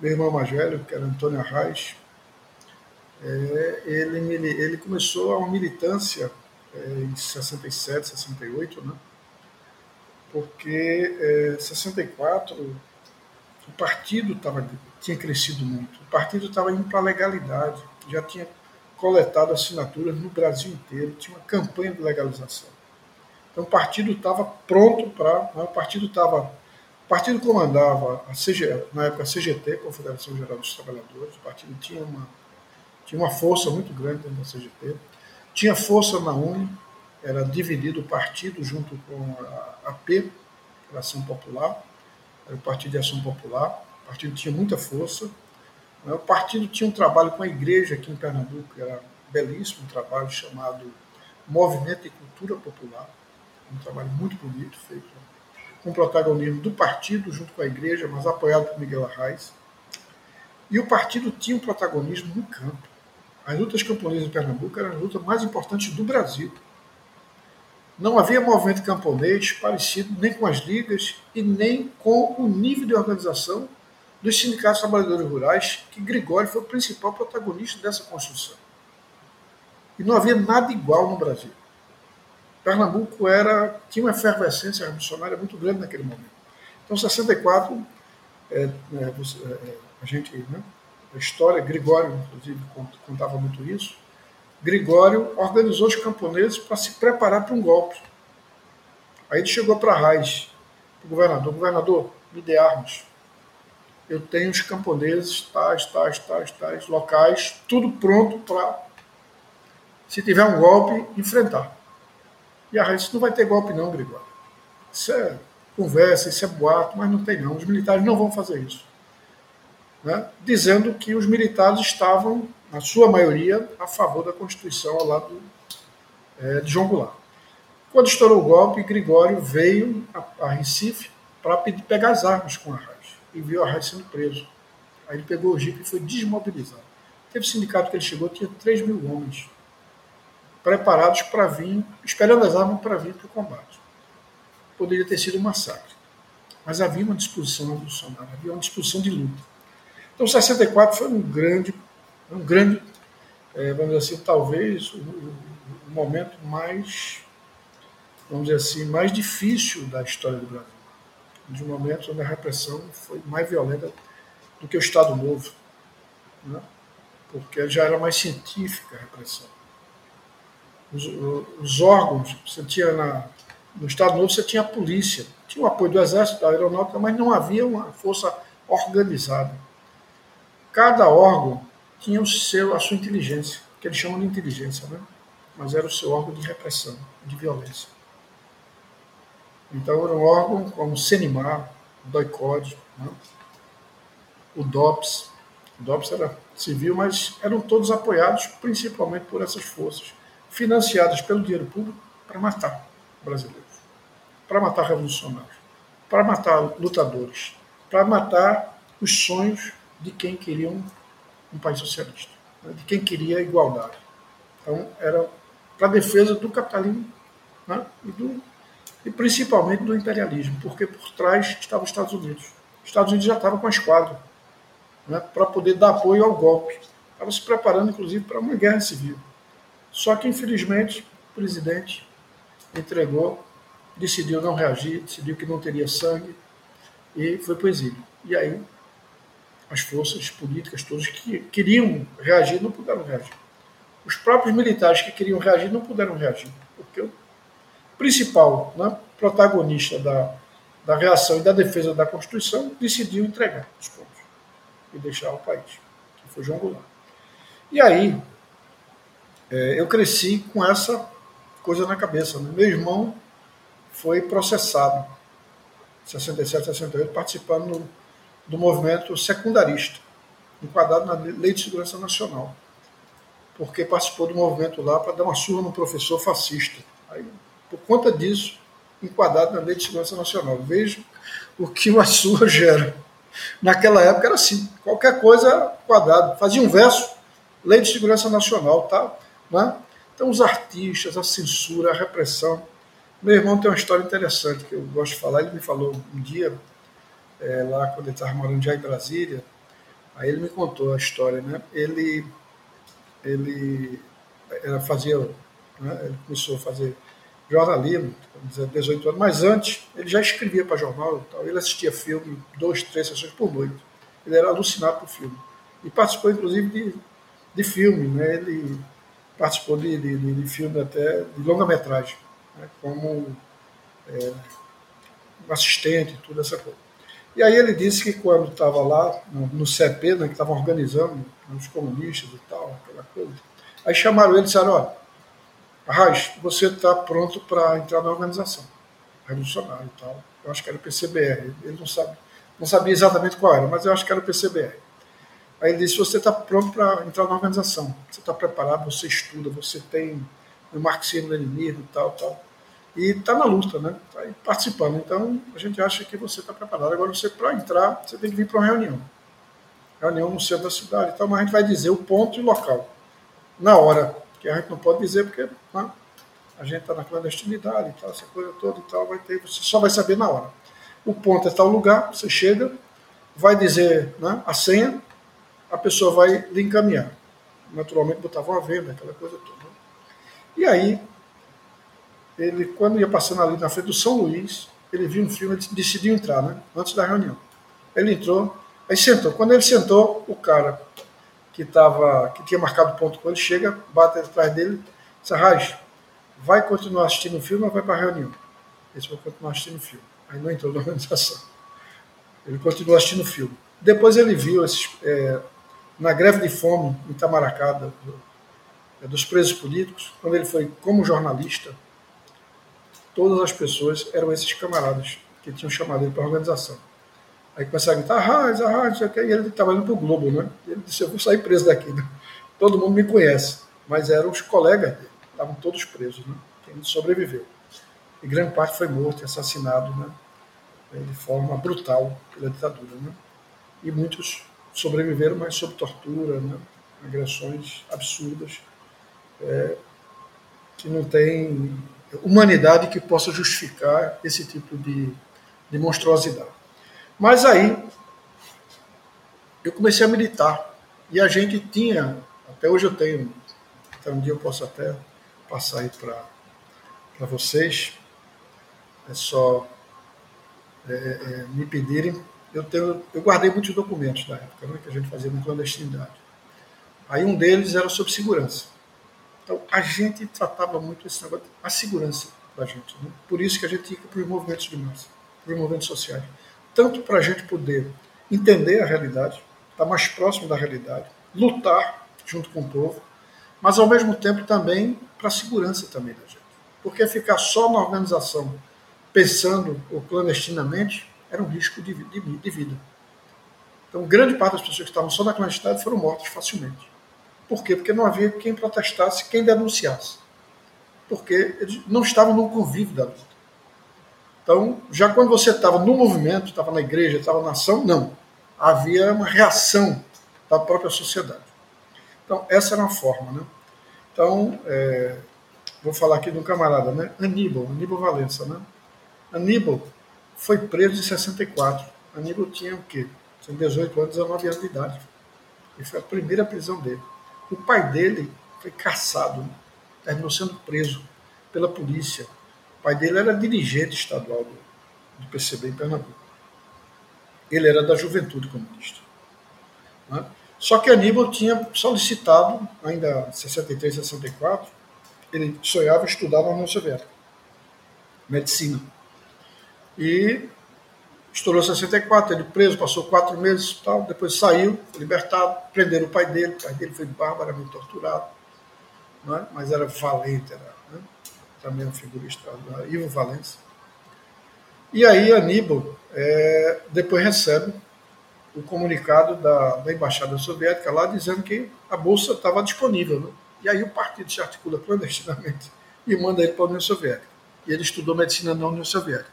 Meu irmão mais velho, que era Antônio Arraes, é, ele, ele começou uma militância é, em 67, 68, né? porque é, 64 o partido tava, tinha crescido muito, o partido estava indo para a legalidade, já tinha coletado assinaturas no Brasil inteiro, tinha uma campanha de legalização. Então o partido estava pronto para. Né, o partido estava o partido comandava, a CG, na época, a CGT, Confederação Geral dos Trabalhadores. O partido tinha uma, tinha uma força muito grande dentro da CGT. Tinha força na UNE, era dividido o partido junto com a AP, a Ação Popular, era o Partido de Ação Popular. O partido tinha muita força. O partido tinha um trabalho com a igreja aqui em Pernambuco, era belíssimo, um trabalho chamado Movimento e Cultura Popular, um trabalho muito bonito, feito com protagonismo do partido junto com a igreja, mas apoiado por Miguel Arraes. E o partido tinha um protagonismo no campo. As lutas camponesas em Pernambuco eram as lutas mais importantes do Brasil. Não havia movimento camponês parecido nem com as ligas e nem com o nível de organização dos sindicatos trabalhadores rurais, que Gregório foi o principal protagonista dessa construção. E não havia nada igual no Brasil. Pernambuco era, tinha uma efervescência revolucionária muito grande naquele momento. Então, 64, é, é, é, a gente, né, a história, Gregório, inclusive, contava muito isso. Gregório organizou os camponeses para se preparar para um golpe. Aí ele chegou para Raiz, para o governador: governador, armas. Eu tenho os camponeses, tais, tais, tais, tais, locais, tudo pronto para, se tiver um golpe, enfrentar. E a Raiz não vai ter golpe, não, Gregório. Isso é conversa, isso é boato, mas não tem, não. Os militares não vão fazer isso né, dizendo que os militares estavam, na sua maioria, a favor da Constituição ao lado é, de João Goulart. Quando estourou o golpe, Gregório veio a, a Recife para pegar as armas com a e viu a Arraes sendo preso. Aí ele pegou o jipe e foi desmobilizado. Teve sindicato que ele chegou, tinha 3 mil homens preparados para vir, esperando as armas para vir para o combate. Poderia ter sido um massacre. Mas havia uma disposição revolucionária, havia uma disposição de luta. Então, 64 foi um grande, um grande, é, vamos dizer assim, talvez o, o, momento mais, vamos dizer assim, mais difícil da história do Brasil. De um momento onde a repressão foi mais violenta do que o Estado Novo, né? porque já era mais científica a repressão. Os, os órgãos, você tinha na, no Estado Novo, você tinha a polícia, tinha o apoio do Exército, da Aeronáutica, mas não havia uma força organizada cada órgão tinha o seu, a sua inteligência, que eles chamam de inteligência, né? mas era o seu órgão de repressão, de violência. Então era um órgão como o CENIMAR, o DOICOD, né? o DOPS. O DOPS era civil, mas eram todos apoiados principalmente por essas forças, financiadas pelo dinheiro público para matar brasileiros, para matar revolucionários, para matar lutadores, para matar os sonhos de quem queria um, um país socialista, né, de quem queria igualdade. Então, era para defesa do capitalismo né, e, do, e principalmente do imperialismo, porque por trás estavam os Estados Unidos. Os Estados Unidos já estavam com a esquadra né, para poder dar apoio ao golpe. Estava se preparando, inclusive, para uma guerra civil. Só que, infelizmente, o presidente entregou, decidiu não reagir, decidiu que não teria sangue e foi para o exílio. E aí as forças políticas todas que queriam reagir não puderam reagir. Os próprios militares que queriam reagir não puderam reagir, porque o principal né, protagonista da, da reação e da defesa da Constituição decidiu entregar os pontos e deixar o país, que foi João Goulart. E aí, é, eu cresci com essa coisa na cabeça. Né? Meu irmão foi processado, 67, 68, participando no do movimento secundarista, enquadrado na Lei de Segurança Nacional, porque participou do movimento lá para dar uma surra no professor fascista. Por conta disso, enquadrado na Lei de Segurança Nacional. Veja o que uma surra gera. Naquela época era assim, qualquer coisa quadrado. Fazia um verso, Lei de Segurança Nacional, tá? Né? Então, os artistas, a censura, a repressão. Meu irmão tem uma história interessante que eu gosto de falar. Ele me falou um dia, é, lá quando ele estava morando já em Brasília. Aí ele me contou a história, né? Ele, ele era, fazia, né? ele começou a fazer jornalismo, 18 anos, mas antes ele já escrevia para jornal tal. Ele assistia filme, duas, três sessões por noite. Ele era alucinado por filme. E participou, inclusive, de, de filme, né? Ele participou de, de, de filme até de longa-metragem, né? como é, assistente, tudo essa coisa. E aí ele disse que quando estava lá, no, no CP, né, que estavam organizando os comunistas e tal, aquela coisa, aí chamaram ele e disseram, olha, Arraes, você está pronto para entrar na organização revolucionária e tal. Eu acho que era o PCBR. Ele não, sabe, não sabia exatamente qual era, mas eu acho que era o PCBR. Aí ele disse, você está pronto para entrar na organização. Você está preparado, você estuda, você tem o marxismo, leninismo tal, tal e está na luta, né? Está participando. Então, a gente acha que você está preparado. Agora, você, para entrar, você tem que vir para uma reunião. Reunião no centro da cidade e tal, mas a gente vai dizer o ponto e o local. Na hora, que a gente não pode dizer porque né, a gente está na clandestinidade e tal, essa coisa toda e tal, vai ter, você só vai saber na hora. O ponto é tal lugar, você chega, vai dizer né, a senha, a pessoa vai lhe encaminhar. Naturalmente, botava uma venda, aquela coisa toda. E aí, ele, quando ia passando ali na frente do São Luís, ele viu um filme, ele decidiu entrar, né? Antes da reunião. Ele entrou, aí sentou. Quando ele sentou, o cara que, tava, que tinha marcado ponto com ele chega, bate atrás dele, Raj, vai continuar assistindo o filme ou vai para a reunião? Ele vai continuar assistindo o filme. Aí não entrou na organização. Ele continuou assistindo o filme. Depois ele viu esses, é, na greve de fome em Itamaracá, do, é, dos presos políticos, quando ele foi como jornalista, todas as pessoas eram esses camaradas que tinham chamado ele para a organização. Aí começaram a gritar, arrasa, arrasa, e ele estava indo para o Globo, né? Ele disse, eu vou sair preso daqui. Né? Todo mundo me conhece, mas eram os colegas dele, estavam todos presos, né? Ele sobreviveu. E grande parte foi morto assassinado, né? De forma brutal pela ditadura, né? E muitos sobreviveram, mas sob tortura, né? agressões absurdas, é, que não tem humanidade que possa justificar esse tipo de, de monstruosidade. Mas aí eu comecei a militar e a gente tinha, até hoje eu tenho, então um dia eu posso até passar aí para vocês, é só é, é, me pedirem. Eu, tenho, eu guardei muitos documentos da época né, que a gente fazia na clandestinidade. Aí um deles era sobre segurança. Então a gente tratava muito esse negócio, a segurança da gente. Né? Por isso que a gente ia para os movimentos de massa, para os movimentos sociais tanto para a gente poder entender a realidade, estar mais próximo da realidade, lutar junto com o povo, mas ao mesmo tempo também para a segurança também da gente. Porque ficar só na organização pensando ou clandestinamente era um risco de, de, de vida. Então, grande parte das pessoas que estavam só na clandestinidade foram mortas facilmente. Por quê? Porque não havia quem protestasse, quem denunciasse. Porque eles não estavam no convívio da luta. Então, já quando você estava no movimento, estava na igreja, estava na ação, não. Havia uma reação da própria sociedade. Então, essa era uma forma. Né? Então, é, vou falar aqui de um camarada, né? Aníbal, Aníbal Valença. Né? Aníbal foi preso em 64. Aníbal tinha o quê? Tinha 18 anos, 19 anos de idade. E foi a primeira prisão dele. O pai dele foi caçado, né? terminou sendo preso pela polícia o pai dele era dirigente estadual do, do PCB em Pernambuco. Ele era da Juventude Comunista. Né? Só que Aníbal tinha solicitado, ainda em 63, 64, ele sonhava estudar na União Soviética, medicina. E estourou 64, ele preso, passou quatro meses tal, depois saiu, libertado, prenderam o pai dele, o pai dele foi barbaramente torturado, é? mas era valente, era também um figurista, Ivo Valença. E aí Aníbal é, depois recebe o comunicado da, da, Embaixada Soviética lá dizendo que a bolsa estava disponível. Né? E aí o partido se articula clandestinamente e manda ele para a União Soviética. E ele estudou medicina na União Soviética.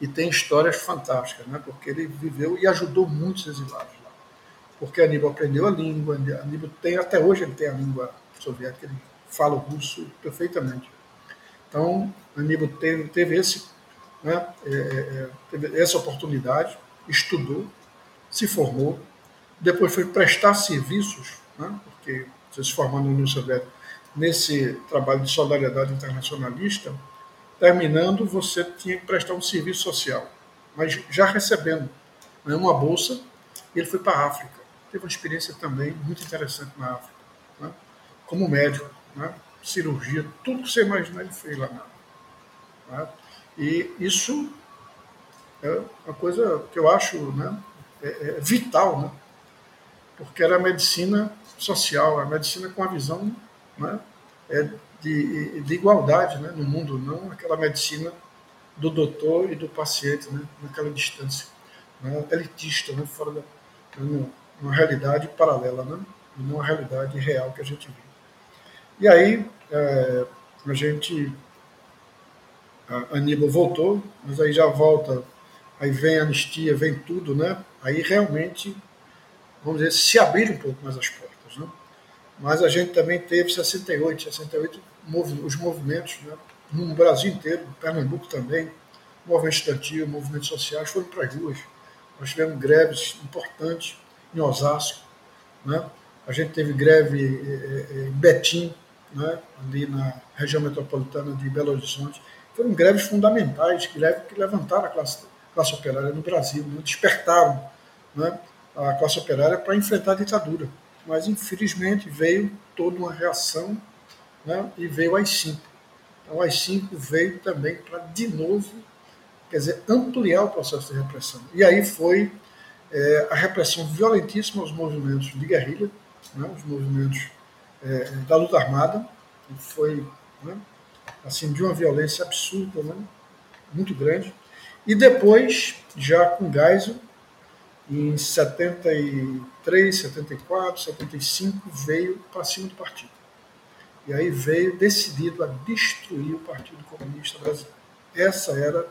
E tem histórias fantásticas, né? porque ele viveu e ajudou muitos exilados lá. Porque Aníbal aprendeu a língua, Aníbal tem, até hoje ele tem a língua soviética, ele fala o russo perfeitamente. Então, Aníbal teve, teve, esse, né, é, é, é, teve essa oportunidade, estudou, se formou, depois foi prestar serviços, né, porque se formou na União Soviética, nesse trabalho de solidariedade internacionalista, terminando, você tinha que prestar um serviço social, mas já recebendo né, uma bolsa, ele foi para a África. Teve uma experiência também muito interessante na África, né, como médico. Né, cirurgia, tudo que você imaginar ele fez lá. Né? E isso é uma coisa que eu acho né, é, é vital, né? porque era a medicina social, a medicina com a visão né, é de, de igualdade né, no mundo, não aquela medicina do doutor e do paciente, né, naquela distância, né, elitista, né, fora da né, uma realidade paralela, né, não uma realidade real que a gente vive. E aí é, a gente. A Aníbal voltou, mas aí já volta, aí vem a anistia, vem tudo, né? Aí realmente, vamos dizer, se abrir um pouco mais as portas, né? Mas a gente também teve 68, 68 os movimentos, né? no Brasil inteiro, Pernambuco também, movimento estudantil, movimentos sociais foram para as ruas. Nós tivemos greves importantes em Osasco, né? A gente teve greve em Betim, né, ali na região metropolitana de Belo Horizonte, foram greves fundamentais que, levantaram a classe, classe operária no Brasil, né? despertaram né, a classe operária para enfrentar a ditadura. Mas, infelizmente, veio toda uma reação né, e veio o AI-5. Então, o AI-5 veio também para, de novo, quer dizer, ampliar o processo de repressão. E aí foi é, a repressão violentíssima aos movimentos de guerrilha, né, os movimentos é, da luta armada, que foi né, assim de uma violência absurda, né, muito grande. E depois, já com Geisel, em 73, 74, 75, veio para cima do partido. E aí veio decidido a destruir o Partido Comunista Brasileiro. Essa era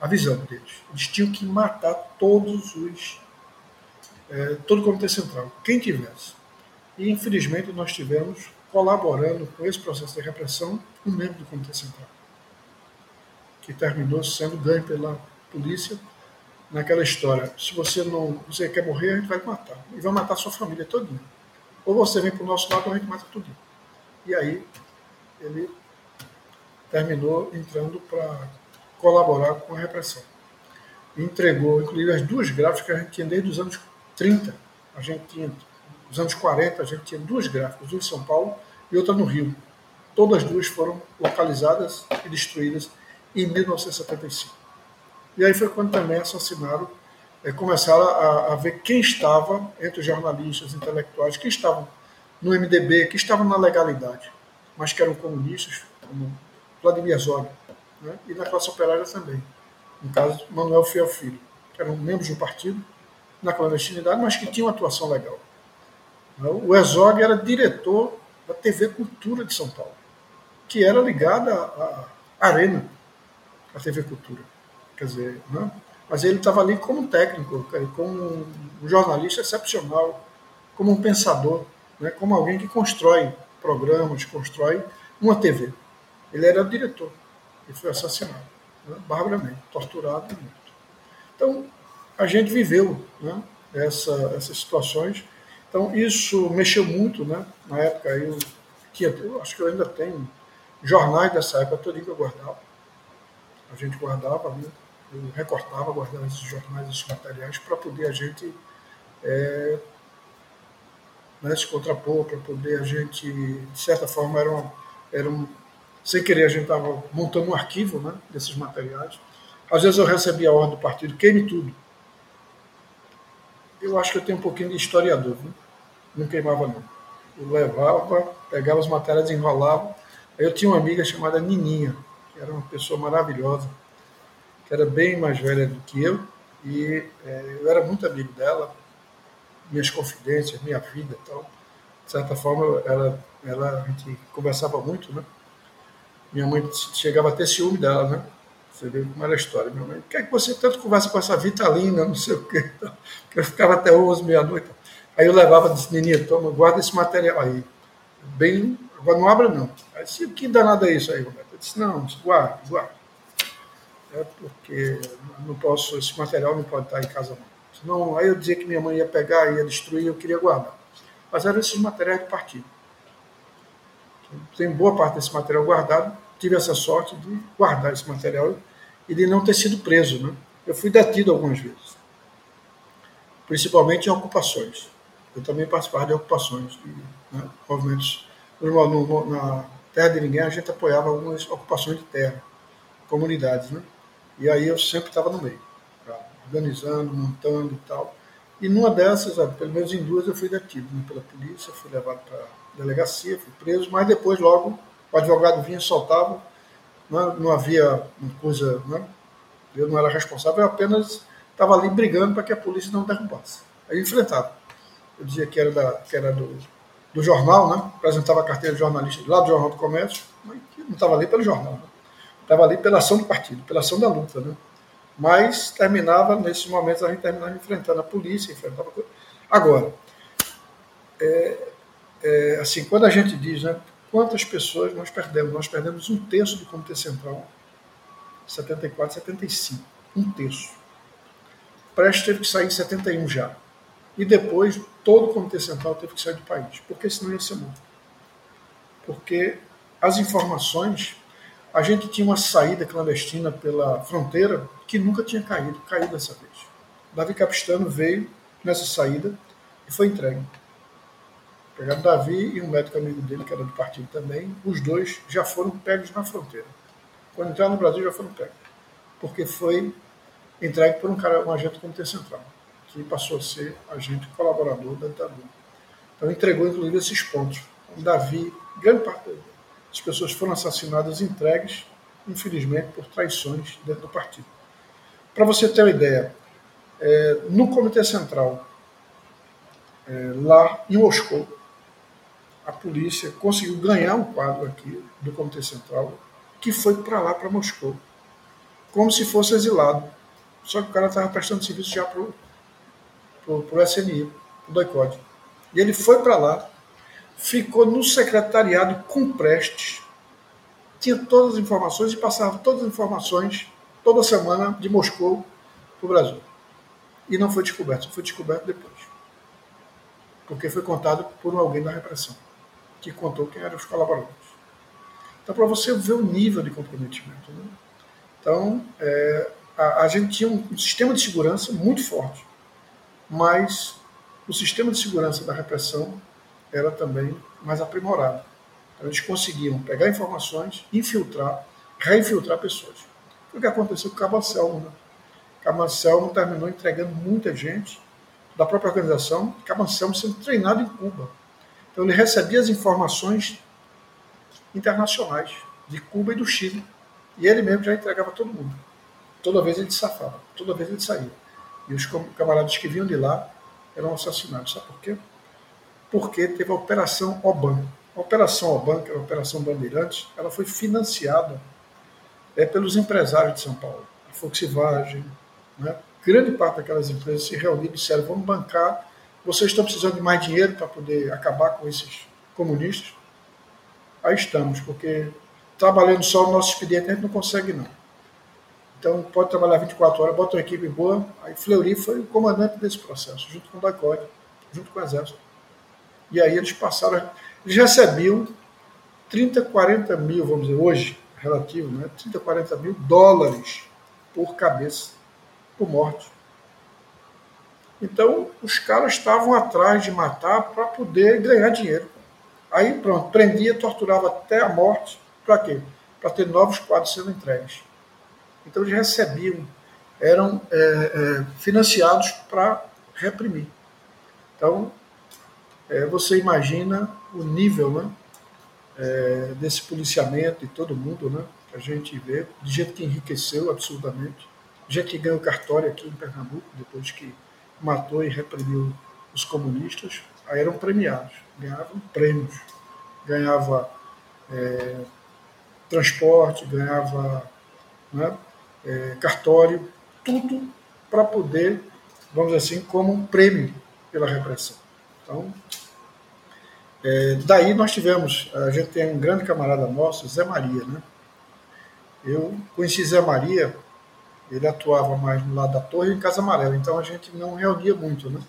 a visão deles. Eles tinham que matar todos os. É, todo o Comitê Central, quem tivesse. E infelizmente nós tivemos, colaborando com esse processo de repressão, um membro do Comitê Central, que terminou sendo ganho pela polícia naquela história. Se você não você quer morrer, a gente vai matar. E vai matar sua família todinha. Ou você vem para o nosso lado a gente mata tudo. E aí ele terminou entrando para colaborar com a repressão. Entregou, inclusive, as duas gráficas que a gente tinha desde os anos 30. A gente tinha, nos anos 40, a gente tinha duas gráficas, uma em São Paulo e outra no Rio. Todas as duas foram localizadas e destruídas em 1975. E aí foi quando também assassinaram, é, começaram a, a, ver quem estava entre os jornalistas intelectuais, que estavam no MDB, que estavam na legalidade, mas que eram comunistas, como Vladimir Zog, né? e na classe operária também. No caso, Manuel Fiel Filho, que eram membros do partido, na clandestinidade, mas que tinham atuação legal. O Herzog era diretor da TV Cultura de São Paulo, que era ligada à Arena, a TV Cultura quer dizer, né? mas ele estava ali como técnico, como um jornalista excepcional, como um pensador, né? como alguém que constrói programas, constrói uma TV. Ele era diretor e foi assassinado, né? barbaramente, torturado. Então, a gente viveu né? Essa, essas situações. Então, isso mexeu muito, né? na época, eu, que eu acho que eu ainda tenho jornais dessa época, todo que eu guardava. A gente guardava, né? eu recortava, guardava esses jornais, esses materiais, para poder a gente é, né, se contrapor, para poder a gente, de certa forma, era, um, era um, sem querer, a gente estava montando um arquivo né, desses materiais. Às vezes eu recebia a ordem do partido, queime tudo. Eu acho que eu tenho um pouquinho de historiador, viu? Não queimava não. Eu levava, pegava as matérias, enrolava. Aí eu tinha uma amiga chamada Nininha, que era uma pessoa maravilhosa que era bem mais velha do que eu, e é, eu era muito amigo dela, minhas confidências, minha vida e tal. De certa forma, ela, ela, a gente conversava muito, né? Minha mãe chegava a ter ciúme dela, né? Você vê como era a história. Minha mãe, por que, é que você tanto conversa com essa Vitalina, não sei o quê? Eu ficava até 11, meia-noite. Aí eu levava, disse, Nininha, toma, guarda esse material aí. Bem, agora não abra não. Aí disse, que danado é isso aí, Roberto? Eu disse, não, guarda, guarda é porque não posso, esse material não pode estar em casa não. Senão, aí eu dizia que minha mãe ia pegar, ia destruir, eu queria guardar. Mas eram esses materiais de partido. Tem boa parte desse material guardado, tive essa sorte de guardar esse material e de não ter sido preso. Né? Eu fui detido algumas vezes, principalmente em ocupações. Eu também participava de ocupações, né, movimentos. na Terra de Ninguém, a gente apoiava algumas ocupações de terra, comunidades. Né? E aí eu sempre estava no meio, organizando, montando e tal. E numa dessas, pelo menos em duas, eu fui detido né, pela polícia, fui levado para delegacia, fui preso, mas depois logo o advogado vinha e soltava, não, não havia uma coisa, né? eu não era responsável, eu apenas estava ali brigando para que a polícia não derrubasse. Aí enfrentava. Eu dizia que era, da, que era do, do jornal, né? apresentava a carteira de jornalista lá do Jornal do Comércio, mas não estava ali pelo jornal. Né? estava ali pela ação do partido, pela ação da luta, né? Mas terminava, nesses momentos, a gente terminava enfrentando a polícia, enfrentava. Agora, é, é, assim, quando a gente diz, né, quantas pessoas nós perdemos? Nós perdemos um terço do Comitê Central, 74, 75. Um terço. Prestes teve que sair em 71 já. E depois, todo o Comitê Central teve que sair do país, porque senão ia ser morto. Porque as informações a gente tinha uma saída clandestina pela fronteira que nunca tinha caído, caiu dessa vez. Davi Capistano veio nessa saída e foi entregue. Pegaram Davi e um médico amigo dele, que era do partido também, os dois já foram pegos na fronteira. Quando entraram no Brasil, já foram pegos. Porque foi entregue por um, cara, um agente do Comitê Central, que passou a ser agente colaborador da ditadura. Então entregou, inclusive, esses pontos. Davi, grande parte das pessoas foram assassinadas entregues, infelizmente, por traições dentro do partido. Para você ter uma ideia, é, no Comitê Central, é, lá em Moscou, a polícia conseguiu ganhar um quadro aqui do Comitê Central que foi para lá, para Moscou, como se fosse exilado. Só que o cara estava prestando serviço já para o para o DOICOD. E ele foi para lá, ficou no secretariado com Prestes, tinha todas as informações e passava todas as informações toda semana de Moscou para o Brasil. E não foi descoberto, foi descoberto depois. Porque foi contado por alguém da repressão, que contou quem eram os colaboradores. Então, para você ver o nível de comprometimento. Né? Então, é, a, a, gente tinha um sistema de segurança muito forte, mas o sistema de segurança da repressão era também mais aprimorado. Então, eles conseguiam pegar informações, infiltrar, reinfiltrar pessoas. Foi o que aconteceu com o Cabo Anselmo. Né? Cabo Anselmo terminou entregando muita gente da própria organização, Cabo Anselmo sendo treinado em Cuba. Então ele recebia as informações internacionais de Cuba e do Chile. E ele mesmo já entregava todo mundo. Toda vez ele safava, toda vez ele saía. E os camaradas que vinham de lá eram assassinados. Sabe por quê? Porque teve a Operação Oban. A Operação Oban, que era a Operação Bandeirantes, ela foi financiada é, pelos empresários de São Paulo. A Volkswagen, né? grande parte daquelas empresas se reuniram e disseram: vamos bancar, vocês estão precisando de mais dinheiro para poder acabar com esses comunistas? Aí estamos, porque trabalhando só o nosso expediente a gente não consegue não. Então pode trabalhar 24 horas, bota uma equipe boa. Aí Fleury foi o comandante desse processo, junto com o DACOD, junto com o Exército. E aí eles passaram, eles recebiam 30, 40 mil, vamos dizer, hoje, relativo, né? 30, 40 mil dólares por cabeça, por morte. Então, os caras estavam atrás de matar para poder ganhar dinheiro. Aí, pronto, prendia, torturava até a morte. Para quê? Para ter novos quadros sendo entregues. Então, eles recebiam, eram é, é, financiados para reprimir. Então, é, você imagina o nível né, é, desse policiamento de todo mundo, né, que a gente vê, de gente que enriqueceu absurdamente, gente que ganhou cartório aqui em Pernambuco, depois que matou e reprimiu os comunistas, aí eram premiados, ganhavam prêmios, ganhava é, transporte, ganhava né, é, cartório, tudo para poder, vamos dizer assim, como um prêmio pela repressão. Então, é, daí nós tivemos, a gente tem um grande camarada nosso, Zé Maria, né? Eu conheci Zé Maria, ele atuava mais no lado da torre em Casa Amarela, então a gente não reunia muito, né?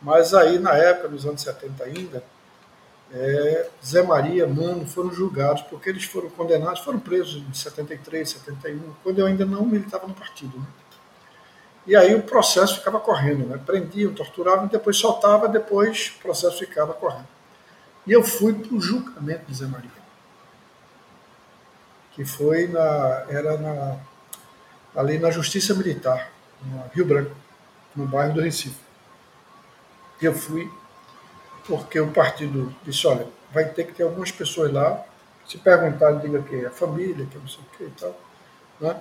Mas aí, na época, nos anos 70 ainda, é, Zé Maria, Mano, foram julgados porque eles foram condenados, foram presos em 73, 71, quando eu ainda não militava no partido. Né? E aí o processo ficava correndo, né? prendiam, torturavam, depois soltava, depois o processo ficava correndo. E eu fui para o julgamento de Zé Maria, que foi na, era na, ali na Justiça Militar, no Rio Branco, no bairro do Recife. Eu fui porque o partido disse, olha, vai ter que ter algumas pessoas lá, se perguntarem, diga que é a família, que não sei o que e tal. Né?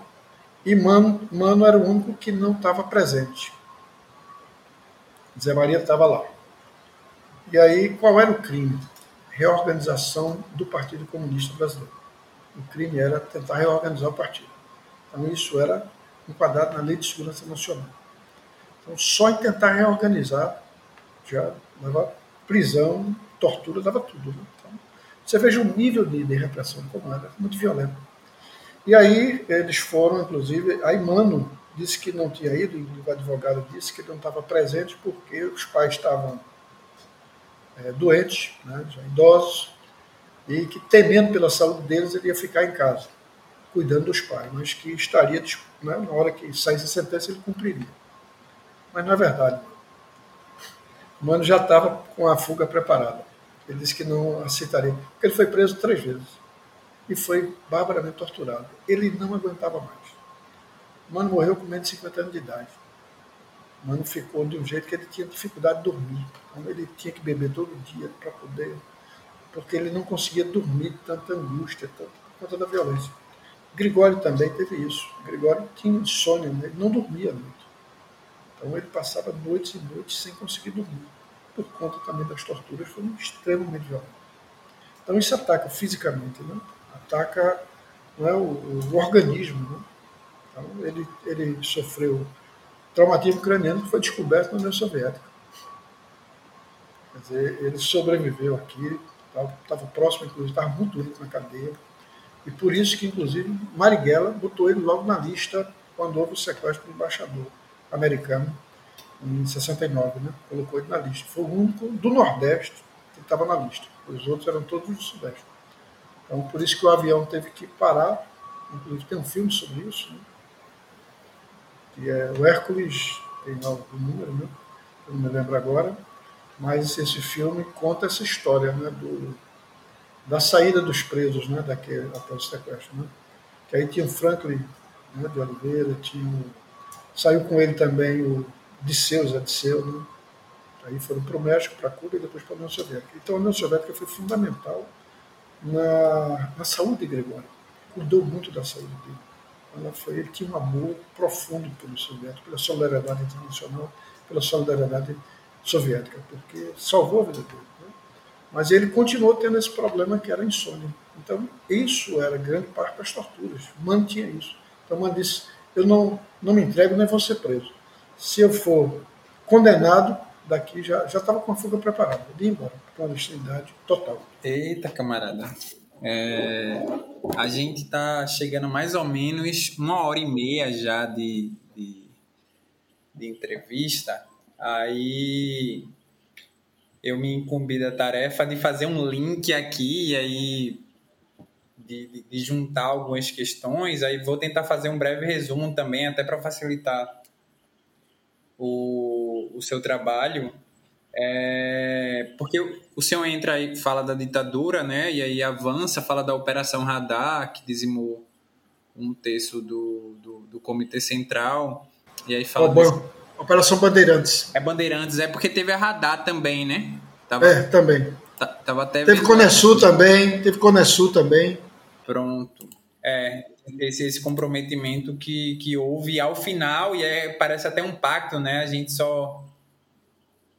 E Mano, Mano era o único que não estava presente. Zé Maria estava lá. E aí, qual era o crime? Reorganização do Partido Comunista Brasileiro. O crime era tentar reorganizar o partido. Então, isso era enquadrado na Lei de Segurança Nacional. Então, só em tentar reorganizar já leva prisão, tortura, dava tudo. Né? Então, você veja o nível de, de, repressão como era, muito violento. E aí eles foram, inclusive, aí Mano disse que não tinha ido, e o advogado disse que ele não estava presente porque os pais estavam é, doentes, né, já idosos, e que temendo pela saúde deles ele ia ficar em casa. cuidando dos pais, mas que estaria, né, na hora que saísse a sentença, ele cumpriria. Mas não é verdade. O mano já estava com a fuga preparada. Ele disse que não aceitaria, porque ele foi preso três vezes e foi barbaramente torturado. Ele não aguentava mais. O mano morreu com menos de 50 anos de idade. O mano ficou de um jeito que ele tinha dificuldade de dormir. Ele tinha que beber todo dia para poder. Porque ele não conseguia dormir tanta angústia, tanto por conta da violência. Gregório também teve isso. Gregório tinha insônia, né? ele não dormia noite. Então ele passava noites e noites sem conseguir dormir. Por conta também das torturas, foi extremamente violento. Então isso ataca fisicamente, né? ataca é, o, o organismo. Né? Então ele, ele sofreu traumatismo craniano que foi descoberto na União Soviética. Quer dizer, ele sobreviveu aqui, estava próximo, inclusive, estava muito doente na cadeia. E por isso que, inclusive, Marighella botou ele logo na lista quando houve o sequestro do embaixador americano, em 69, né? colocou ele na lista. Foi o único do Nordeste que estava na lista. Os outros eram todos do Sudeste. Então, por isso que o avião teve que parar. Inclusive, tem um filme sobre isso, né? que é o Hércules, tem o número, né? eu não me lembro agora, mas esse filme conta essa história né? Do, da saída dos presos né? Daquele, após o sequestro. Né? Que aí tinha o Franklin né? de Oliveira, tinha o, saiu com ele também o Disseu, Zé Disseu, né? Aí foram para o México, para Cuba e depois para a União Soviética. Então a União Soviética foi fundamental na, na saúde de Gregório. Cuidou muito da saúde dele. Ela foi, ele tinha um amor profundo pelo soviético, pela solidariedade internacional, pela solidariedade soviética, porque salvou a vida dele. Né? Mas ele continuou tendo esse problema que era insônia. Então, isso era grande parte das torturas. Mantinha isso. Então, Mano disse: Eu não, não me entrego nem vou ser preso. Se eu for condenado, daqui já estava com a fuga preparada, de ir embora, clandestinidade total. Eita, camarada. É, a gente está chegando mais ou menos uma hora e meia já de, de, de entrevista. Aí eu me incumbi da tarefa de fazer um link aqui e aí de, de, de, juntar algumas questões. Aí vou tentar fazer um breve resumo também, até para facilitar o, o seu trabalho. É, porque o senhor entra aí fala da ditadura, né? E aí avança, fala da Operação Radar, que dizimou um terço do, do, do Comitê Central. E aí fala. Oh, desse... Operação Bandeirantes. É Bandeirantes, é porque teve a Radar também, né? Tava, é, também. Tava até teve Conesul também, teve Conesul também. Pronto. É, esse, esse comprometimento que, que houve ao final, e é, parece até um pacto, né? A gente só,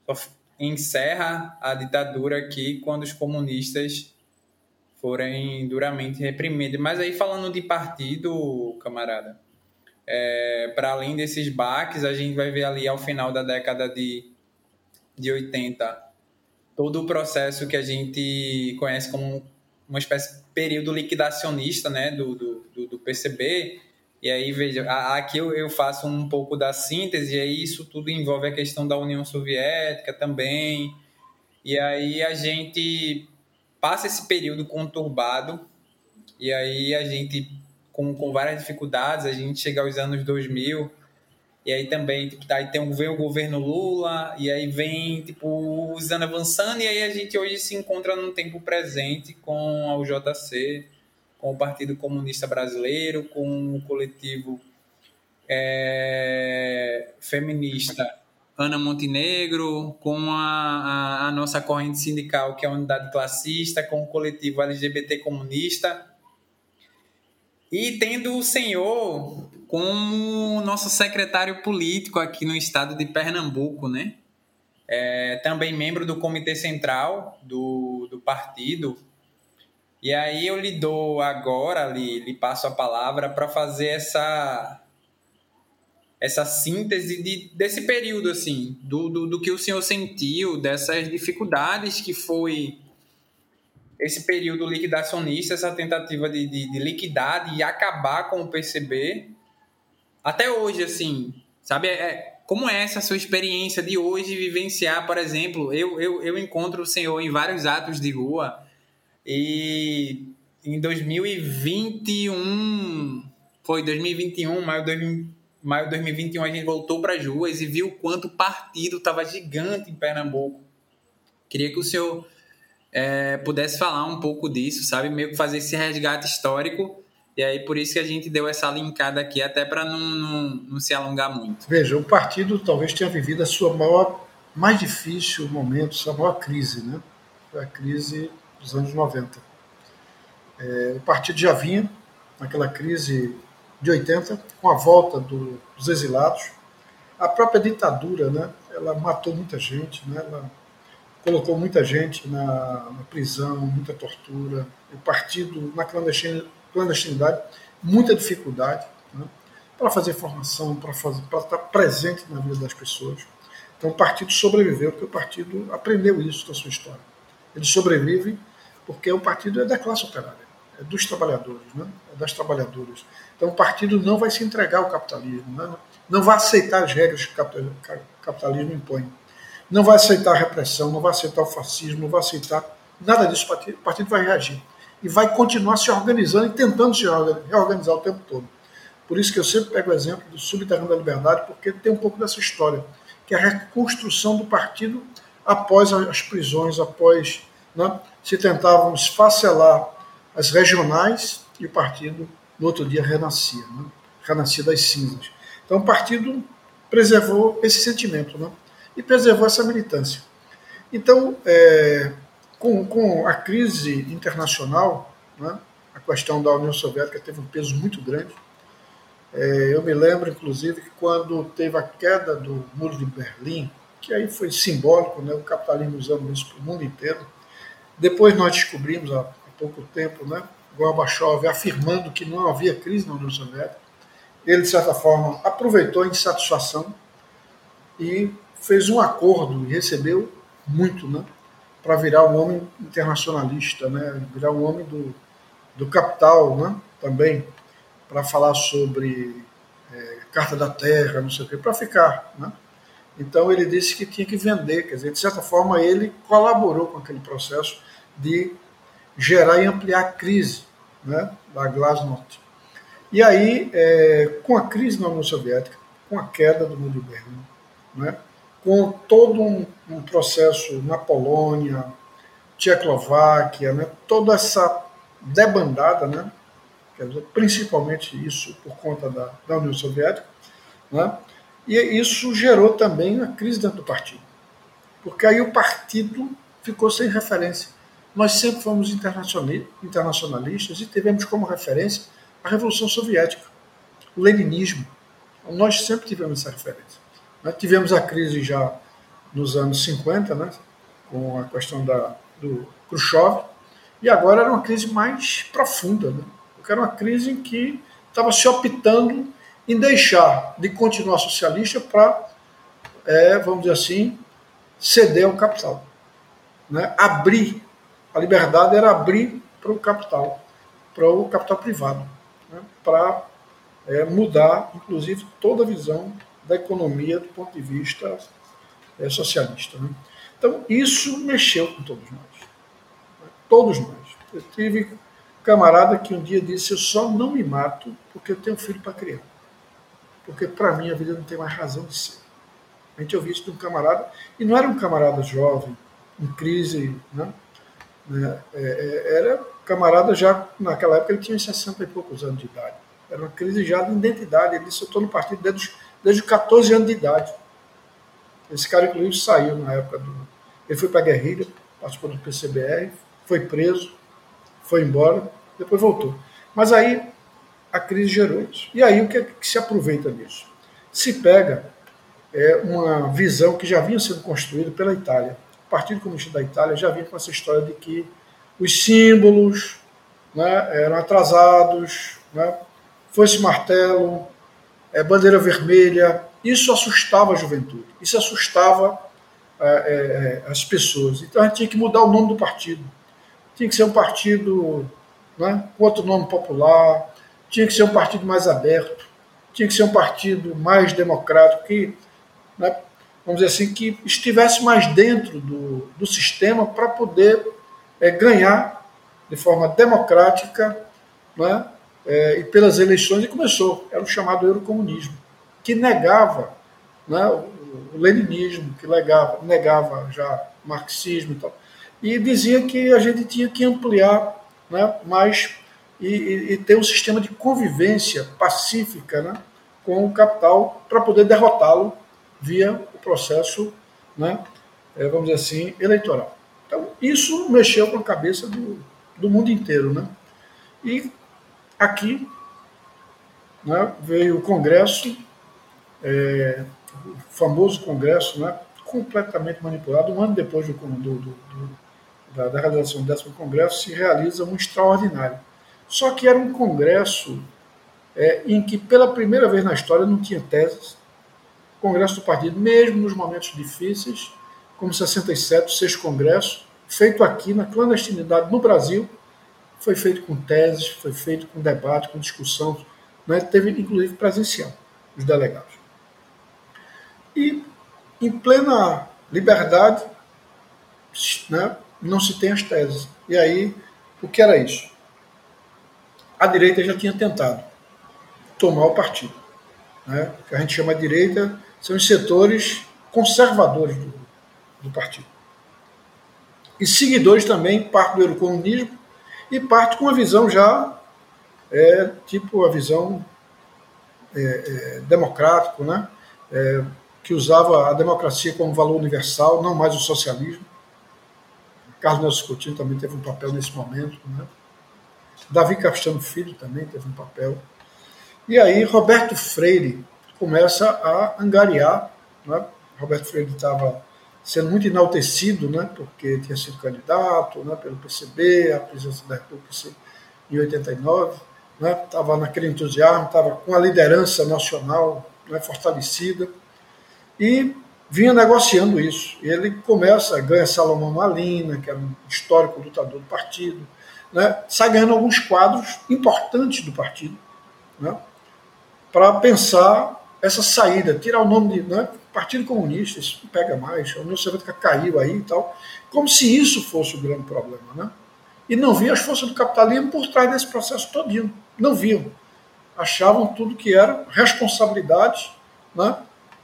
só encerra a ditadura aqui quando os comunistas forem duramente reprimidos. Mas aí falando de partido, camarada, é, para além desses baques, a gente vai ver ali ao final da década de, de 80 todo o processo que a gente conhece como uma espécie de período liquidacionista né, do, do, do PCB, e aí, veja, aqui eu, eu faço um pouco da síntese, e aí isso tudo envolve a questão da União Soviética também. E aí a gente passa esse período conturbado, e aí a gente, com, com várias dificuldades, a gente chega aos anos 2000, e aí também, tipo, aí tem, vem o governo Lula, e aí vem, tipo, os anos avançando, e aí a gente hoje se encontra num tempo presente com a UJC, com o Partido Comunista Brasileiro, com o coletivo é, feminista Ana Montenegro, com a, a, a, nossa corrente sindical, que é a Unidade Classista, com o coletivo LGBT Comunista. E tendo o senhor como nosso secretário político aqui no estado de Pernambuco, né? É, também membro do Comitê Central do, do partido, e aí eu lhe dou agora, lhe, lhe passo a palavra para fazer essa essa síntese de, desse período, assim, do, do, do, que o senhor sentiu, dessas dificuldades que foi esse período liquidacionista, essa tentativa de, de, de liquidar e acabar com o PCB. Até hoje, assim, sabe? É, é, como é essa sua experiência de hoje vivenciar, por exemplo, eu, eu, eu encontro o senhor em vários atos de rua, e em 2021, foi 2021, maio de maio de 2021 a gente voltou para as ruas e viu o quanto o partido estava gigante em Pernambuco. Queria que o senhor é, pudesse falar um pouco disso, sabe? Meio que fazer esse resgate histórico. E aí, por isso que a gente deu essa linkada aqui, até para não, não, não, se alongar muito. Veja, o partido talvez tenha vivido a sua maior, mais difícil momento, sua maior crise, né? Foi a crise dos anos 90. É, o partido já vinha naquela crise de 80, com a volta do, dos exilados. A própria ditadura, né? Ela matou muita gente, né? Ela colocou muita gente na, na prisão, muita tortura. O partido na clandestinidade, muita dificuldade né? para fazer formação, para estar presente na vida das pessoas. Então o partido sobreviveu porque o partido aprendeu isso da sua história. Ele sobrevive porque o partido é da classe operária, é dos trabalhadores, né? é das trabalhadoras. Então o partido não vai se entregar ao capitalismo, né? não vai aceitar as regras que o capitalismo impõe. Não vai aceitar a repressão, não vai aceitar o fascismo, não vai aceitar nada disso. O partido, vai reagir. E vai continuar se organizando e tentando se reorganizar o tempo todo. Por isso que eu sempre pego o exemplo do Subterrâneo da Liberdade, porque tem um pouco dessa história, que é a reconstrução do partido após as prisões, após né, se tentavam esfacelar as regionais e o partido no outro dia renascia, né, renascia das cinzas. Então o partido preservou esse sentimento né, e preservou essa militância. Então, é, com, com a crise internacional, né, a questão da União Soviética teve um peso muito grande. É, eu me lembro, inclusive, que quando teve a queda do Muro de Berlim, que aí foi simbólico, né, o capitalismo usando isso para o mundo inteiro. Depois nós descobrimos, há, há pouco tempo, né, Gorbachev afirmando que não havia crise na União Soviética. Ele, de certa forma, aproveitou a insatisfação e fez um acordo e recebeu muito, né? Para virar um homem internacionalista, né? Virar um homem do, do capital, né? Também para falar sobre é, Carta da Terra, não sei o quê, para ficar, né? Então ele disse que tinha que vender, quer dizer, de certa forma ele colaborou com aquele processo de gerar e ampliar a crise né, da Glasnost. E aí, é, com a crise na União Soviética, com a queda do Muro de Berlim, né, com todo um, um, processo na Polônia, Tchecoslováquia, né, toda essa debandada, né, dizer, principalmente isso por conta da, da União Soviética, né, e isso gerou também uma crise dentro do partido, porque aí o partido ficou sem referência. Nós sempre fomos internacionalistas e tivemos como referência a Revolução Soviética, o leninismo. Nós sempre tivemos essa referência. Nós tivemos a crise já nos anos 50, né, com a questão da, do Khrushchev, e agora era uma crise mais profunda, né, porque era uma crise em que estava se optando em deixar de continuar socialista para, é, vamos dizer assim, ceder ao capital. Né, abrir, a liberdade era abrir para o capital, para o capital privado, né, para é, mudar, inclusive, toda a visão da economia do ponto de vista é, socialista. Né? Então, isso mexeu com todos nós. Né? Todos nós. Eu tive camarada que um dia disse: Eu só não me mato porque eu tenho filho para criar. Porque para mim a vida não tem mais razão de ser. A gente ouviu isso de um camarada, e não era um camarada jovem, em crise, né? né? É, é, era camarada já, naquela época, ele tinha 60 e poucos anos de idade. Era uma crise já de identidade. Ele disse: Eu estou no partido desde os desde 14 anos de idade. Esse cara, inclusive, saiu na época do. Ele foi para a guerrilha, participou do PCBR, foi preso, foi embora, depois voltou. Mas aí a crise gerou isso. E aí o que, é que se aproveita disso? Se pega é, uma visão que já vinha sendo construída pela Itália. O Partido Comunista da Itália já vinha com essa história de que os símbolos né, eram atrasados, né, foi-se martelo, é, bandeira vermelha. Isso assustava a juventude, isso assustava é, é, as pessoas. Então a gente tinha que mudar o nome do partido. Tinha que ser um partido né, com outro nome popular, tinha que ser um partido mais aberto, tinha que ser um partido mais democrático, que, né, vamos dizer assim, que estivesse mais dentro do, do sistema para poder é, ganhar de forma democrática né, é, e pelas eleições, e começou. Era o chamado eurocomunismo, que negava né, o leninismo, que negava, negava já marxismo e tal, e dizia que a gente tinha que ampliar né, mais e, e, e ter um sistema de convivência pacífica né, com o capital para poder derrotá-lo via o processo, né, é, vamos dizer assim, eleitoral. Então, isso mexeu com a cabeça do, do mundo inteiro. Né? E aqui né, veio o Congresso, é, o famoso Congresso, né, completamente manipulado. Um ano depois do, do, do, da, da, realização do décimo Congresso, se realiza um extraordinário. Só que era um Congresso é, em que, pela primeira vez na história, não tinha teses. O Congresso do Partido, mesmo nos momentos difíceis, como 67, o sexto Congresso, feito aqui na clandestinidade no Brasil, foi feito com teses, foi feito com debate, com discussão, né? teve inclusive presencial, os delegados. E em plena liberdade, né, não se tem as teses. E aí, o que era isso? A direita já tinha tentado tomar o partido. Né? O que a gente chama de direita são os setores conservadores do, do partido. E seguidores também, parte do eurocomunismo e parte com uma visão já, é, tipo a visão é, é, democrático, né? É, que usava a democracia como valor universal, não mais o socialismo. Carlos Nelson Coutinho também teve um papel nesse momento. Né? Davi Capistrano Filho também teve um papel. E aí Roberto Freire começa a angariar. Né? Roberto Freire estava sendo muito enaltecido, né? porque tinha sido candidato né? pelo PCB, a presidência da República em 89. Estava né? naquele entusiasmo, estava com a liderança nacional né? fortalecida e vinha negociando isso. Ele começa, ganha Salomão Malina, que era um histórico lutador do partido, né? sai ganhando alguns quadros importantes do partido, né? para pensar essa saída, tirar o nome de né? Partido Comunista, isso pega mais, a União Soviética caiu aí e tal, como se isso fosse o grande problema. Né? E não via as forças do capitalismo por trás desse processo todinho, não viam. Achavam tudo que era responsabilidade né?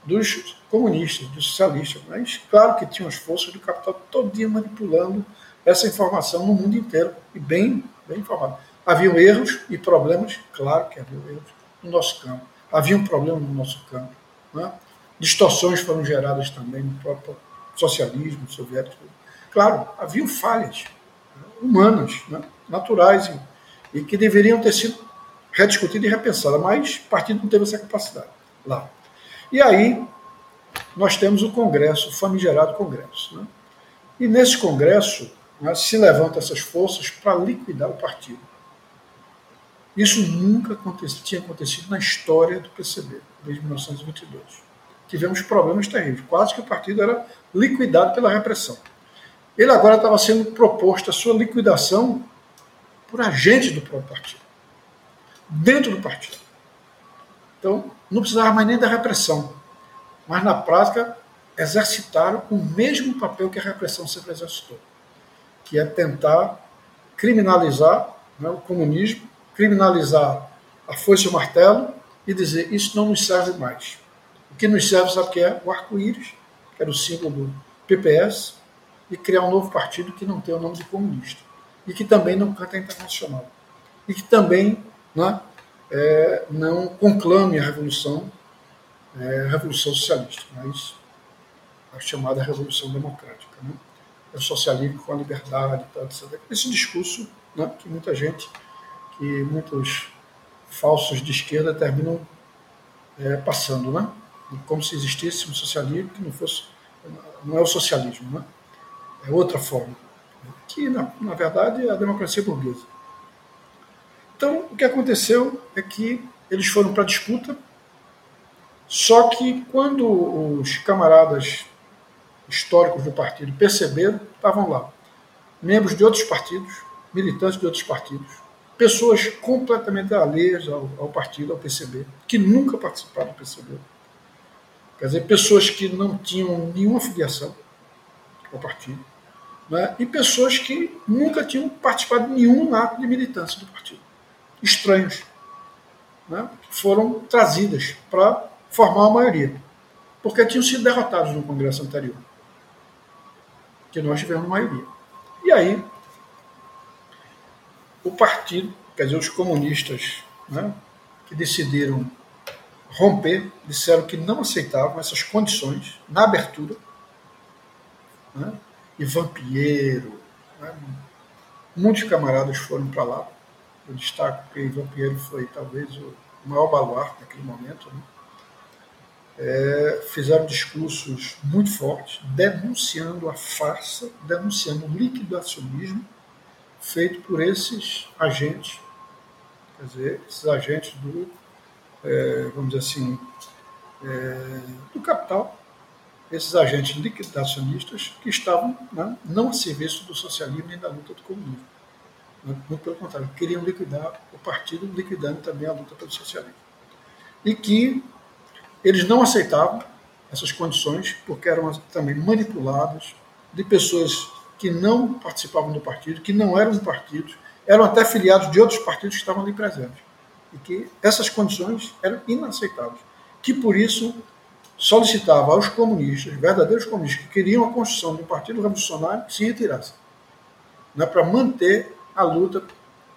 dos comunistas, dos socialistas. Mas claro que tinham as forças do capital todinha manipulando essa informação no mundo inteiro e bem, bem informado. Haviam erros e problemas, claro que haviam erros no nosso campo. Havia um problema no nosso campo. Né? Distorções foram geradas também no próprio socialismo soviético. Claro, haviam falhas né? humanas, né? naturais, e, que deveriam ter sido rediscutidas e repensadas, mas o partido não teve essa capacidade lá. E aí nós temos o Congresso, o famigerado Congresso. Né? E nesse Congresso né, se levantam essas forças para liquidar o partido. Isso nunca tinha acontecido na história do PCB, desde 1922. Tivemos problemas terríveis, quase que o partido era liquidado pela repressão. Ele agora estava sendo proposto a sua liquidação por agentes do próprio partido, dentro do partido. Então, não precisava mais nem da repressão, mas na prática exercitaram o mesmo papel que a repressão sempre exercitou, que é tentar criminalizar né, o comunismo, criminalizar a força e o martelo e dizer isso não nos serve mais. O que nos serve, sabe o que é? O arco-íris, que era o símbolo do PPS, e criar um novo partido que não tem o nome de comunista e que também não canta internacional e que também né, é, não conclame a revolução, é, a revolução socialista, mas a chamada revolução democrática. Né? É o socialismo com a liberdade, etc. Esse discurso né, que muita gente, que muitos falsos de esquerda terminam é, passando, né? Como se existisse um socialismo que não fosse, não é o socialismo, né? é outra forma, que na, na verdade é a democracia burguesa. Então, o que aconteceu é que eles foram para a disputa, só que quando os camaradas históricos do partido perceberam, estavam lá membros de outros partidos, militantes de outros partidos, pessoas completamente alheias ao, ao partido, ao PCB, que nunca participaram do PCB. Quer dizer, pessoas que não tinham nenhuma filiação ao partido, né, e pessoas que nunca tinham participado de nenhum ato de militância do partido. Estranhos. Né, foram trazidas para formar a maioria. Porque tinham sido derrotados no Congresso anterior. Que nós tivemos maioria. E aí, o partido, quer dizer, os comunistas, né, que decidiram romper, disseram que não aceitavam essas condições na abertura. Né, Ivan Pinheiro, né, muitos camaradas foram para lá. Eu destaco que Ivan Pinheiro foi talvez o maior baluarte naquele momento. Né, é, fizeram discursos muito fortes, denunciando a farsa, denunciando o liquidacionismo feito por esses agentes, quer dizer, esses agentes do, é, vamos dizer assim, é, do capital, esses agentes liquidacionistas que estavam né, não a serviço do socialismo nem da luta do comunismo. Né, muito pelo contrário, queriam liquidar o partido, liquidando também a luta pelo socialismo. E que eles não aceitavam essas condições porque eram também manipuladas de pessoas que não participavam do partido, que não eram partidos, eram até filiados de outros partidos que estavam ali presentes. E que essas condições eram inaceitáveis. Que por isso solicitava aos comunistas, verdadeiros comunistas, que queriam a construção de um partido revolucionário, que se retirassem. Né, para manter a luta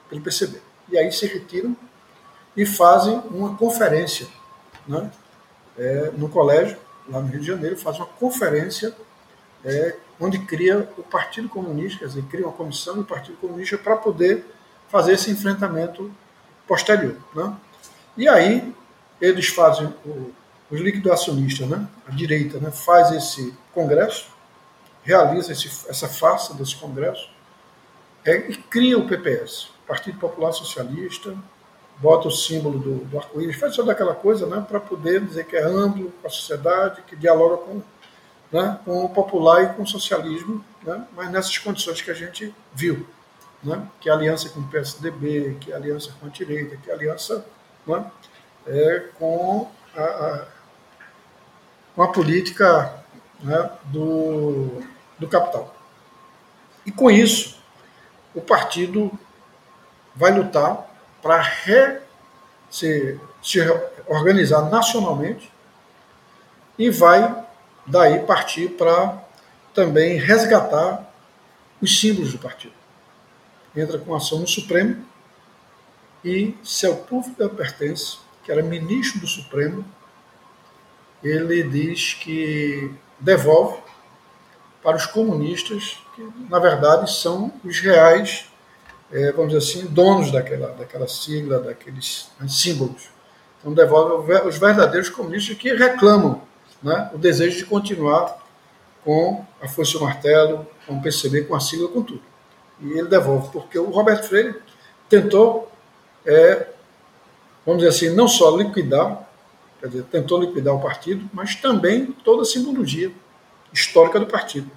pelo PCB. E aí se retiram e fazem uma conferência né, é, no colégio, lá no Rio de Janeiro, faz uma conferência é, onde cria o Partido Comunista, quer dizer, cria uma comissão do Partido Comunista para poder fazer esse enfrentamento posterior. Né? E aí eles fazem, o, os liquidacionistas, né, a direita, né, faz esse congresso, realiza esse, essa farsa desse congresso é, e cria o PPS, Partido Popular Socialista, bota o símbolo do, do arco-íris, faz toda aquela coisa né, para poder dizer que é amplo com a sociedade, que dialoga com, né, com o popular e com o socialismo, né, mas nessas condições que a gente viu. Né, que a aliança com o PSDB, que a aliança com a direita, que a aliança né, é, com, a, a, com a política né, do, do capital. E com isso, o partido vai lutar para se, se organizar nacionalmente e vai daí partir para também resgatar os símbolos do partido. Entra com ação no Supremo e Sepúlveda Pertence, que era ministro do Supremo, ele diz que devolve para os comunistas, que na verdade são os reais é, vamos dizer assim, donos daquela, daquela sigla, daqueles símbolos. Então, devolve os verdadeiros comunistas que reclamam né, o desejo de continuar com a força martelo, com o PCB, com a sigla, com tudo. E ele devolve, porque o Roberto Freire tentou, é, vamos dizer assim, não só liquidar, quer dizer, tentou liquidar o partido, mas também toda a simbologia histórica do partido,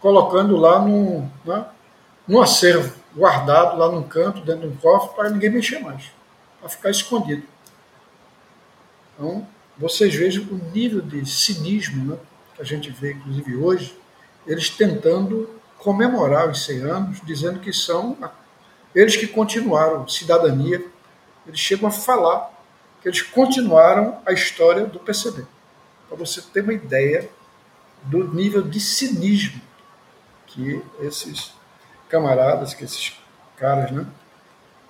colocando lá no, né, no acervo guardado lá num canto, dentro de um cofre, para ninguém mexer mais, para ficar escondido. Então, vocês vejam o nível de cinismo né, que a gente vê, inclusive hoje, eles tentando comemorar os 100 anos, dizendo que são eles que continuaram cidadania, eles chegam a falar que eles continuaram a história do PCB. Para você ter uma ideia do nível de cinismo que esses camaradas, que esses caras né,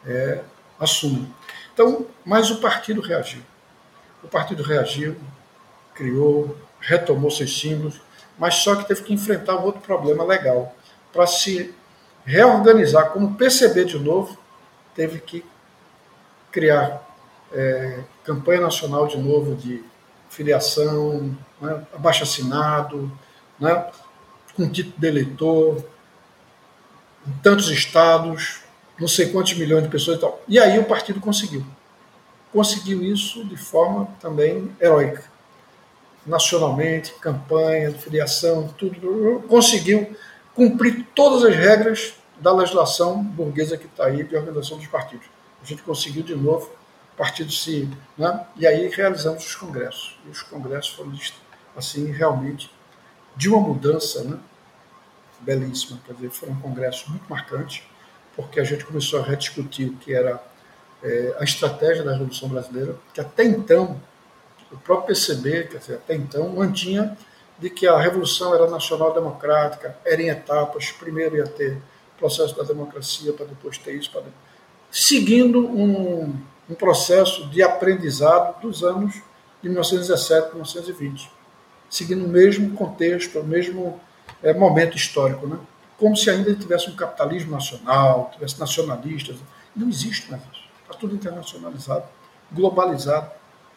é, assumem. Então, mas o partido reagiu. O partido reagiu, criou, retomou seus símbolos, mas só que teve que enfrentar um outro problema legal. Para se reorganizar como PCB de novo, teve que criar é, campanha nacional de novo de filiação, né, abaixo assinado, né, com título de eleitor, em tantos estados, não sei quantos milhões de pessoas e tal. E aí o partido conseguiu. Conseguiu isso de forma também heróica. Nacionalmente, campanha, filiação, tudo. Conseguiu cumprir todas as regras da legislação burguesa que está aí de organização dos partidos. A gente conseguiu de novo, partido se. Né? E aí realizamos os congressos. E os congressos foram, assim, realmente de uma mudança, né? belíssima. Quer dizer, foi um congresso muito marcante, porque a gente começou a rediscutir o que era é, a estratégia da Revolução Brasileira, que até então, o próprio PCB, quer dizer, até então, mantinha de que a Revolução era nacional-democrática, era em etapas, primeiro ia ter processo da democracia, para depois ter isso, para seguindo um, um processo de aprendizado dos anos de 1917 1920, seguindo o mesmo contexto, o mesmo é, momento histórico, né? como se ainda tivesse um capitalismo nacional, tivesse nacionalistas. Não existe mais isso. Está tudo internacionalizado, globalizado.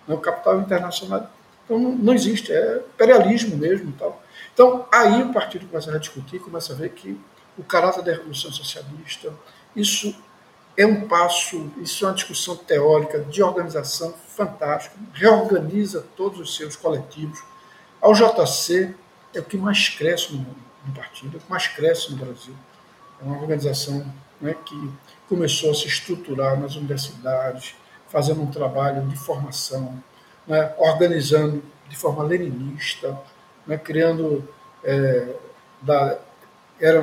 Né? O capital internacional. Então não, não existe, é imperialismo mesmo. Tal. Então aí o partido começa a discutir, começa a ver que o caráter da Revolução Socialista, isso é um passo, isso é uma discussão teórica de organização fantástica, reorganiza todos os seus coletivos. Ao JC é o que mais cresce no, no partido, é o que mais cresce no Brasil. É uma organização né, que começou a se estruturar nas universidades, fazendo um trabalho de formação, né, organizando de forma leninista, né, criando. É, da,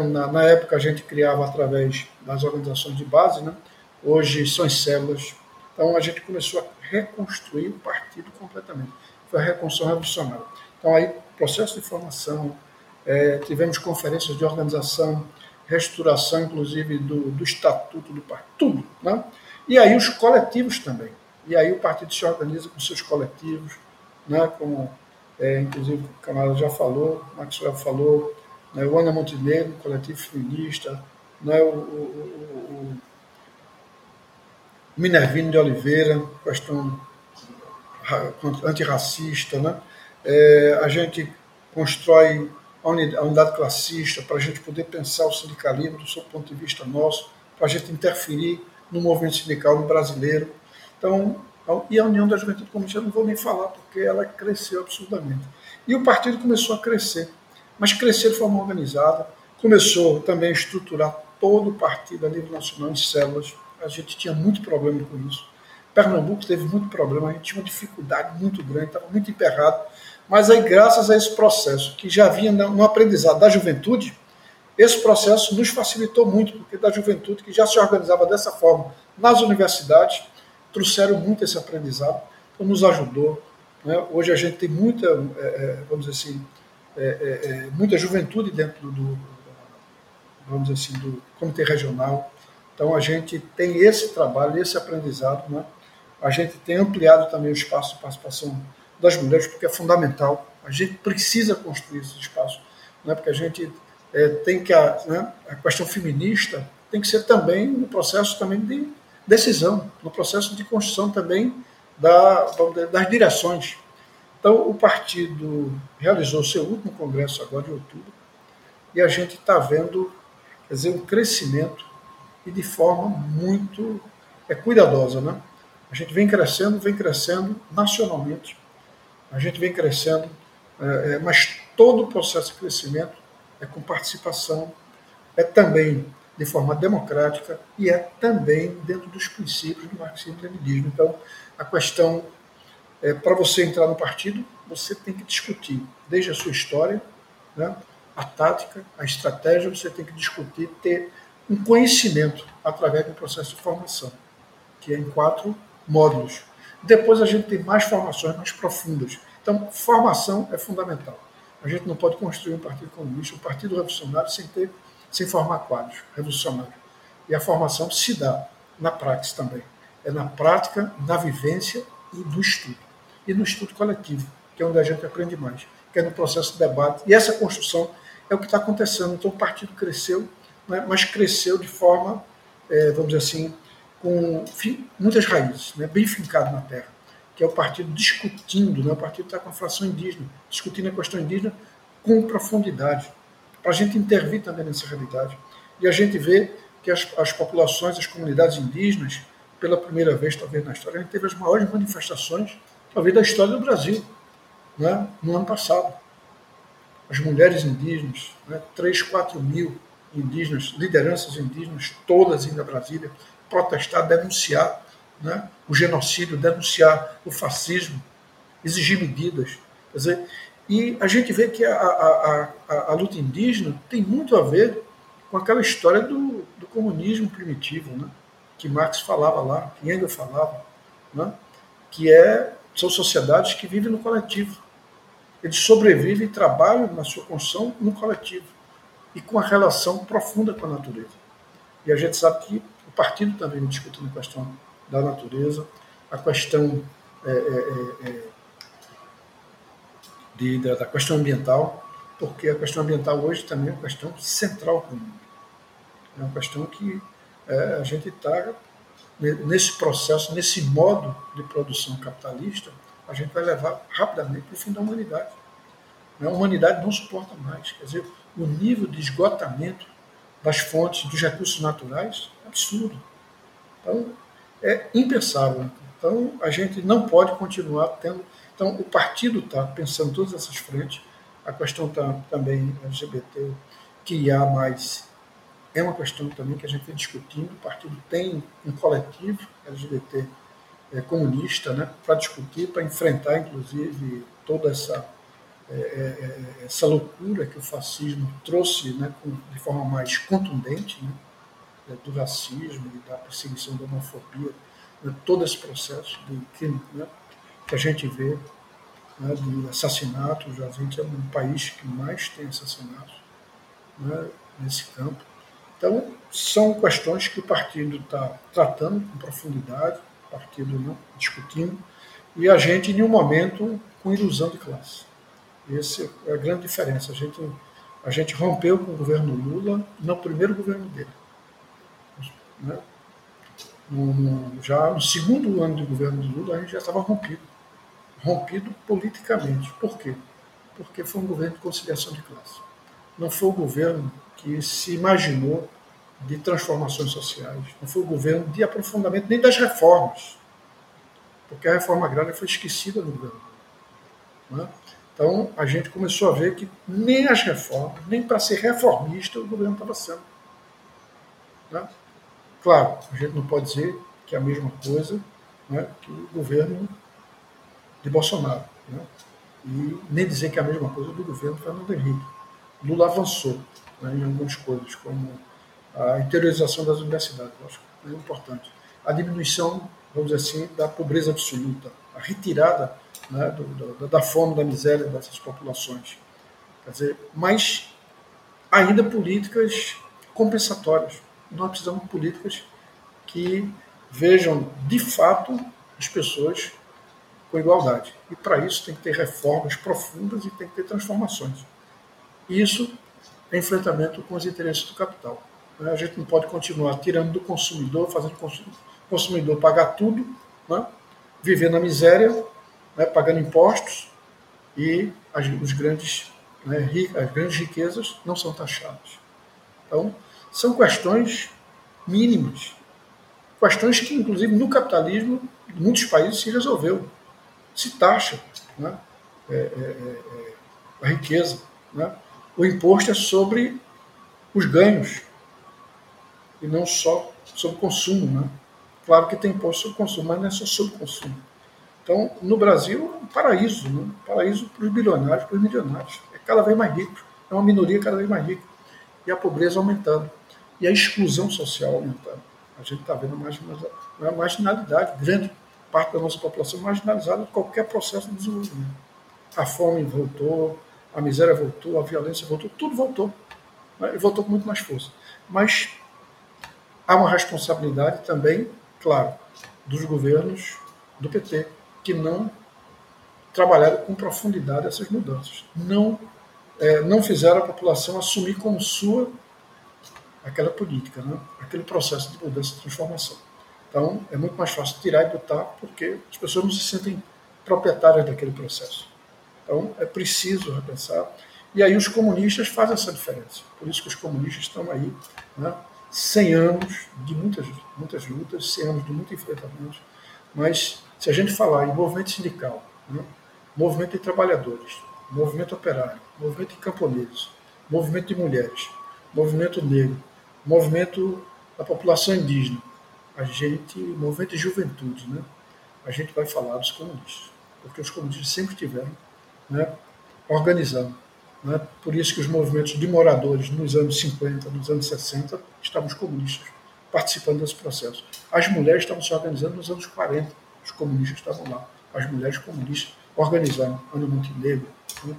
na, na, época a gente criava através das organizações de base, né, hoje são as células. Então a gente começou a reconstruir o partido completamente. Foi a reconstrução revolucionária. Então aí, processo de formação, é, tivemos conferências de organização, restauração, inclusive, do, do estatuto do partido. Né? E aí os coletivos também. E aí o partido se organiza com seus coletivos, né? como é, inclusive o camarada já falou, Maxwell falou, né? o Ana Montenegro, coletivo feminista, né? o, o, o Minervino de Oliveira, questão antirracista, né? É, a gente constrói a unidade classista para a gente poder pensar o sindicalismo do seu ponto de vista nosso, para a gente interferir no movimento sindical brasileiro. Então, e a União da Juventude Comunista, não vou nem falar, porque ela cresceu absurdamente. E o partido começou a crescer, mas crescer de forma organizada, começou também a estruturar todo o partido a nível nacional em células, a gente tinha muito problema com isso. Pernambuco teve muito problema, a gente tinha uma dificuldade muito grande, estava muito emperrado. Mas aí, graças a esse processo, que já vinha no aprendizado da juventude, esse processo nos facilitou muito, porque da juventude, que já se organizava dessa forma nas universidades, trouxeram muito esse aprendizado, então nos ajudou. Né? Hoje a gente tem muita, é, é vamos dizer assim, é, é, é, muita juventude dentro do, vamos dizer assim, do comitê regional, então a gente tem esse trabalho, esse aprendizado, né? A gente tem ampliado também o espaço de participação das mulheres, porque é fundamental. A gente precisa construir esse espaço, né? porque a gente é, tem que a, né? a questão feminista tem que ser também no processo também de decisão, no processo de construção também da, das direções. Então o partido realizou seu último congresso agora em outubro e a gente está vendo, quer dizer, um crescimento e de forma muito é, cuidadosa. Né? A gente vem crescendo, vem crescendo nacionalmente, a gente vem crescendo, é, é, mas todo o processo de crescimento é com participação, é também de forma democrática e é também dentro dos princípios do marxismo-leninismo. Então, a questão é, para você entrar no partido, você tem que discutir desde a sua história, né, a tática, a estratégia, você tem que discutir, ter um conhecimento através do processo de formação, que é em quatro módulos. Depois a gente tem mais formações mais profundas. Então, formação é fundamental. A gente não pode construir um partido comunista, um partido revolucionário, sem ter, sem formar quadros revolucionários. E a formação se dá na prática também. É na prática, na vivência e no estudo. E no estudo coletivo, que é onde a gente aprende mais, que é no processo de debate. E essa construção é o que está acontecendo. Então, o partido cresceu né, mas cresceu de forma, é, vamos dizer assim, com muitas raízes, né, bem fincado na terra, que é o partido discutindo, né, o partido está com a fração indígena, discutindo a questão indígena com profundidade, para a gente intervir também nessa realidade. E a gente vê que as, as populações, as comunidades indígenas, pela primeira vez, talvez na história, a gente teve as maiores manifestações, talvez, da história do Brasil, né, no ano passado. As mulheres indígenas, né, 3, 4 mil indígenas, lideranças indígenas, todas indo a Brasília, protestar, denunciar né, o genocídio, denunciar o fascismo, exigir medidas. Quer dizer, E a gente vê que a, a, a, a luta indígena tem muito a ver com aquela história do, do comunismo primitivo, né? que Marx falava lá, que Engels falava, né? que é, são sociedades que vivem no coletivo. Eles sobrevivem e trabalham na sua construção no coletivo e com a relação profunda com a natureza. E a gente sabe que o partido também discute a questão da natureza, a questão é, é, é, é, de, da, da, questão ambiental, porque a questão ambiental hoje também é uma questão central para o mundo. É uma questão que é, a gente está nesse processo, nesse modo de produção capitalista, a gente vai levar rapidamente para o fim da humanidade. A humanidade não suporta mais. Quer dizer, o nível de esgotamento das fontes, dos recursos naturais, é absurdo. Então, é impensável. Então, a gente não pode continuar tendo. Então, o partido está pensando todas essas frentes. A questão tá, também LGBT, que há mais é uma questão também que a gente vem discutindo. O partido tem um coletivo LGBT é, comunista né, para discutir, para enfrentar, inclusive, toda essa, é, é, é, essa loucura que o fascismo trouxe né, de forma mais contundente, né, é, do racismo e da perseguição da homofobia, né, todo esse processo de crime né, que a gente vê né, de assassinatos. A gente é um país que mais tem assassinatos né, nesse campo. Então, são questões que o partido está tratando com profundidade, o partido né, discutindo, e a gente, em um momento, com ilusão de classe. Essa é a grande diferença. A gente, a gente rompeu com o governo Lula no primeiro governo dele. Né? No, no, já no segundo ano de governo de Lula, a gente já estava rompido. Rompido politicamente. Por quê? Porque foi um governo de conciliação de classe. Não foi o governo que se imaginou de transformações sociais, não foi o governo de aprofundamento nem das reformas, porque a reforma agrária foi esquecida no governo. Né? Então, a gente começou a ver que nem as reformas, nem para ser reformista, o governo estava sendo. Né? Claro, a gente não pode dizer que é a mesma coisa né, que o governo de Bolsonaro. Né? E nem dizer que é a mesma coisa do governo Fernando Henrique. Lula avançou né, em algumas coisas, como a interiorização das universidades, acho que é importante. A diminuição, vamos dizer assim, da pobreza absoluta, a retirada né, do, da fome, da miséria dessas populações. Quer dizer, mas ainda políticas compensatórias. Nós precisamos de políticas que vejam de fato as pessoas com igualdade. E para isso tem que ter reformas profundas e tem que ter transformações. Isso é enfrentamento com os interesses do capital. Né? A gente não pode continuar tirando do consumidor, fazendo o consumidor pagar tudo, né? viver na miséria, né? pagando impostos e as, os grandes, né? as grandes riquezas não são taxadas. Então, são questões mínimas, questões que, inclusive, no capitalismo, em muitos países se resolveu. Se taxa né? é, é, é, é a riqueza. Né? o imposto é sobre os ganhos e não só sobre o consumo. Né? Claro que tem imposto sobre o consumo, mas não é só sobre o consumo. Então, no Brasil, é um paraíso, né? um paraíso para os bilionários, para os milionários. É cada vez mais rico, é uma minoria cada vez mais rica. E a pobreza aumentando. E a exclusão social aumentando. A gente está vendo mais, uma marginalidade, grande parte da nossa população marginalizada de qualquer processo de desenvolvimento. A fome voltou, a miséria voltou, a violência voltou, tudo voltou. Né? E voltou com muito mais força. Mas há uma responsabilidade também, claro, dos governos do PT, que não trabalharam com profundidade essas mudanças. Não, é, não fizeram a população assumir como sua aquela política, né? aquele processo de mudança e transformação. Então, é muito mais fácil tirar e botar, porque as pessoas não se sentem proprietárias daquele processo. Então, é preciso repensar. E aí os comunistas fazem essa diferença. Por isso que os comunistas estão aí, né? 100 anos de muitas, muitas lutas, 100 anos de muito enfrentamento. Mas se a gente falar em movimento sindical, né? movimento de trabalhadores, movimento operário, movimento de camponeses, movimento de mulheres, movimento negro, movimento da população indígena, a gente, movimento de juventude, né? a gente vai falar dos comunistas. Porque os comunistas sempre tiveram né, organizando. Né? Por isso que os movimentos de moradores nos anos 50, nos anos 60, estavam os comunistas participando desse processo. As mulheres estavam se organizando nos anos 40, os comunistas estavam lá. As mulheres comunistas organizando. Ana Montenegro, né?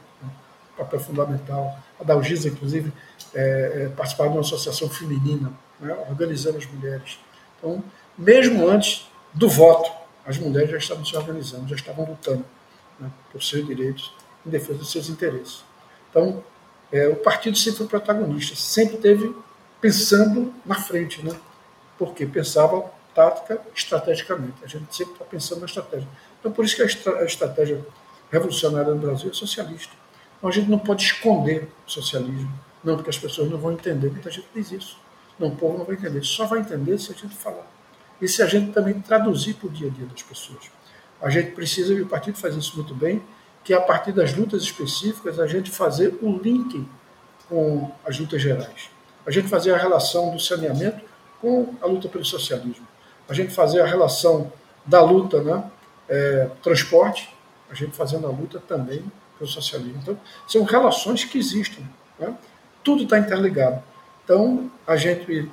papel fundamental. A Dalgisa, inclusive, é, é, participava de uma associação feminina, né? organizando as mulheres. Então, mesmo antes do voto, as mulheres já estavam se organizando, já estavam lutando né? por seus direitos, em defesa dos seus interesses. Então, é, o partido sempre foi protagonista, sempre teve pensando na frente, né? porque pensava tática estrategicamente. A gente sempre está pensando na estratégia. Então, por isso que a, estra a estratégia revolucionária no Brasil é socialista. Então, a gente não pode esconder o socialismo. Não, porque as pessoas não vão entender. Muita gente diz isso. Não, o povo não vai entender. Só vai entender se a gente falar. E se a gente também traduzir para o dia a dia das pessoas. A gente precisa, e o partido faz isso muito bem, que a partir das lutas específicas a gente fazer o link com as lutas gerais. A gente fazer a relação do saneamento com a luta pelo socialismo. A gente fazer a relação da luta, né, é, transporte, a gente fazendo a luta também pelo socialismo. Então, são relações que existem. Né? Tudo está interligado. Então, a gente,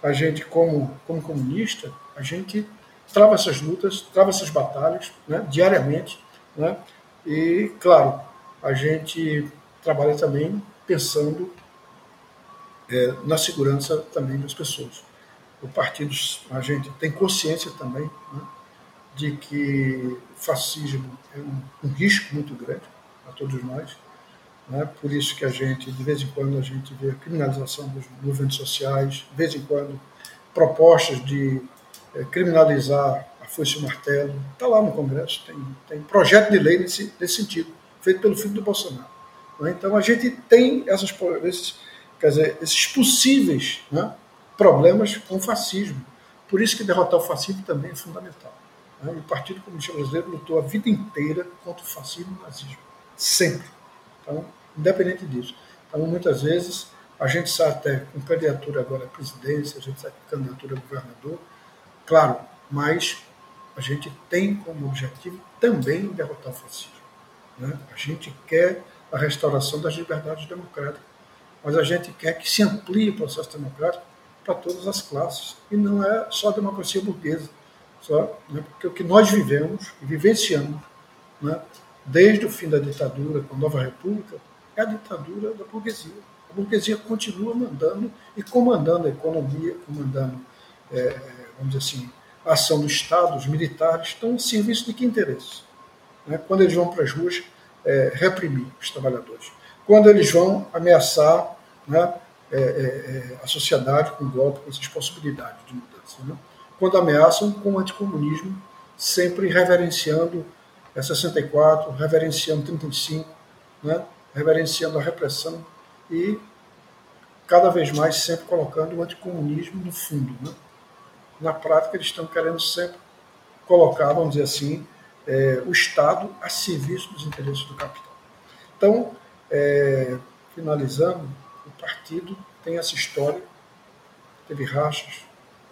a gente como, como comunista, a gente trava essas lutas, trava essas batalhas né, diariamente, né, e, claro, a gente trabalha também pensando é, na segurança também das pessoas. O partido, a gente tem consciência também né, de que o fascismo é um, um risco muito grande a todos nós. Né? Por isso que a gente, de vez em quando, a gente vê a criminalização dos movimentos sociais, de vez em quando, propostas de é, criminalizar foice o martelo. Está lá no Congresso, tem, tem projeto de lei nesse, nesse sentido, feito pelo filho do Bolsonaro. Né? Então a gente tem essas, esses, quer dizer, esses possíveis né, problemas com o fascismo. Por isso que derrotar o fascismo também é fundamental. Né? O Partido Comunista Brasileiro lutou a vida inteira contra o fascismo e o nazismo. Sempre. Então, independente disso. Então, muitas vezes, a gente sai até com candidatura agora à presidência, a gente sai com candidatura a governador, claro, mas a gente tem como objetivo também derrotar o fascismo. Né? A gente quer a restauração das liberdades democráticas, mas a gente quer que se amplie o processo democrático para todas as classes, e não é só a democracia burguesa, só, né? porque o que nós vivemos vivenciamos né? Desde o fim da ditadura, com a nova república, é a ditadura da burguesia. A burguesia continua mandando e comandando a economia, comandando, é, vamos dizer assim, a ação do Estado, os militares, estão em serviço de que interesse? Né? Quando eles vão para as ruas é, reprimir os trabalhadores. Quando eles vão ameaçar né, é, é, é a sociedade com golpe, com essas possibilidades de mudança. Né? Quando ameaçam com o anticomunismo, sempre reverenciando a 64, reverenciando 35, né? reverenciando a repressão e cada vez mais sempre colocando o anticomunismo no fundo. Né? na prática eles estão querendo sempre colocar, vamos dizer assim, é, o Estado a serviço dos interesses do capital. Então, é, finalizando, o partido tem essa história, teve rachas,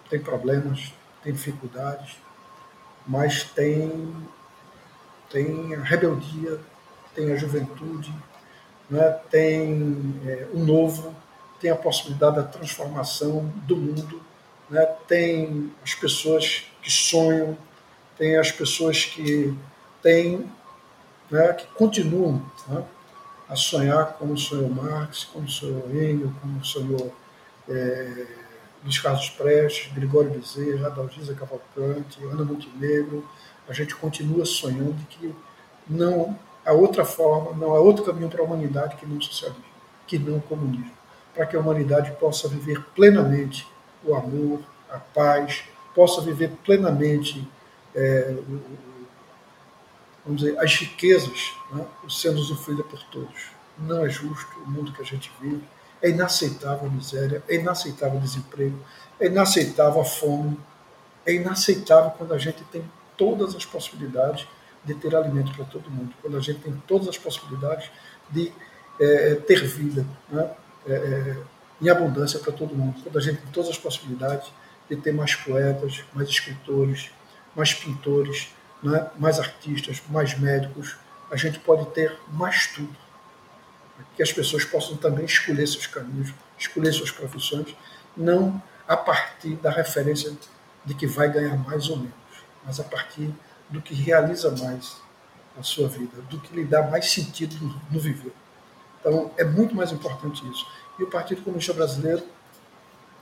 tem problemas, tem dificuldades, mas tem, tem a rebeldia, tem a juventude, né, tem é, o novo, tem a possibilidade da transformação do mundo né? tem as pessoas que sonham, tem as pessoas que têm, né, que continuam né, a sonhar como sonhou Marx, como sonhou Engels, como sonhou é, Luiz Carlos Prestes, Gregório Bezerra, Adalgisa Cavalcante, Ana Montenegro. A gente continua sonhando que não há outra forma, não há outro caminho para a humanidade que não socialismo, que não comunismo, para que a humanidade possa viver plenamente o amor, a paz, possa viver plenamente é, vamos dizer, as riquezas, né, sendo usufruída por todos. Não é justo o mundo que a gente vive. É inaceitável a miséria, é inaceitável o desemprego, é inaceitável a fome, é inaceitável quando a gente tem todas as possibilidades de ter alimento para todo mundo, quando a gente tem todas as possibilidades de é, ter vida. Né? É, é em abundância para todo mundo. Quando a gente tem todas as possibilidades de ter mais poetas, mais escritores, mais pintores, né? mais artistas, mais médicos, a gente pode ter mais tudo. que as pessoas possam também escolher seus caminhos, escolher suas profissões, não a partir da referência de que vai ganhar mais ou menos, mas a partir do que realiza mais a sua vida, do que lhe dá mais sentido no viver. Então, é muito mais importante isso. E o Partido Comunista Brasileiro,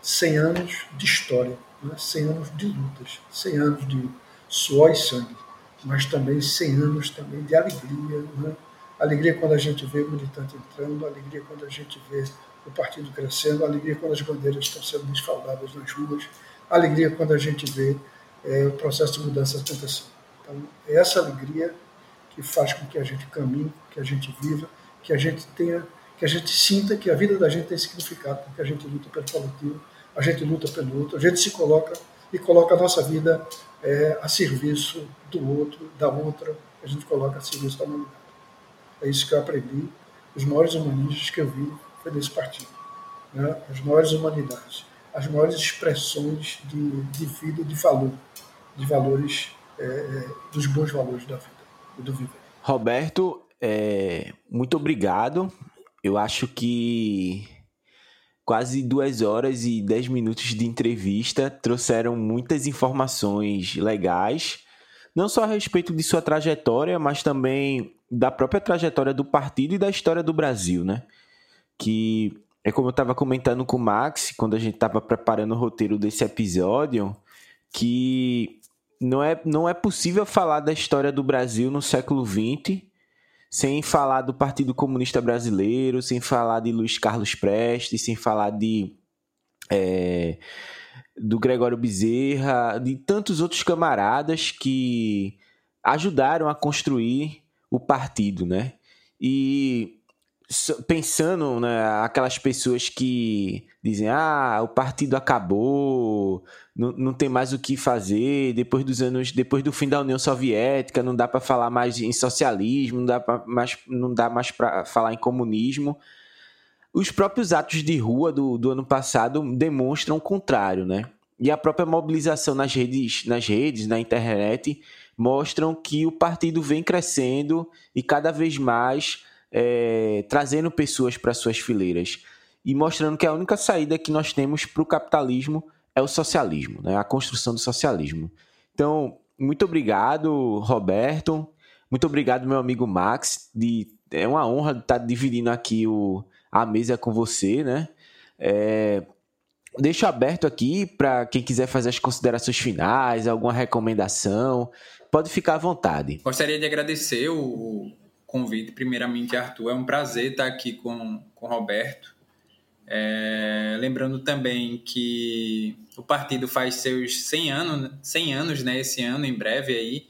100 anos de história, né? 100 anos de lutas, 100 anos de suor e sangue, mas também 100 anos também de alegria. Né? Alegria quando a gente vê o militante entrando, alegria quando a gente vê o partido crescendo, alegria quando as bandeiras estão sendo desfaldadas nas ruas, alegria quando a gente vê é, o processo de mudança acontecendo. Então, é essa alegria que faz com que a gente caminhe, que a gente viva, que a gente tenha, que a gente sinta que a vida da gente tem significado, porque a gente luta pelo coletivo, a gente luta pelo outro, a gente se coloca e coloca a nossa vida é, a serviço do outro, da outra, a gente coloca a serviço da humanidade. É isso que eu aprendi. Os maiores humanistas que eu vi foi desse partido. Né? As maiores humanidades, as maiores expressões de, de vida, de valor, de valores, é, é dos bons valores da vida do viver. Roberto, é, muito obrigado. Eu acho que quase duas horas e dez minutos de entrevista trouxeram muitas informações legais, não só a respeito de sua trajetória, mas também da própria trajetória do partido e da história do Brasil, né? Que é como eu estava comentando com o Max quando a gente estava preparando o roteiro desse episódio, que não é, não é possível falar da história do Brasil no século XX sem falar do Partido Comunista Brasileiro, sem falar de Luiz Carlos Prestes, sem falar de é, do Gregório Bezerra, de tantos outros camaradas que ajudaram a construir o partido, né? E pensando né, aquelas pessoas que dizem ah o partido acabou não, não tem mais o que fazer depois dos anos depois do fim da União Soviética não dá para falar mais em socialismo não dá pra, mais não dá mais para falar em comunismo. Os próprios atos de rua do, do ano passado demonstram o contrário né? E a própria mobilização nas redes nas redes na internet mostram que o partido vem crescendo e cada vez mais é, trazendo pessoas para suas fileiras e mostrando que a única saída que nós temos para o capitalismo é o socialismo, né? a construção do socialismo. Então, muito obrigado, Roberto. Muito obrigado, meu amigo Max. De, é uma honra estar dividindo aqui o, a mesa com você, né? É, deixo aberto aqui para quem quiser fazer as considerações finais, alguma recomendação. Pode ficar à vontade. Gostaria de agradecer o, convite. Primeiramente, Arthur, é um prazer estar aqui com, com Roberto. É, lembrando também que o partido faz seus 100 anos, 100 anos né, esse ano, em breve aí,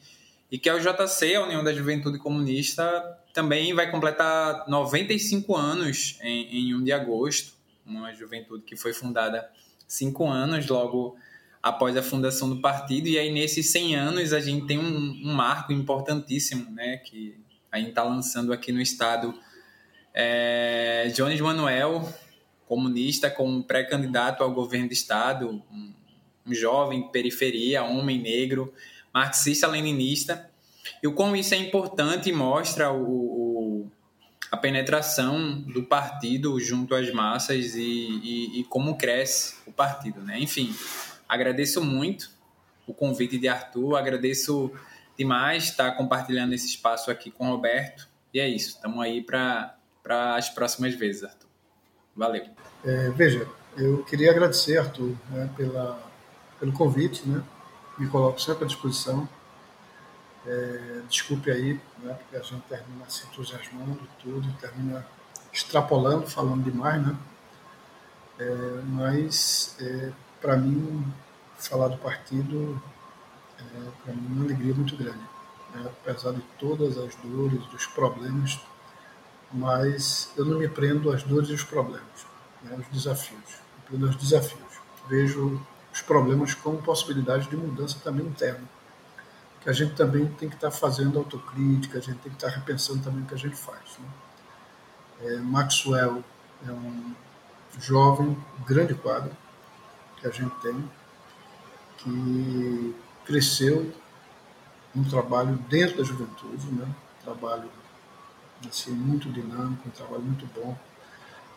e que a UJC, a União da Juventude Comunista, também vai completar 95 anos em, em 1 de agosto, uma juventude que foi fundada cinco anos logo após a fundação do partido, e aí nesses 100 anos a gente tem um, um marco importantíssimo, né, que a gente está lançando aqui no estado é, Jones Manuel, comunista, como pré-candidato ao governo do estado, um, um jovem periferia, homem negro, marxista-leninista. E o quão isso é importante mostra o, o, a penetração do partido junto às massas e, e, e, como cresce o partido. Né? Enfim, agradeço muito o convite de Arthur, agradeço demais estar compartilhando esse espaço aqui com o Roberto. E é isso, estamos aí para as próximas vezes, Arthur. Valeu. É, veja, eu queria agradecer, Arthur, né, pela, pelo convite, né? Me coloco sempre à disposição. É, desculpe aí, né, porque a gente termina se entusiasmando tudo, termina extrapolando, falando demais, né? É, mas, é, para mim, falar do partido é, para mim, uma alegria muito grande. Né? Apesar de todas as dores, dos problemas, mas eu não me prendo às dores e os problemas, né? os desafios. Me prendo aos desafios. Vejo os problemas como possibilidade de mudança também interna. Que a gente também tem que estar fazendo autocrítica, a gente tem que estar repensando também o que a gente faz. Né? É, Maxwell é um jovem, grande quadro que a gente tem, que cresceu um trabalho dentro da juventude, né? um trabalho assim, muito dinâmico, um trabalho muito bom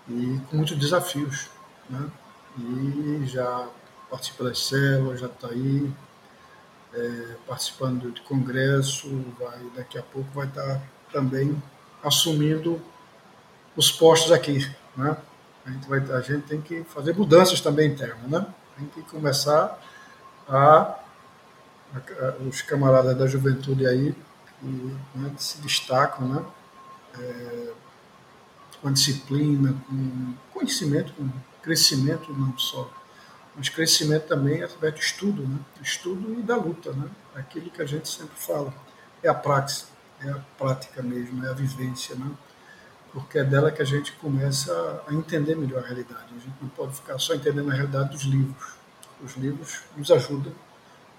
e com muitos desafios. Né? E já participa das células, já está aí é, participando de congresso, vai, daqui a pouco vai estar tá também assumindo os postos aqui. Né? A, gente vai, a gente tem que fazer mudanças também internas. Né? Tem que começar a, os camaradas da juventude aí que né, se destacam, né? É, com disciplina, com conhecimento, com crescimento não só, mas crescimento também através do estudo, né? estudo e da luta, né? aquilo que a gente sempre fala, é a prática, é a prática mesmo, é a vivência, né? porque é dela que a gente começa a entender melhor a realidade. A gente não pode ficar só entendendo a realidade dos livros. Os livros nos ajudam,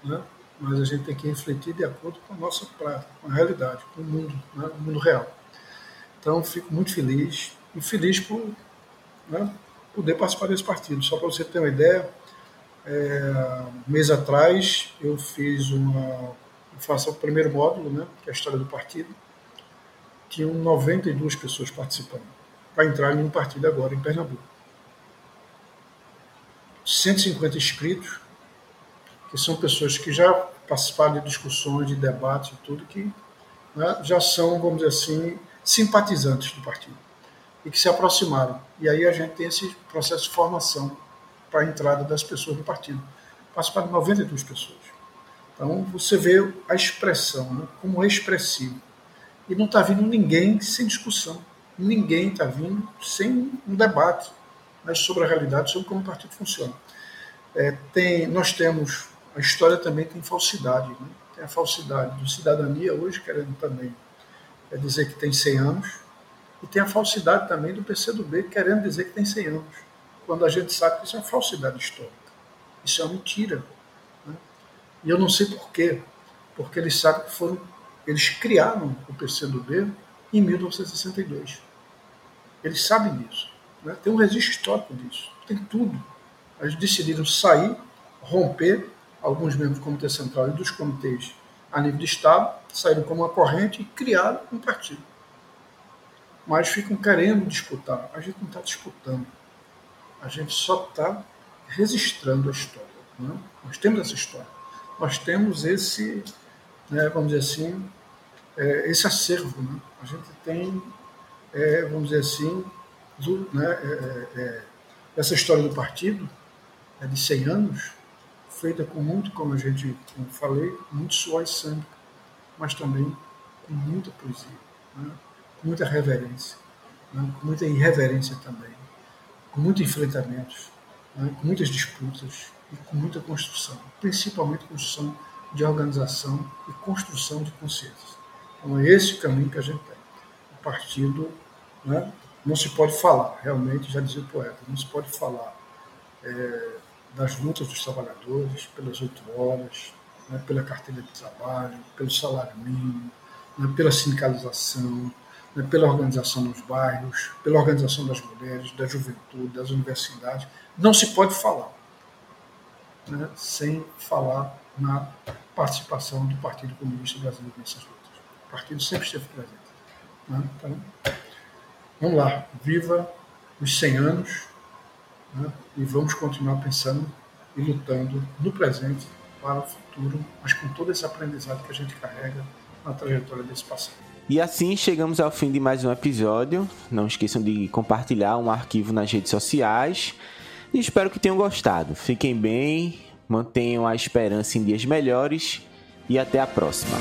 né? Mas a gente tem que refletir de acordo com a nossa prática, com a realidade, com o mundo, né? o mundo real. Então, fico muito feliz e feliz por né, poder participar desse partido. Só para você ter uma ideia, é, mês atrás eu fiz uma. Faço o primeiro módulo, né, que é a história do partido. Tinham 92 pessoas participando para entrar em um partido agora em Pernambuco. 150 inscritos, que são pessoas que já participaram de discussões, de debates tudo, que né, já são, vamos dizer assim, simpatizantes do partido e que se aproximaram. E aí a gente tem esse processo de formação para a entrada das pessoas no partido. Participaram 92 pessoas. Então você vê a expressão, né, como é expressivo. E não está vindo ninguém sem discussão. Ninguém está vindo sem um debate né, sobre a realidade, sobre como o partido funciona. É, tem, nós temos, a história também tem falsidade. Né? Tem a falsidade do cidadania hoje, querendo também é dizer que tem 100 anos, e tem a falsidade também do PCdoB, querendo dizer que tem 100 anos, quando a gente sabe que isso é uma falsidade histórica. Isso é uma mentira. Né? E eu não sei por quê, porque eles sabem que foram, eles criaram o PCdoB em 1962. Eles sabem disso. Né? Tem um registro histórico disso. Tem tudo. Eles decidiram sair, romper, alguns membros do Comitê Central e dos comitês a nível de Estado, saíram como uma corrente e criaram um partido mas ficam querendo disputar. A gente não está disputando. A gente só está registrando a história. Né? Nós temos essa história. Nós temos esse, né, vamos dizer assim, é, esse acervo. Né? A gente tem, é, vamos dizer assim, do, né, é, é, é essa história do partido, é de 100 anos, feita com muito, como a gente como falei, muito suor e sangue, mas também com muita poesia. Né? muita reverência, né? com muita irreverência também, com muitos enfrentamentos, né? com muitas disputas e com muita construção, principalmente construção de organização e construção de consciências. Então é esse o caminho que a gente tem. O partido né? não se pode falar, realmente, já dizia o poeta, não se pode falar é, das lutas dos trabalhadores pelas oito horas, né? pela carteira de trabalho, pelo salário mínimo, né? pela sindicalização, né, pela organização nos bairros, pela organização das mulheres, da juventude, das universidades. Não se pode falar né, sem falar na participação do Partido Comunista Brasileiro nessas lutas. O partido sempre esteve presente. Né? Então, vamos lá, viva os 100 anos né, e vamos continuar pensando e lutando no presente para o futuro, mas com todo esse aprendizado que a gente carrega na trajetória desse passado. E assim chegamos ao fim de mais um episódio. Não esqueçam de compartilhar um arquivo nas redes sociais. E espero que tenham gostado. Fiquem bem, mantenham a esperança em dias melhores e até a próxima.